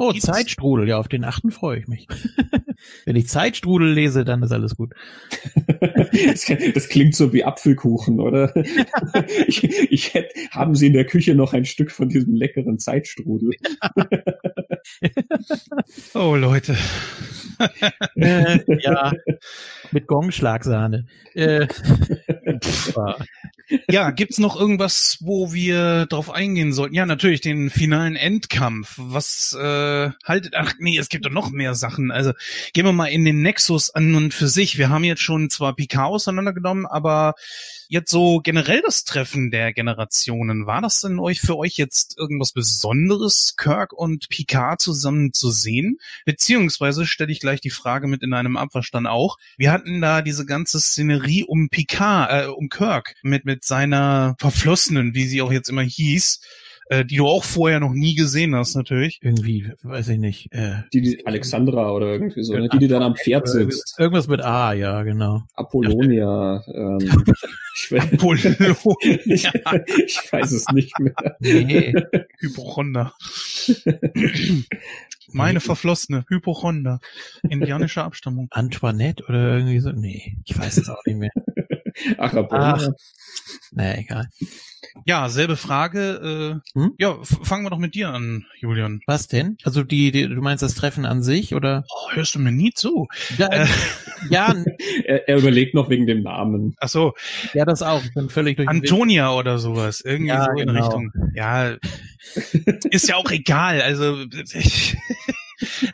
Oh, Zeitstrudel, ja, auf den achten freue ich mich. Wenn ich Zeitstrudel lese, dann ist alles gut. das, das, klingt so wie Apfelkuchen, oder? ich, ich hätte, haben Sie in der Küche noch ein Stück von diesem leckeren Zeitstrudel? oh, Leute. äh, ja, mit Gongschlagsahne. Äh, ja, gibt's noch irgendwas, wo wir drauf eingehen sollten? Ja, natürlich den finalen Endkampf. Was äh, haltet? Ach nee, es gibt doch noch mehr Sachen. Also gehen wir mal in den Nexus an und für sich. Wir haben jetzt schon zwar Picard auseinandergenommen, aber jetzt so generell das Treffen der Generationen, war das denn euch für euch jetzt irgendwas Besonderes, Kirk und Picard zusammen zu sehen? Beziehungsweise stelle ich gleich die Frage mit in einem Abverstand auch. Wir hatten da diese ganze Szenerie um Picard, äh, um Kirk mit mit seiner Verflossenen, wie sie auch jetzt immer hieß äh, die du auch vorher noch nie gesehen hast, natürlich. Irgendwie, weiß ich nicht. Äh, die, die Alexandra oder irgendwie so, ne? die, die dann am Pferd sitzt. Irgendwas mit A, ja, genau. Apollonia. Ähm, ich, Apollonia. ich, ich weiß es nicht mehr. Nee. Hypochonder. Meine verflossene Hypochonder. Indianische Abstammung. Antoinette oder irgendwie so? Nee, ich weiß es auch nicht mehr. Ach, Apollonia. Naja, egal. Ja, selbe Frage. Äh, hm? Ja, fangen wir doch mit dir an, Julian. Was denn? Also die, die du meinst das Treffen an sich oder? Oh, hörst du mir nie zu? Ja, äh, ja. er, er, überlegt noch wegen dem Namen. Ach so. Ja, das auch. Ich bin völlig durch. Antonia oder sowas. Irgendwie ja, so in genau. Richtung. Ja, ist ja auch egal. Also ich,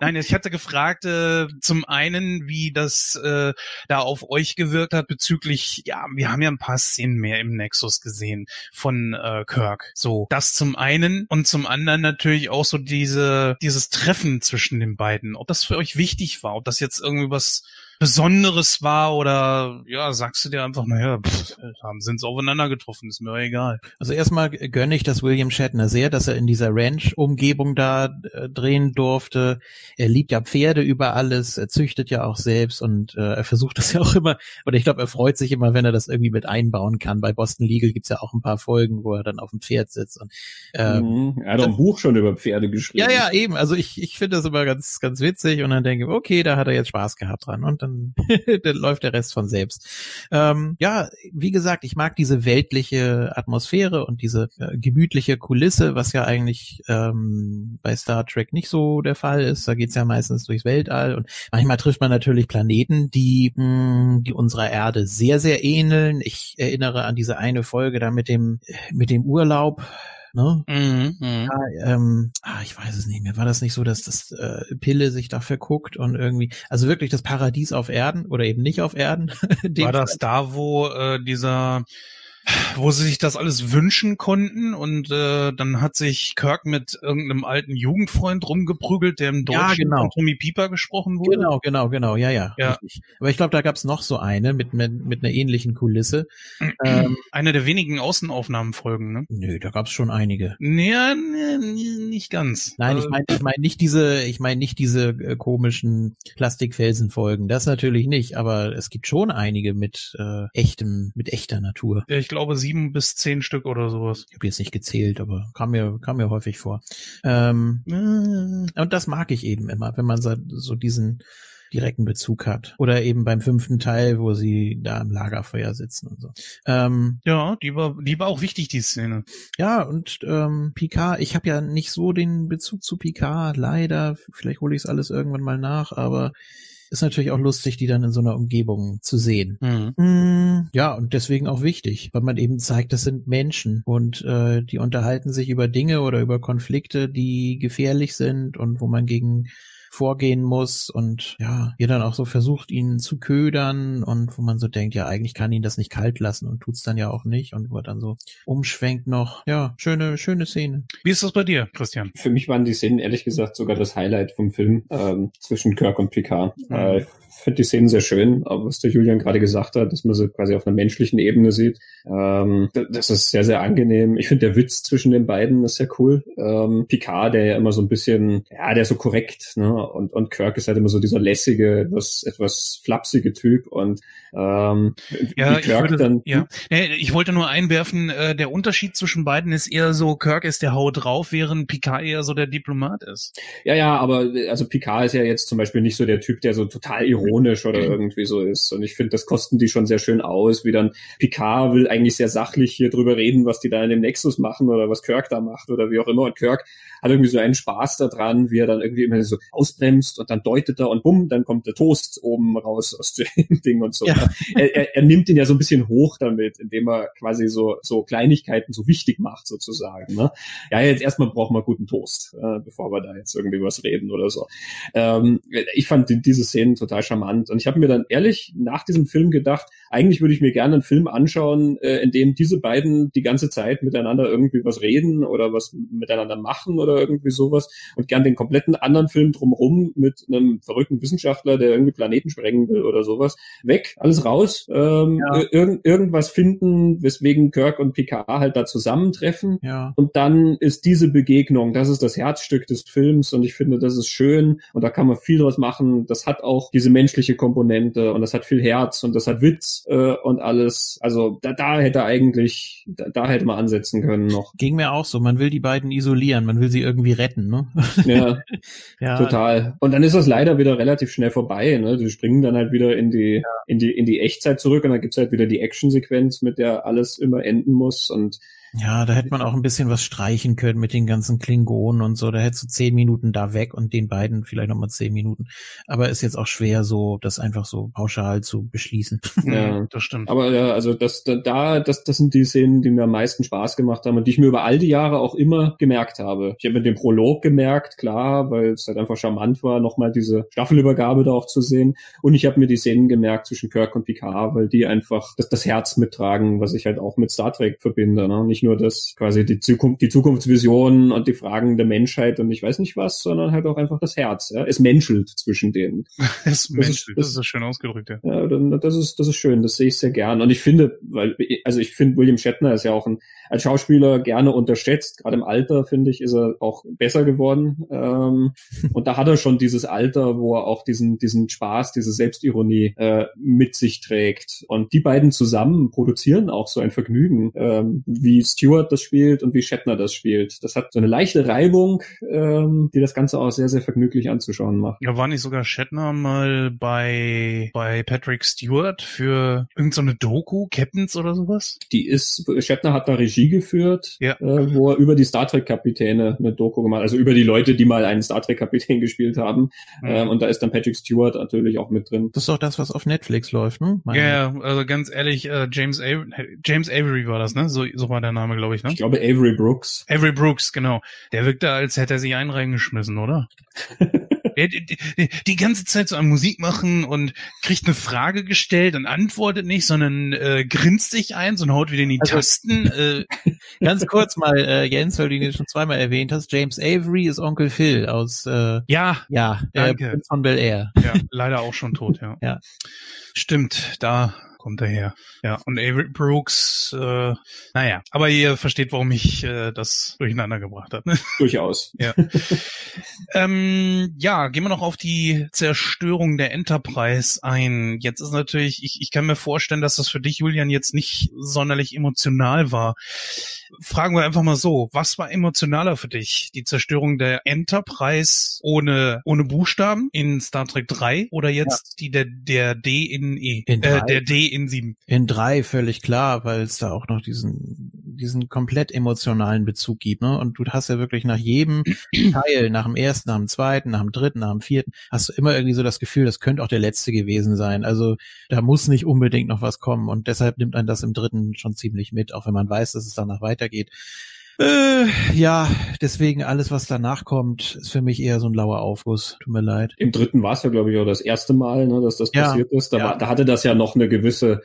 Nein, ich hatte gefragt, äh, zum einen, wie das äh, da auf euch gewirkt hat bezüglich, ja, wir haben ja ein paar Szenen mehr im Nexus gesehen von äh, Kirk. So, das zum einen und zum anderen natürlich auch so diese, dieses Treffen zwischen den beiden. Ob das für euch wichtig war, ob das jetzt irgendwie was Besonderes war oder ja, sagst du dir einfach, naja, pff, haben sind sie aufeinander getroffen, ist mir egal. Also erstmal gönne ich das William Shatner sehr, dass er in dieser Ranch-Umgebung da äh, drehen durfte. Er liebt ja Pferde über alles, er züchtet ja auch selbst und äh, er versucht das ja auch immer, oder ich glaube, er freut sich immer, wenn er das irgendwie mit einbauen kann. Bei Boston Legal gibt's ja auch ein paar Folgen, wo er dann auf dem Pferd sitzt. Und, ähm, mhm. Er hat auch ein Buch schon über Pferde geschrieben. Ja, ja, eben. Also ich, ich finde das immer ganz, ganz witzig und dann denke ich, okay, da hat er jetzt Spaß gehabt dran und dann, dann läuft der Rest von selbst. Ähm, ja, wie gesagt, ich mag diese weltliche Atmosphäre und diese äh, gemütliche Kulisse, was ja eigentlich ähm, bei Star Trek nicht so der Fall ist. Da geht's ja meistens durchs Weltall und manchmal trifft man natürlich Planeten, die, mh, die unserer Erde sehr, sehr ähneln. Ich erinnere an diese eine Folge da mit dem, mit dem Urlaub Ne? Mhm, mh. Ja, ähm, ah, ich weiß es nicht mehr. War das nicht so, dass das äh, Pille sich da verguckt und irgendwie, also wirklich das Paradies auf Erden oder eben nicht auf Erden? War das da, wo äh, dieser wo sie sich das alles wünschen konnten und äh, dann hat sich Kirk mit irgendeinem alten Jugendfreund rumgeprügelt, der im Deutschen Ja, genau. von Tommy Pieper gesprochen wurde. Genau, genau, genau, ja, ja. Ja. Richtig. Aber ich glaube, da gab's noch so eine mit, mit, mit einer ähnlichen Kulisse. ähm, Eine der wenigen Außenaufnahmenfolgen, ne? nö, da gab's schon einige. Nee, nee, nicht ganz. Nein, ich Äh, meine ich mein nicht diese, ich meine nicht diese äh, komischen Plastikfelsenfolgen. Das natürlich nicht, aber es gibt schon einige mit äh, echtem, mit echter Natur. ich glaube sieben bis zehn Stück oder sowas. Ich habe jetzt nicht gezählt, aber kam mir kam mir häufig vor. Ähm, äh, und das mag ich eben immer, wenn man so, so diesen direkten Bezug hat. Oder eben beim fünften Teil, wo sie da am Lagerfeuer sitzen und so. Ähm, Ja, die war, die war auch wichtig, die Szene. ja, und ähm, Picard, ich habe ja nicht so den Bezug zu Picard, leider. Vielleicht hole ich es alles irgendwann mal nach, aber ist natürlich auch lustig, die dann in so einer Umgebung zu sehen. Mhm. Mm, Ja, und deswegen auch wichtig, weil man eben zeigt, das sind Menschen und äh, die unterhalten sich über Dinge oder über Konflikte, die gefährlich sind und wo man gegen vorgehen muss und ja, ihr dann auch so versucht, ihn zu ködern und wo man so denkt, ja, eigentlich kann ihn das nicht kalt lassen und tut's dann ja auch nicht und wo er dann so umschwenkt noch. Ja, schöne, schöne Szene. Wie ist das bei dir, Christian? Für mich waren die Szenen ehrlich gesagt sogar das Highlight vom Film ähm, zwischen Kirk und Picard. Mhm. Äh, finde die Szenen sehr schön, aber was der Julian gerade gesagt hat, dass man sie quasi auf einer menschlichen Ebene sieht, ähm, das ist sehr, sehr angenehm. Ich finde der Witz zwischen den beiden ist sehr cool. Ähm, Picard, der ja immer so ein bisschen, ja, der ist so korrekt, ne? Und, und Kirk ist halt immer so dieser lässige, etwas, etwas flapsige Typ und ähm, Ja, Kirk würde, dann, ja. Nee, ich wollte nur einwerfen, äh, der Unterschied zwischen beiden ist eher so, Kirk ist der Hau drauf, während Picard eher so der Diplomat ist. Ja, ja, aber also Picard ist ja jetzt zum Beispiel nicht so der Typ, der so total ironisch oder irgendwie so ist. Und ich finde, das kosten die schon sehr schön aus, wie dann Picard will eigentlich sehr sachlich hier drüber reden, was die da in dem Nexus machen oder was Kirk da macht oder wie auch immer. Und Kirk hat irgendwie so einen Spaß daran, wie er dann irgendwie immer so ausbremst und dann deutet er und bumm, dann kommt der Toast oben raus aus dem Ding und so. Ja. Er, er, er nimmt ihn ja so ein bisschen hoch damit, indem er quasi so, so Kleinigkeiten so wichtig macht sozusagen. Ne? Ja, jetzt erstmal brauchen wir guten Toast, äh, bevor wir da jetzt irgendwie was reden oder so. Ähm, ich fand die, diese Szenen total charmant und ich habe mir dann ehrlich nach diesem Film gedacht, eigentlich würde ich mir gerne einen Film anschauen, äh, in dem diese beiden die ganze Zeit miteinander irgendwie was reden oder was miteinander machen oder irgendwie sowas und gern den kompletten anderen Film drumherum mit einem verrückten Wissenschaftler, der irgendwie Planeten sprengen will oder sowas, weg, alles raus, ähm, Ja. ir- irgend, irgendwas finden, weswegen Kirk und Picard halt da zusammentreffen Ja. und dann ist diese Begegnung, das ist das Herzstück des Films und ich finde, das ist schön und da kann man viel draus machen. Das hat auch diese menschliche Komponente und das hat viel Herz und das hat Witz äh, und alles. Also da, da hätte eigentlich, da, da hätte man ansetzen können noch. Ging mir auch so. Man will die beiden isolieren, man will sie irgendwie retten, ne? Ja, ja. total. Und dann ist das leider wieder relativ schnell vorbei. Ne? Die springen dann halt wieder in die, in die, in die Echtzeit zurück und dann gibt's halt wieder die Actionsequenz, mit der alles immer enden muss und Ja, da hätte man auch ein bisschen was streichen können mit den ganzen Klingonen und so. Da hättest du zehn Minuten da weg und den beiden vielleicht nochmal zehn Minuten. Aber ist jetzt auch schwer, so das einfach so pauschal zu beschließen. Ja. Das stimmt. Aber ja, also das da- da das das sind die Szenen, die mir am meisten Spaß gemacht haben und die ich mir über all die Jahre auch immer gemerkt habe. Ich habe mir den Prolog gemerkt, klar, weil es halt einfach charmant war, nochmal diese Staffelübergabe da auch zu sehen. Und ich habe mir die Szenen gemerkt zwischen Kirk und Picard, weil die einfach das, das Herz mittragen, was ich halt auch mit Star Trek verbinde. Ne? Nicht nur das quasi die Zukunft, die Zukunftsvision und die Fragen der Menschheit und ich weiß nicht was, sondern halt auch einfach das Herz. Ja? Es menschelt zwischen denen. es menschelt, das, ist, das ist schön ausgedrückt, ja. ja dann, das ist, das ist schön, das sehe ich sehr gern. Und ich finde, weil, also ich finde, William Shatner ist ja auch ein als Schauspieler gerne unterschätzt. Gerade im Alter, finde ich, ist er auch besser geworden. Ähm, und da hat er schon dieses Alter, wo er auch diesen, diesen Spaß, diese Selbstironie äh, mit sich trägt. Und die beiden zusammen produzieren auch so ein Vergnügen, ähm, wie Stewart das spielt und wie Shatner das spielt. Das hat so eine leichte Reibung, ähm, die das Ganze auch sehr, sehr vergnüglich anzuschauen macht. Ja, war nicht sogar Shatner mal bei, bei Patrick Stewart für irgendeine so Doku, Captains oder sowas? Die ist, Shatner hat da Regie geführt, ja. äh, wo er über die Star Trek Kapitäne eine Doku gemacht, also über die Leute, die mal einen Star Trek Kapitän gespielt haben. Mhm. Ähm, und da ist dann Patrick Stewart natürlich auch mit drin. Das ist doch das, was auf Netflix läuft, ne? Meine ja, also ganz ehrlich, äh, James Avery, James Avery war das, ne? So, so war der Name, glaube ich, ne? Ich glaube Avery Brooks. Avery Brooks, genau. Der wirkte, als hätte er sich einen reingeschmissen, oder? Der, die, die, die ganze Zeit so an Musik machen und kriegt eine Frage gestellt und antwortet nicht, sondern äh, grinst sich eins und haut wieder in die also, Tasten. Äh. Ganz kurz mal, äh, Jens, weil du ihn schon zweimal erwähnt hast, James Avery ist Onkel Phil aus äh, Ja, ja, danke. Prinz von Bel Air. Ja, leider auch schon tot, ja. ja. Stimmt, da kommt er her. Ja, und Avery Brooks, äh, naja, aber ihr versteht, warum ich äh, das durcheinander gebracht habe. Durchaus. ja. ähm, ja, gehen wir noch auf die Zerstörung der Enterprise ein. Jetzt ist natürlich, ich, ich kann mir vorstellen, dass das für dich, Julian, jetzt nicht sonderlich emotional war. Fragen wir einfach mal so, was war emotionaler für dich? Die Zerstörung der Enterprise ohne, ohne Buchstaben in Star Trek 3 oder jetzt ja. die der, der D in E? In äh, der D in 7. In 3 völlig klar, weil es da auch noch diesen, diesen komplett emotionalen Bezug gibt, ne? Und du hast ja wirklich nach jedem Teil, nach dem ersten, nach dem zweiten, nach dem dritten, nach dem vierten, hast du immer irgendwie so das Gefühl, das könnte auch der letzte gewesen sein. Also da muss nicht unbedingt noch was kommen und deshalb nimmt man das im dritten schon ziemlich mit, auch wenn man weiß, dass es danach weitergeht. Äh, ja, deswegen alles, was danach kommt, ist für mich eher so ein lauer Aufguss. Tut mir leid. Im dritten war es ja, glaube ich, auch das erste Mal, ne, dass das ja, passiert ist. Da, ja. war, da hatte das ja noch eine gewisse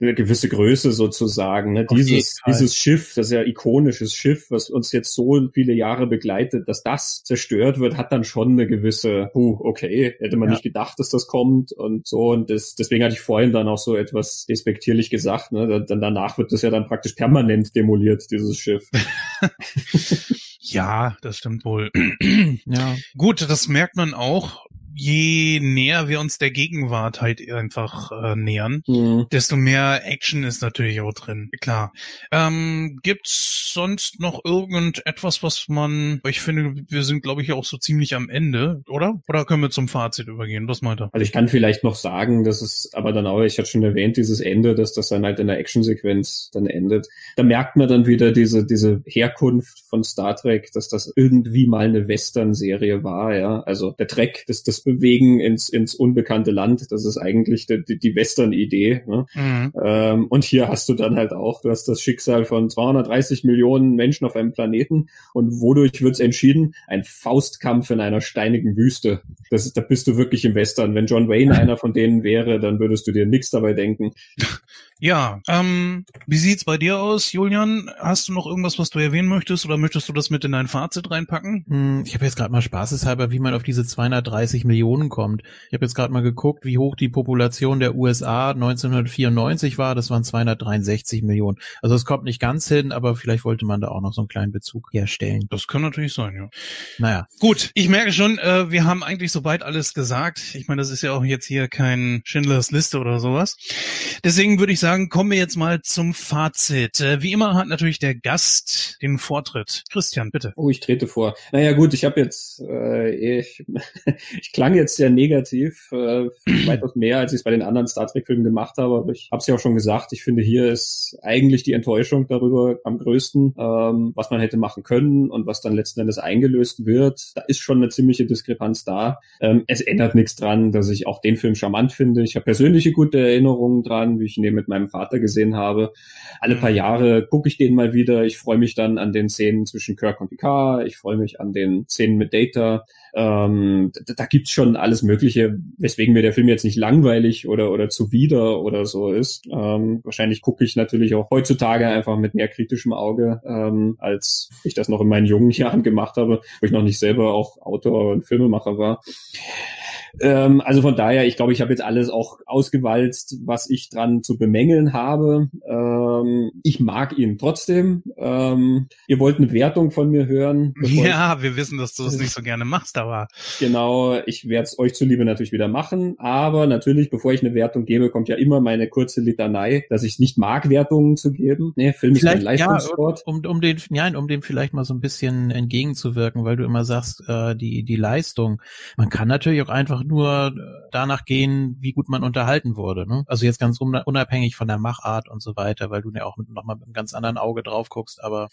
eine gewisse Größe sozusagen. Ne? Dieses, dieses Schiff, das ja ikonisches Schiff, was uns jetzt so viele Jahre begleitet, dass das zerstört wird, hat dann schon eine gewisse, puh, okay, hätte man ja. nicht gedacht, dass das kommt und so. Und das, deswegen hatte ich vorhin dann auch so etwas despektierlich gesagt. Ne? Dann danach wird das ja dann praktisch permanent demoliert, dieses Schiff. Ja, das stimmt wohl. ja. Gut, das merkt man auch je näher wir uns der Gegenwart halt einfach äh, nähern, mhm. desto mehr Action ist natürlich auch drin. Klar. Ähm, gibt's sonst noch irgendetwas, was man, ich finde, wir sind, glaube ich, auch so ziemlich am Ende, oder? Oder können wir zum Fazit übergehen? Was meint er? Also ich kann vielleicht noch sagen, dass es aber dann auch, ich hatte schon erwähnt, dieses Ende, dass das dann halt in der Actionsequenz dann endet. Da merkt man dann wieder diese, diese Herkunft von Star Trek, dass das irgendwie mal eine Western-Serie war, ja. Also der Trek, das, das bewegen ins, ins unbekannte Land. Das ist eigentlich die, die Western-Idee. Ne? Mhm. Ähm, und hier hast du dann halt auch, du hast das Schicksal von 230 Millionen Menschen auf einem Planeten und wodurch wird es entschieden? Ein Faustkampf in einer steinigen Wüste. Das ist, da bist du wirklich im Western. Wenn John Wayne einer von denen wäre, dann würdest du dir nichts dabei denken. Ja, ähm, wie sieht's bei dir aus, Julian? Hast du noch irgendwas, was du erwähnen möchtest oder möchtest du das mit in dein Fazit reinpacken? Hm, ich habe jetzt gerade mal spaßeshalber, wie man auf diese 230 Millionen kommt. Ich habe jetzt gerade mal geguckt, wie hoch die Population der USA 1994 war. Das waren 263 Millionen. Also es kommt nicht ganz hin, aber vielleicht wollte man da auch noch so einen kleinen Bezug herstellen. Das kann natürlich sein, ja. Naja. Gut, ich merke schon, äh, wir haben eigentlich soweit alles gesagt. Ich meine, das ist ja auch jetzt hier kein Schindlers Liste oder sowas. Deswegen würde ich sagen, kommen wir jetzt mal zum Fazit. Äh, wie immer hat natürlich der Gast den Vortritt. Christian, bitte. Oh, ich trete vor. Naja gut, ich habe jetzt, äh, ich, ich klang jetzt sehr negativ, äh, weitaus mehr, als ich es bei den anderen Star Trek-Filmen gemacht habe, aber ich habe es ja auch schon gesagt, ich finde, hier ist eigentlich die Enttäuschung darüber am größten, ähm, was man hätte machen können und was dann letzten Endes eingelöst wird. Da ist schon eine ziemliche Diskrepanz da. Ähm, es ändert nichts dran, dass ich auch den Film charmant finde. Ich habe persönliche gute Erinnerungen dran, wie ich ihn mit meinem Vater gesehen habe. Alle paar Jahre gucke ich den mal wieder. Ich freue mich dann an den Szenen zwischen Kirk und Picard. Ich freue mich an den Szenen mit Data. Ähm, da, da gibt's schon alles Mögliche, weswegen mir der Film jetzt nicht langweilig oder, oder zuwider oder so ist. Ähm, wahrscheinlich gucke ich natürlich auch heutzutage einfach mit mehr kritischem Auge, ähm, als ich das noch in meinen jungen Jahren gemacht habe, wo ich noch nicht selber auch Autor und Filmemacher war. Ähm, also von daher, ich glaube, ich habe jetzt alles auch ausgewalzt, was ich dran zu bemängeln habe. Ähm, ich mag ihn trotzdem. Ähm, ihr wollt eine Wertung von mir hören? Ja, wir wissen, dass du es nicht so gerne machst, aber. Genau, ich werde es euch zuliebe natürlich wieder machen. Aber natürlich, bevor ich eine Wertung gebe, kommt ja immer meine kurze Litanei, dass ich nicht mag, Wertungen zu geben. Nee, Film ist kein Leistungssport. Ja, um, um den, ja, um dem vielleicht mal so ein bisschen entgegenzuwirken, weil du immer sagst, äh, die, die Leistung. Man kann natürlich auch einfach nur danach gehen, wie gut man unterhalten wurde. Ne? Also jetzt ganz unabhängig von der Machart und so weiter, weil du ja auch nochmal mit einem ganz anderen Auge drauf guckst, aber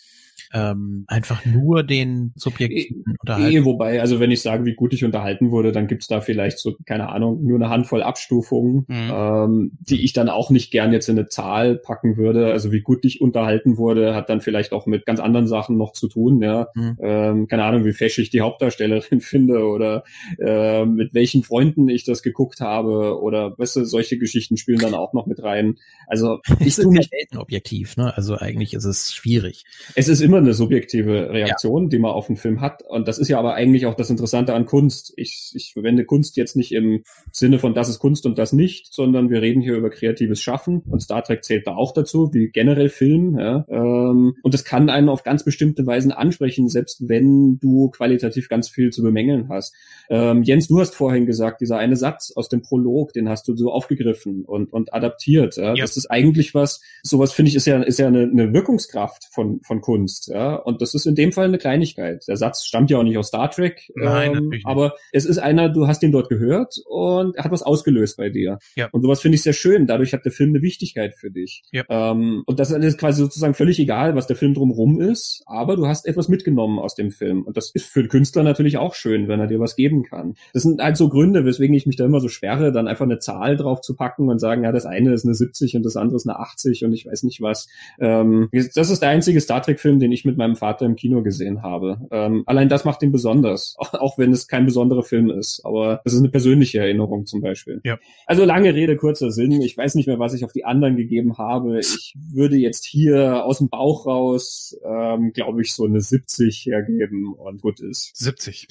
ähm, einfach nur den subjektiven e Unterhalten. Eh, wobei, also wenn ich sage, wie gut ich unterhalten wurde, dann gibt's da vielleicht so, keine Ahnung, nur eine Handvoll Abstufungen, mhm. ähm, die ich dann auch nicht gern jetzt in eine Zahl packen würde. Also wie gut ich unterhalten wurde, hat dann vielleicht auch mit ganz anderen Sachen noch zu tun, ja. Mhm. Ähm, keine Ahnung, wie fesch ich die Hauptdarstellerin finde oder äh, mit welchen Freunden ich das geguckt habe oder weißt du, solche Geschichten spielen dann auch noch mit rein. Also ich tue mich selten objektiv, ne? Also eigentlich ist es schwierig. Es ist immer eine subjektive Reaktion, ja. die man auf einen Film hat. Und das ist ja aber eigentlich auch das Interessante an Kunst. Ich, ich verwende Kunst jetzt nicht im Sinne von das ist Kunst und das nicht, sondern wir reden hier über kreatives Schaffen und Star Trek zählt da auch dazu, wie generell Film. Ja? Ähm, und das kann einen auf ganz bestimmte Weisen ansprechen, selbst wenn du qualitativ ganz viel zu bemängeln hast. Ähm, Jens, du hast vorhin gesagt, dieser eine Satz aus dem Prolog, den hast du so aufgegriffen und, und adaptiert. Ja? ja. Das ist eigentlich was, sowas finde ich, ist ja, ist ja eine, eine Wirkungskraft von, von Kunst. Ja? Und das ist in dem Fall eine Kleinigkeit. Der Satz stammt ja auch nicht aus Star Trek, Nein, ähm, aber es ist einer, du hast ihn dort gehört und er hat was ausgelöst bei dir. Ja. Und sowas finde ich sehr schön. Dadurch hat der Film eine Wichtigkeit für dich. Ja. Ähm, und das ist quasi sozusagen völlig egal, was der Film drumherum ist, aber du hast etwas mitgenommen aus dem Film. Und das ist für den Künstler natürlich auch schön, wenn er dir was geben kann. Das sind halt so Gründe, weswegen ich mich da immer so sperre, dann einfach eine Zahl drauf zu packen und sagen, ja, das eine ist eine 70 und das andere ist eine 80 und ich weiß nicht was. Ähm, das ist der einzige Star Trek-Film, den ich mit meinem Vater im Kino gesehen habe. Ähm, allein das macht ihn besonders, auch wenn es kein besonderer Film ist. Aber das ist eine persönliche Erinnerung zum Beispiel. Ja. Also lange Rede, kurzer Sinn. Ich weiß nicht mehr, was ich auf die anderen gegeben habe. Ich würde jetzt hier aus dem Bauch raus, ähm, glaube ich, so eine 70 hergeben und gut ist. 70.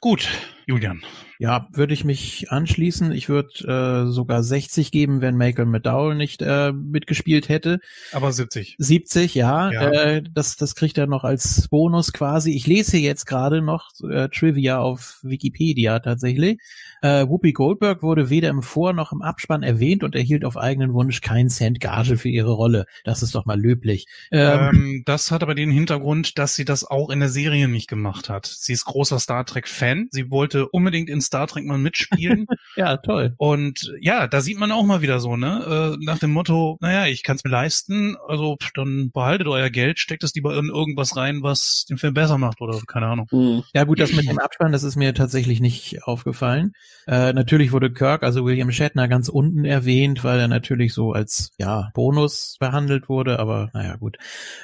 Gut, Julian. Ja, würde ich mich anschließen. Ich würde äh, sogar 60 geben, wenn Michael McDowell nicht äh, mitgespielt hätte. Aber 70. 70, ja. ja. Äh, das, das kriegt er noch als Bonus quasi. Ich lese jetzt gerade noch äh, Trivia auf Wikipedia tatsächlich. Äh, Whoopi Goldberg wurde weder im Vor- noch im Abspann erwähnt und erhielt auf eigenen Wunsch keinen Cent Gage für ihre Rolle. Das ist doch mal löblich. Ähm, ähm, das hat aber den Hintergrund, dass sie das auch in der Serie nicht gemacht hat. Sie ist großer Star Trek-Fan. Sie wollte unbedingt in Star Trek mal mitspielen. ja, toll. Und ja, da sieht man auch mal wieder so, ne? Äh, nach dem Motto, naja, ich kann es mir leisten, also dann behaltet euer Geld, steckt es lieber in irgendwas rein, was den Film besser macht oder keine Ahnung. Mhm. Ja gut, das mit dem Abspann, das ist mir tatsächlich nicht aufgefallen. Äh, natürlich wurde Kirk, also William Shatner, ganz unten erwähnt, weil er natürlich so als ja Bonus behandelt wurde, aber naja, gut.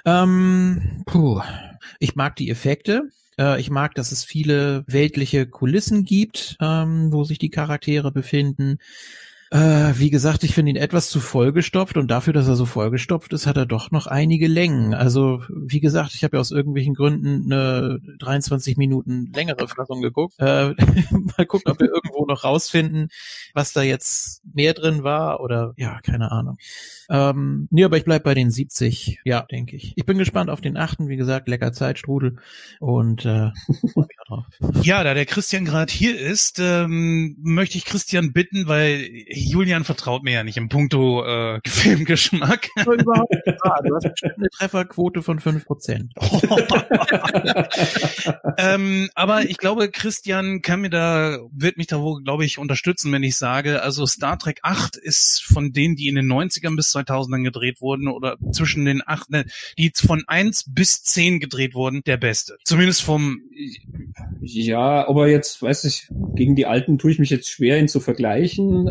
Ähm, puh. Ich mag die Effekte. Äh, ich mag, dass es viele weltliche Kulissen gibt, ähm, wo sich die Charaktere befinden. Äh, wie gesagt, ich finde ihn etwas zu vollgestopft und dafür, dass er so vollgestopft ist, hat er doch noch einige Längen. Also, wie gesagt, ich habe ja aus irgendwelchen Gründen eine 23 Minuten längere Fassung geguckt. Äh, mal gucken, ob wir irgendwo noch rausfinden, was da jetzt mehr drin war oder ja, keine Ahnung. Ähm, nee, aber ich bleib bei den 70, ja, denke ich. Ich bin gespannt auf den achten, wie gesagt, lecker Zeitstrudel und äh, Ja, da der Christian gerade hier ist, ähm, möchte ich Christian bitten, weil Julian vertraut mir ja nicht im Punkto äh, Filmgeschmack. Überhaupt nicht Du hast bestimmt eine Trefferquote von fünf Prozent. ähm, aber ich glaube, Christian kann mir da, wird mich da wohl, glaube ich, unterstützen, wenn ich sage, also Star Trek 8 ist von denen, die in den 90ern bis 2000ern gedreht wurden oder zwischen den 8, ne, die von 1 bis 10 gedreht wurden, der beste. Zumindest vom Ja, aber jetzt, weiß ich, gegen die alten tue ich mich jetzt schwer, ihn zu vergleichen.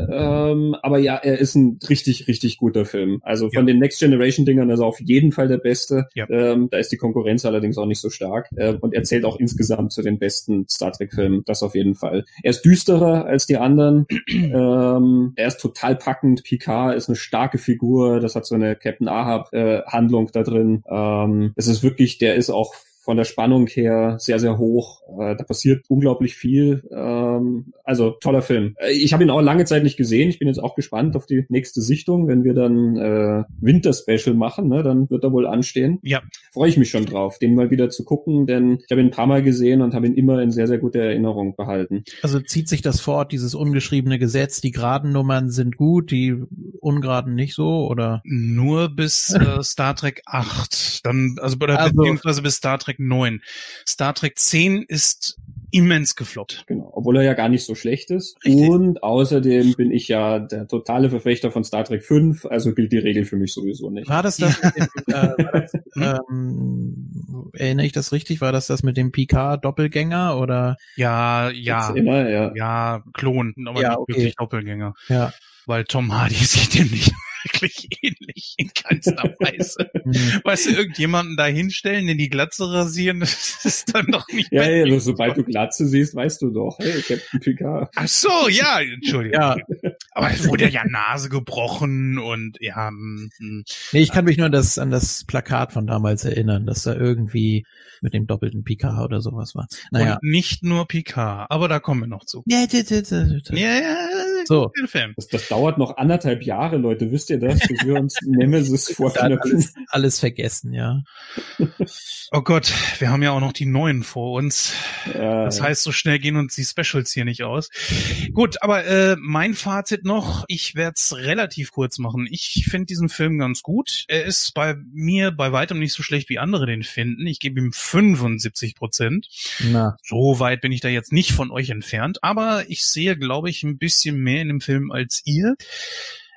Ähm, aber ja, er ist ein richtig, richtig guter Film. Also von den Next Generation Dingern ist er auf jeden Fall der beste. Ja. Ähm, da ist die Konkurrenz allerdings auch nicht so stark. Äh, und er zählt auch insgesamt zu den besten Star Trek Filmen. Das auf jeden Fall. Er ist düsterer als die anderen. ähm, er ist total packend. Picard ist eine starke Figur. Das hat so eine Captain Ahab äh, Handlung da drin. Ähm, es ist wirklich, der ist auch von der Spannung her sehr, sehr hoch. Äh, da passiert unglaublich viel. Ähm, also toller Film. Äh, Ich habe ihn auch lange Zeit nicht gesehen. Ich bin jetzt auch gespannt auf die nächste Sichtung. Wenn wir dann äh, Winter-Special machen, ne, dann wird er wohl anstehen. Ja. Freue ich mich schon drauf, den mal wieder zu gucken, denn ich habe ihn ein paar Mal gesehen und habe ihn immer in sehr, sehr guter Erinnerung behalten. Also zieht sich das fort, dieses ungeschriebene Gesetz, die geraden Nummern sind gut, die ungeraden nicht so, oder? Nur bis äh, Star Trek 8. Dann, also, oder Also- beziehungsweise bis Star Trek 9. Star Trek 10 ist immens gefloppt. Genau, obwohl er ja gar nicht so schlecht ist. Richtig. Und außerdem bin ich ja der totale Verfechter von Star Trek 5, also gilt die Regel für mich sowieso nicht. War das das, mit dem, äh, war das ähm, erinnere ich das richtig? War das das mit dem Picard-Doppelgänger oder? Ja, ja. Immer, ja. Ja, Klon, aber Ja, nicht okay. wirklich Doppelgänger. Ja. Weil Tom Hardy sieht dem nicht wirklich ähnlich in keinster Weise. Hm. Weißt du, irgendjemanden da hinstellen, den die Glatze rasieren, das ist dann doch nicht Ja, ja, also, sobald du Glatze siehst, weißt du doch, hey, Captain Picard. Ach so, ja, Entschuldigung. Ja. Aber es wurde ja Nase gebrochen und ja, mm, mm. Nee, ich kann mich nur an das, an das Plakat von damals erinnern, dass da irgendwie mit dem doppelten Picard oder sowas war. Naja. und nicht nur Picard, aber da kommen wir noch zu. Ja, ja. Ja, ja, So. den Film. Das, das dauert noch anderthalb Jahre, Leute, wisst ihr das, bis wir uns Nemesis vorknöpfen? alles, alles vergessen, ja. Oh Gott, wir haben ja auch noch die neuen vor uns. Ja, Das heißt, so schnell gehen uns die Specials hier nicht aus. Gut, aber äh, mein Fazit noch, ich werde es relativ kurz machen. Ich finde diesen Film ganz gut. Er ist bei mir bei weitem nicht so schlecht, wie andere den finden. Ich gebe ihm 75 Prozent. Na. So weit bin ich da jetzt nicht von euch entfernt, aber ich sehe, glaube ich, ein bisschen mehr in dem Film als ihr.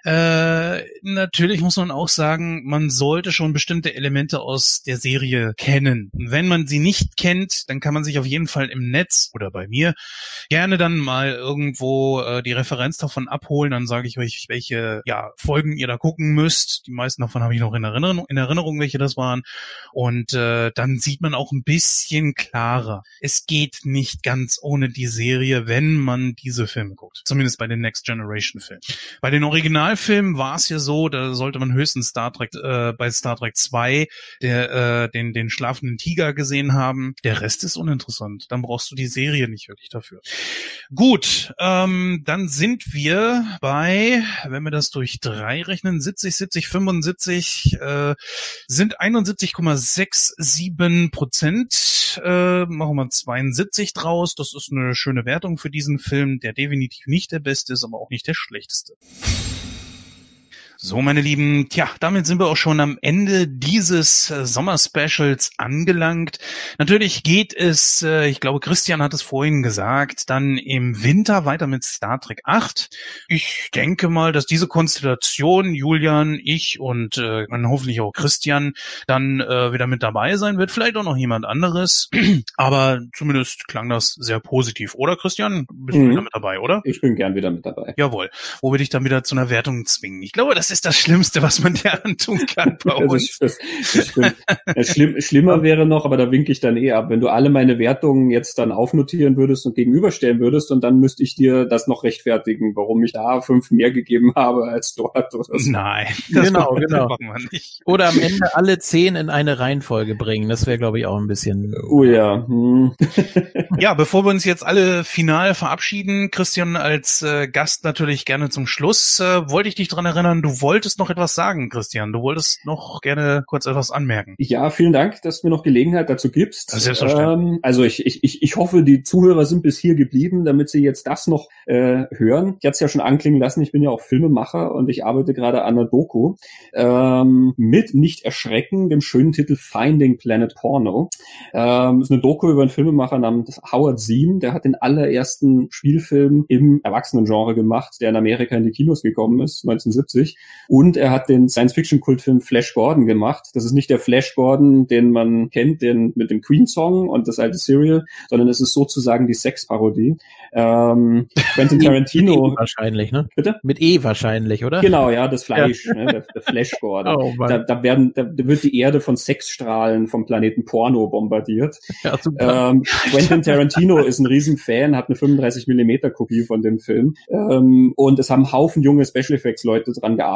Äh, natürlich muss man auch sagen, man sollte schon bestimmte Elemente aus der Serie kennen. Und wenn man sie nicht kennt, dann kann man sich auf jeden Fall im Netz oder bei mir gerne dann mal irgendwo äh, die Referenz davon abholen. Dann sage ich euch, welche ja, Folgen ihr da gucken müsst. Die meisten davon habe ich noch in Erinnerung, in Erinnerung, welche das waren. Und äh, dann sieht man auch ein bisschen klarer. Es geht nicht ganz ohne die Serie, wenn man diese Filme guckt. Zumindest bei den Next Generation Filmen. Bei den Originalfilmen war es ja so, da sollte man höchstens Star Trek äh, bei Star Trek 2 der, äh, den, den schlafenden Tiger gesehen haben. Der Rest ist uninteressant. Dann brauchst du die Serie nicht wirklich dafür. Gut, ähm, dann sind wir bei, wenn wir das durch drei rechnen, 70, 70, 75, äh, sind 71,67 Prozent. Äh, machen wir 72 draus. Das ist eine schöne Wertung für diesen Film, der definitiv nicht der beste ist, aber auch nicht der schlechteste. So, meine Lieben, tja, damit sind wir auch schon am Ende dieses äh, Sommerspecials angelangt. Natürlich geht es, äh, ich glaube, Christian hat es vorhin gesagt, dann im Winter weiter mit Star Trek 8. Ich denke mal, dass diese Konstellation, Julian, ich und äh, dann hoffentlich auch Christian, dann äh, wieder mit dabei sein wird. Vielleicht auch noch jemand anderes. Aber zumindest klang das sehr positiv, oder Christian? Bist du Mhm. wieder mit dabei, oder? Ich bin gern wieder mit dabei. Jawohl. Wo wir dich dann wieder zu einer Wertung zwingen. Ich glaube, das ist das Schlimmste, was man dir antun kann bei uns. das, das, das schlimm, schlimmer wäre noch, aber da winke ich dann eh ab, wenn du alle meine Wertungen jetzt dann aufnotieren würdest und gegenüberstellen würdest und dann müsste ich dir das noch rechtfertigen, warum ich da fünf mehr gegeben habe als dort oder so. Nein, das Genau, genau. machen wir nicht. Oder am Ende alle zehn in eine Reihenfolge bringen. Das wäre, glaube ich, auch ein bisschen. Oh ja. Hm. Ja, bevor wir uns jetzt alle final verabschieden, Christian als äh, Gast natürlich gerne zum Schluss, äh, wollte ich dich dran erinnern, du du wolltest noch etwas sagen, Christian. Du wolltest noch gerne kurz etwas anmerken. Ja, vielen Dank, dass du mir noch Gelegenheit dazu gibst. Selbstverständlich. Ähm, also ich, ich, ich, ich hoffe, die Zuhörer sind bis hier geblieben, damit sie jetzt das noch äh, hören. Ich hatte es ja schon anklingen lassen, ich bin ja auch Filmemacher und ich arbeite gerade an einer Doku ähm, mit nicht erschrecken, dem schönen Titel Finding Planet Porno. Ähm, ist eine Doku über einen Filmemacher namens Howard Seam, der hat den allerersten Spielfilm im Erwachsenengenre gemacht, der in Amerika in die Kinos gekommen ist, 1970. Und er hat den Science-Fiction-Kultfilm Flash Gordon gemacht. Das ist nicht der Flash Gordon, den man kennt, den mit dem Queen-Song und das alte Serial, sondern es ist sozusagen die Sex-Parodie. Ähm, Quentin Tarantino. wahrscheinlich, ne? Bitte? Mit E wahrscheinlich, oder? Genau, ja, das Fleisch, ne, der, der Flash Gordon. Oh, da, da werden, da wird die Erde von Sexstrahlen vom Planeten Porno bombardiert. Ja, super. Ähm, Quentin Tarantino ist ein Riesenfan, hat eine 35 Millimeter Kopie von dem Film. Ähm, und es haben Haufen junge Special Effects Leute dran gearbeitet.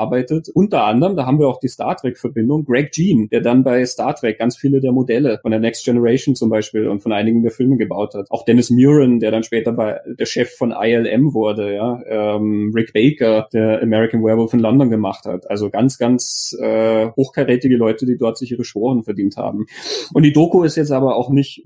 Unter anderem, da haben wir auch die Star Trek Verbindung, Greg Jean, der dann bei Star Trek ganz viele der Modelle von der Next Generation zum Beispiel und von einigen der Filme gebaut hat. Auch Dennis Muren, der dann später bei der Chef von ILM wurde, ja. Ähm, Rick Baker, der American Werewolf in London gemacht hat. Also ganz, ganz äh, hochkarätige Leute, die dort sich ihre Sporen verdient haben. Und die Doku ist jetzt aber auch nicht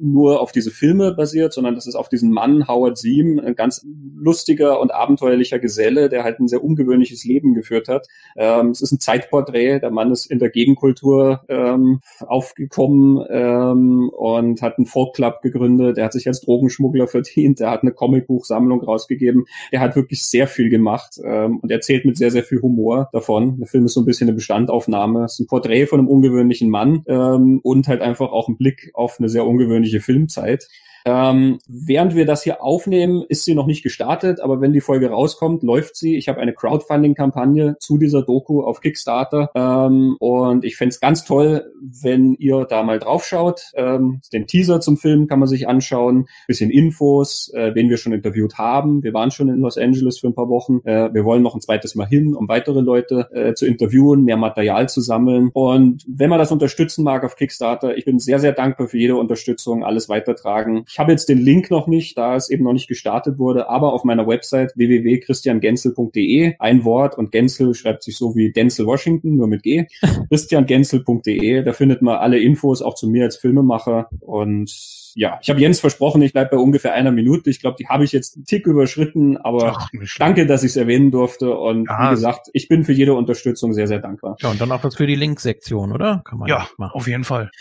nur auf diese Filme basiert, sondern das ist auf diesen Mann, Howard Seam, ein ganz lustiger und abenteuerlicher Geselle, der halt ein sehr ungewöhnliches Leben geführt hat. Ähm, es ist ein Zeitporträt, der Mann ist in der Gegenkultur ähm, aufgekommen ähm, und hat einen Folk Club gegründet, er hat sich als Drogenschmuggler verdient, er hat eine Comicbuchsammlung rausgegeben, er hat wirklich sehr viel gemacht ähm, und erzählt mit sehr, sehr viel Humor davon. Der Film ist so ein bisschen eine Bestandaufnahme, es ist ein Porträt von einem ungewöhnlichen Mann ähm, und halt einfach auch ein Blick auf eine sehr ungewöhnliche Filmzeit. Ähm, während wir das hier aufnehmen, ist sie noch nicht gestartet, aber wenn die Folge rauskommt, läuft sie. Ich habe eine Crowdfunding-Kampagne zu dieser Doku auf Kickstarter ähm, und ich fänd's ganz toll, wenn ihr da mal draufschaut. Ähm, den Teaser zum Film kann man sich anschauen, bisschen Infos, äh, wen wir schon interviewt haben. Wir waren schon in Los Angeles für ein paar Wochen. Äh, wir wollen noch ein zweites Mal hin, um weitere Leute äh, zu interviewen, mehr Material zu sammeln. Und wenn man das unterstützen mag auf Kickstarter, ich bin sehr, sehr dankbar für jede Unterstützung, alles weitertragen. Ich habe jetzt den Link noch nicht, da es eben noch nicht gestartet wurde, aber auf meiner Website www.christiangensel.de ein Wort und Gensel schreibt sich so wie Denzel Washington, nur mit G. christiangensel.de, da findet man alle Infos auch zu mir als Filmemacher und ja, ich habe Jens versprochen, ich bleibe bei ungefähr einer Minute. Ich glaube, die habe ich jetzt einen Tick überschritten, aber Ach, danke, dass ich es erwähnen durfte. Und Ja. wie gesagt, ich bin für jede Unterstützung sehr, sehr dankbar. Ja, und dann auch was für die Link-Sektion, oder? Kann man Ja, machen. auf jeden Fall.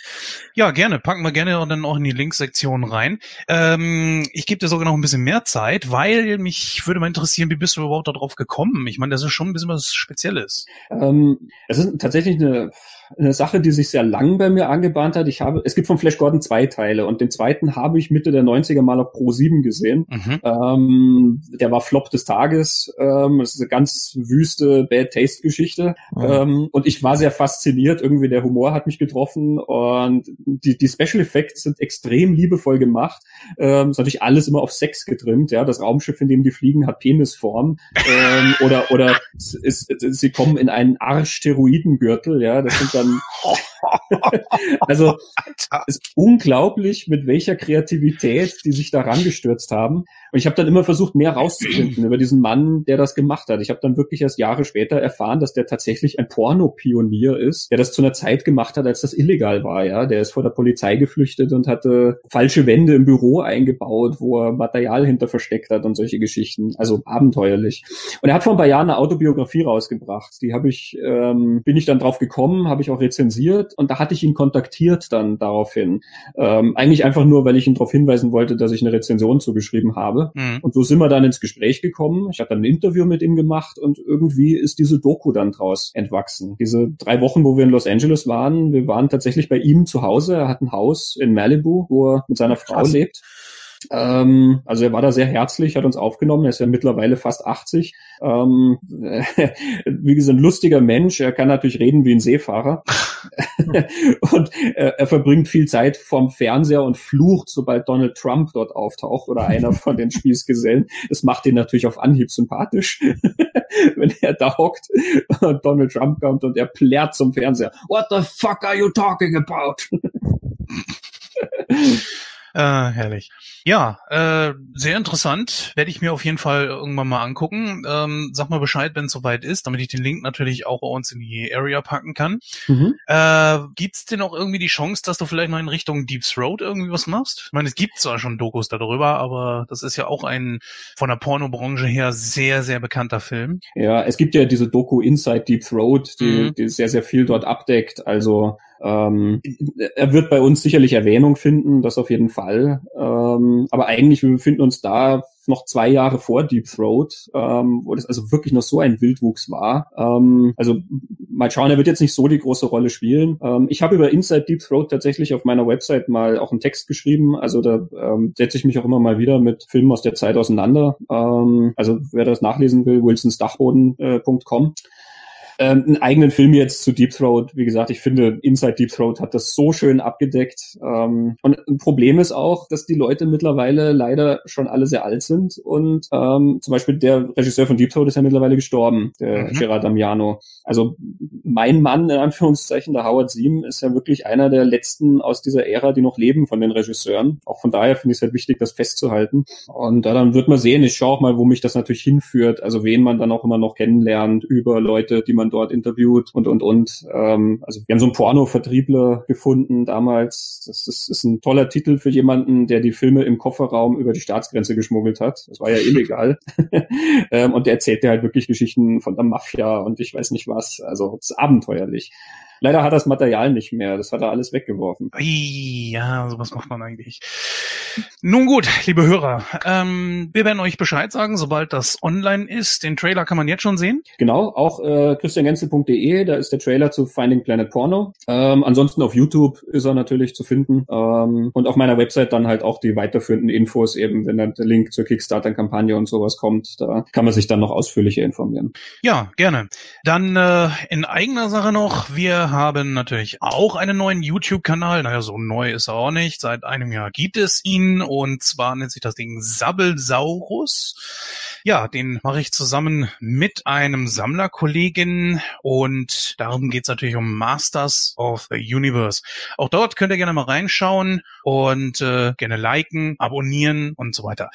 Ja, gerne. Packen wir gerne dann auch in die Links-Sektion rein. Ähm, ich gebe dir sogar noch ein bisschen mehr Zeit, weil mich würde mal interessieren, wie bist du überhaupt darauf gekommen? Ich meine, das ist schon ein bisschen was Spezielles. Ähm, es ist tatsächlich eine, eine Sache, die sich sehr lang bei mir angebahnt hat. Ich habe, es gibt von Flash Gordon zwei Teile und den zweiten habe ich Mitte der 90er mal auf Pro 7 gesehen. Mhm. Ähm, der war Flop des Tages. Ähm, das ist eine ganz wüste Bad Taste Geschichte. Mhm. Ähm, und ich war sehr fasziniert. Irgendwie der Humor hat mich getroffen und die, die Special Effects sind extrem liebevoll gemacht. Ähm, ist natürlich alles immer auf Sex getrimmt. Ja, das Raumschiff, in dem die fliegen, hat Penisform. ähm, oder oder es, es, sie kommen in einen Arsch-Steroidengürtel. Ja, das sind dann also es ist unglaublich, mit welcher Kreativität die sich da rangestürzt haben. Und ich habe dann immer versucht, mehr rauszufinden über diesen Mann, der das gemacht hat. Ich habe dann wirklich erst Jahre später erfahren, dass der tatsächlich ein Pornopionier ist, der das zu einer Zeit gemacht hat, als das illegal war. Ja, der ist vor der Polizei geflüchtet und hatte falsche Wände im Büro eingebaut, wo er Material hinter versteckt hat und solche Geschichten. Also abenteuerlich. Und er hat vor ein paar Jahren eine Autobiografie rausgebracht. Die habe ich, ähm, bin ich dann drauf gekommen, habe ich auch rezensiert und da hatte ich ihn kontaktiert dann daraufhin. Ähm, eigentlich einfach nur, weil ich ihn darauf hinweisen wollte, dass ich eine Rezension zugeschrieben habe. Mhm. Und so sind wir dann ins Gespräch gekommen. Ich habe dann ein Interview mit ihm gemacht und irgendwie ist diese Doku dann draus entwachsen. Diese drei Wochen, wo wir in Los Angeles waren, wir waren tatsächlich bei ihm zu Hause. Er hat ein Haus in Malibu, wo er mit seiner Frau Krass. lebt. Ähm, also er war da sehr herzlich, hat uns aufgenommen. Er ist ja mittlerweile fast 80. Ähm, wie gesagt, ein lustiger Mensch. Er kann natürlich reden wie ein Seefahrer. und er, er verbringt viel Zeit vorm Fernseher und flucht, sobald Donald Trump dort auftaucht oder einer von den Spießgesellen. Das macht ihn natürlich auf Anhieb sympathisch, wenn er da hockt und Donald Trump kommt und er plärrt zum Fernseher. What the fuck are you talking about? Äh, herrlich. Ja, äh, sehr interessant. Werde ich mir auf jeden Fall irgendwann mal angucken. Ähm, sag mal Bescheid, wenn es soweit ist, damit ich den Link natürlich auch bei uns in die Area packen kann. Mhm. Äh, gibt's denn auch irgendwie die Chance, dass du vielleicht noch in Richtung Deep Throat irgendwie was machst? Ich meine, es gibt zwar schon Dokus darüber, aber das ist ja auch ein von der Pornobranche her sehr, sehr bekannter Film. Ja, es gibt ja diese Doku Inside Deep Throat, die, Mhm. die sehr, sehr viel dort abdeckt. Also ähm, er wird bei uns sicherlich Erwähnung finden, das auf jeden Fall. Ähm, aber eigentlich, wir befinden uns da noch zwei Jahre vor Deep Throat, ähm, wo das also wirklich noch so ein Wildwuchs war. Ähm, also mal schauen, er wird jetzt nicht so die große Rolle spielen. Ähm, ich habe über Inside Deep Throat tatsächlich auf meiner Website mal auch einen Text geschrieben. Also da ähm, setze ich mich auch immer mal wieder mit Filmen aus der Zeit auseinander. Ähm, also wer das nachlesen will, wilsonsdachboden.com. Ähm, einen eigenen Film jetzt zu Deep Throat. Wie gesagt, ich finde, Inside Deep Throat hat das so schön abgedeckt. Ähm, und ein Problem ist auch, dass die Leute mittlerweile leider schon alle sehr alt sind. Und ähm, zum Beispiel der Regisseur von Deep Throat ist ja mittlerweile gestorben, der Mhm. Gerard Damiano. Also mein Mann, in Anführungszeichen, der Howard Seam, ist ja wirklich einer der letzten aus dieser Ära, die noch leben von den Regisseuren. Auch von daher finde ich es halt wichtig, das festzuhalten. Und da dann wird man sehen, ich schaue auch mal, wo mich das natürlich hinführt, also wen man dann auch immer noch kennenlernt über Leute, die man dort interviewt und, und, und. Ähm, also wir haben so einen Porno-Vertriebler gefunden damals. Das, das ist ein toller Titel für jemanden, der die Filme im Kofferraum über die Staatsgrenze geschmuggelt hat. Das war ja illegal. ähm, und der erzählt dir halt wirklich Geschichten von der Mafia und ich weiß nicht was. Also es ist abenteuerlich. Leider hat er das Material nicht mehr. Das hat er alles weggeworfen. Ui, ja, sowas macht man eigentlich. Nun gut, liebe Hörer, ähm, wir werden euch Bescheid sagen, sobald das online ist. Den Trailer kann man jetzt schon sehen. Genau, auch äh, christiangenzel.de, da ist der Trailer zu Finding Planet Porno. Ähm, ansonsten auf YouTube ist er natürlich zu finden. Ähm, und auf meiner Website dann halt auch die weiterführenden Infos, eben wenn dann der Link zur Kickstarter-Kampagne und sowas kommt. Da kann man sich dann noch ausführlicher informieren. Ja, gerne. Dann äh, in eigener Sache noch, wir haben natürlich auch einen neuen YouTube-Kanal. Naja, so neu ist er auch nicht. Seit einem Jahr gibt es ihn und zwar nennt sich das Ding Sabbelsaurus. Ja, den mache ich zusammen mit einem Sammlerkollegen und darum geht's natürlich um Masters of the Universe. Auch dort könnt ihr gerne mal reinschauen und äh, gerne liken, abonnieren und so weiter.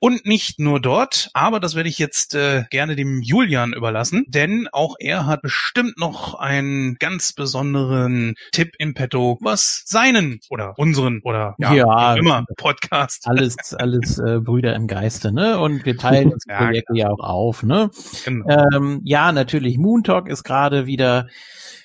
Und nicht nur dort, aber das werde ich jetzt äh, gerne dem Julian überlassen, denn auch er hat bestimmt noch einen ganz besonderen Tipp im Petto, was seinen oder unseren oder ja, Ja. immer Podcast. Alles, alles äh, Brüder im Geiste, ne? Und wir teilen das Ja, ja auch auf, ne? Genau. Ähm, ja, natürlich, Moon Talk ist gerade wieder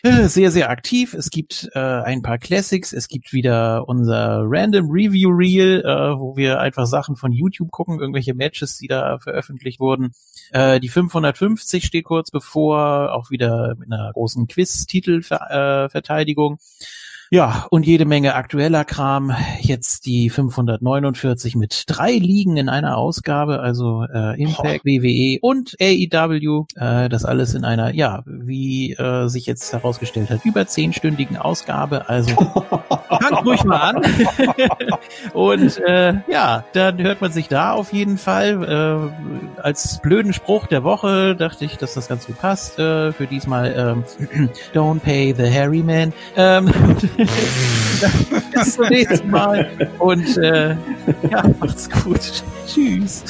äh, sehr, sehr aktiv. Es gibt äh, ein paar Classics. Es gibt wieder unser Random Review Reel, äh, wo wir einfach Sachen von YouTube gucken, irgendwelche Matches, die da veröffentlicht wurden. Äh, die 550 steht kurz bevor, auch wieder mit einer großen Quiz-Titelverteidigung. Ja, und jede Menge aktueller Kram. Jetzt die 549 mit drei Ligen in einer Ausgabe, also äh, Impact, WWE und AEW. Äh, das alles in einer, ja, wie äh, sich jetzt herausgestellt hat, über zehnstündigen Ausgabe. Also ruhig mal an. und äh, ja, dann hört man sich da auf jeden Fall. Äh, als blöden Spruch der Woche dachte ich, dass das ganz gut passt. Äh, für diesmal ähm, Don't pay the hairy man. Ähm, bis zum nächsten Mal. Und äh, ja, macht's gut. Tschüss.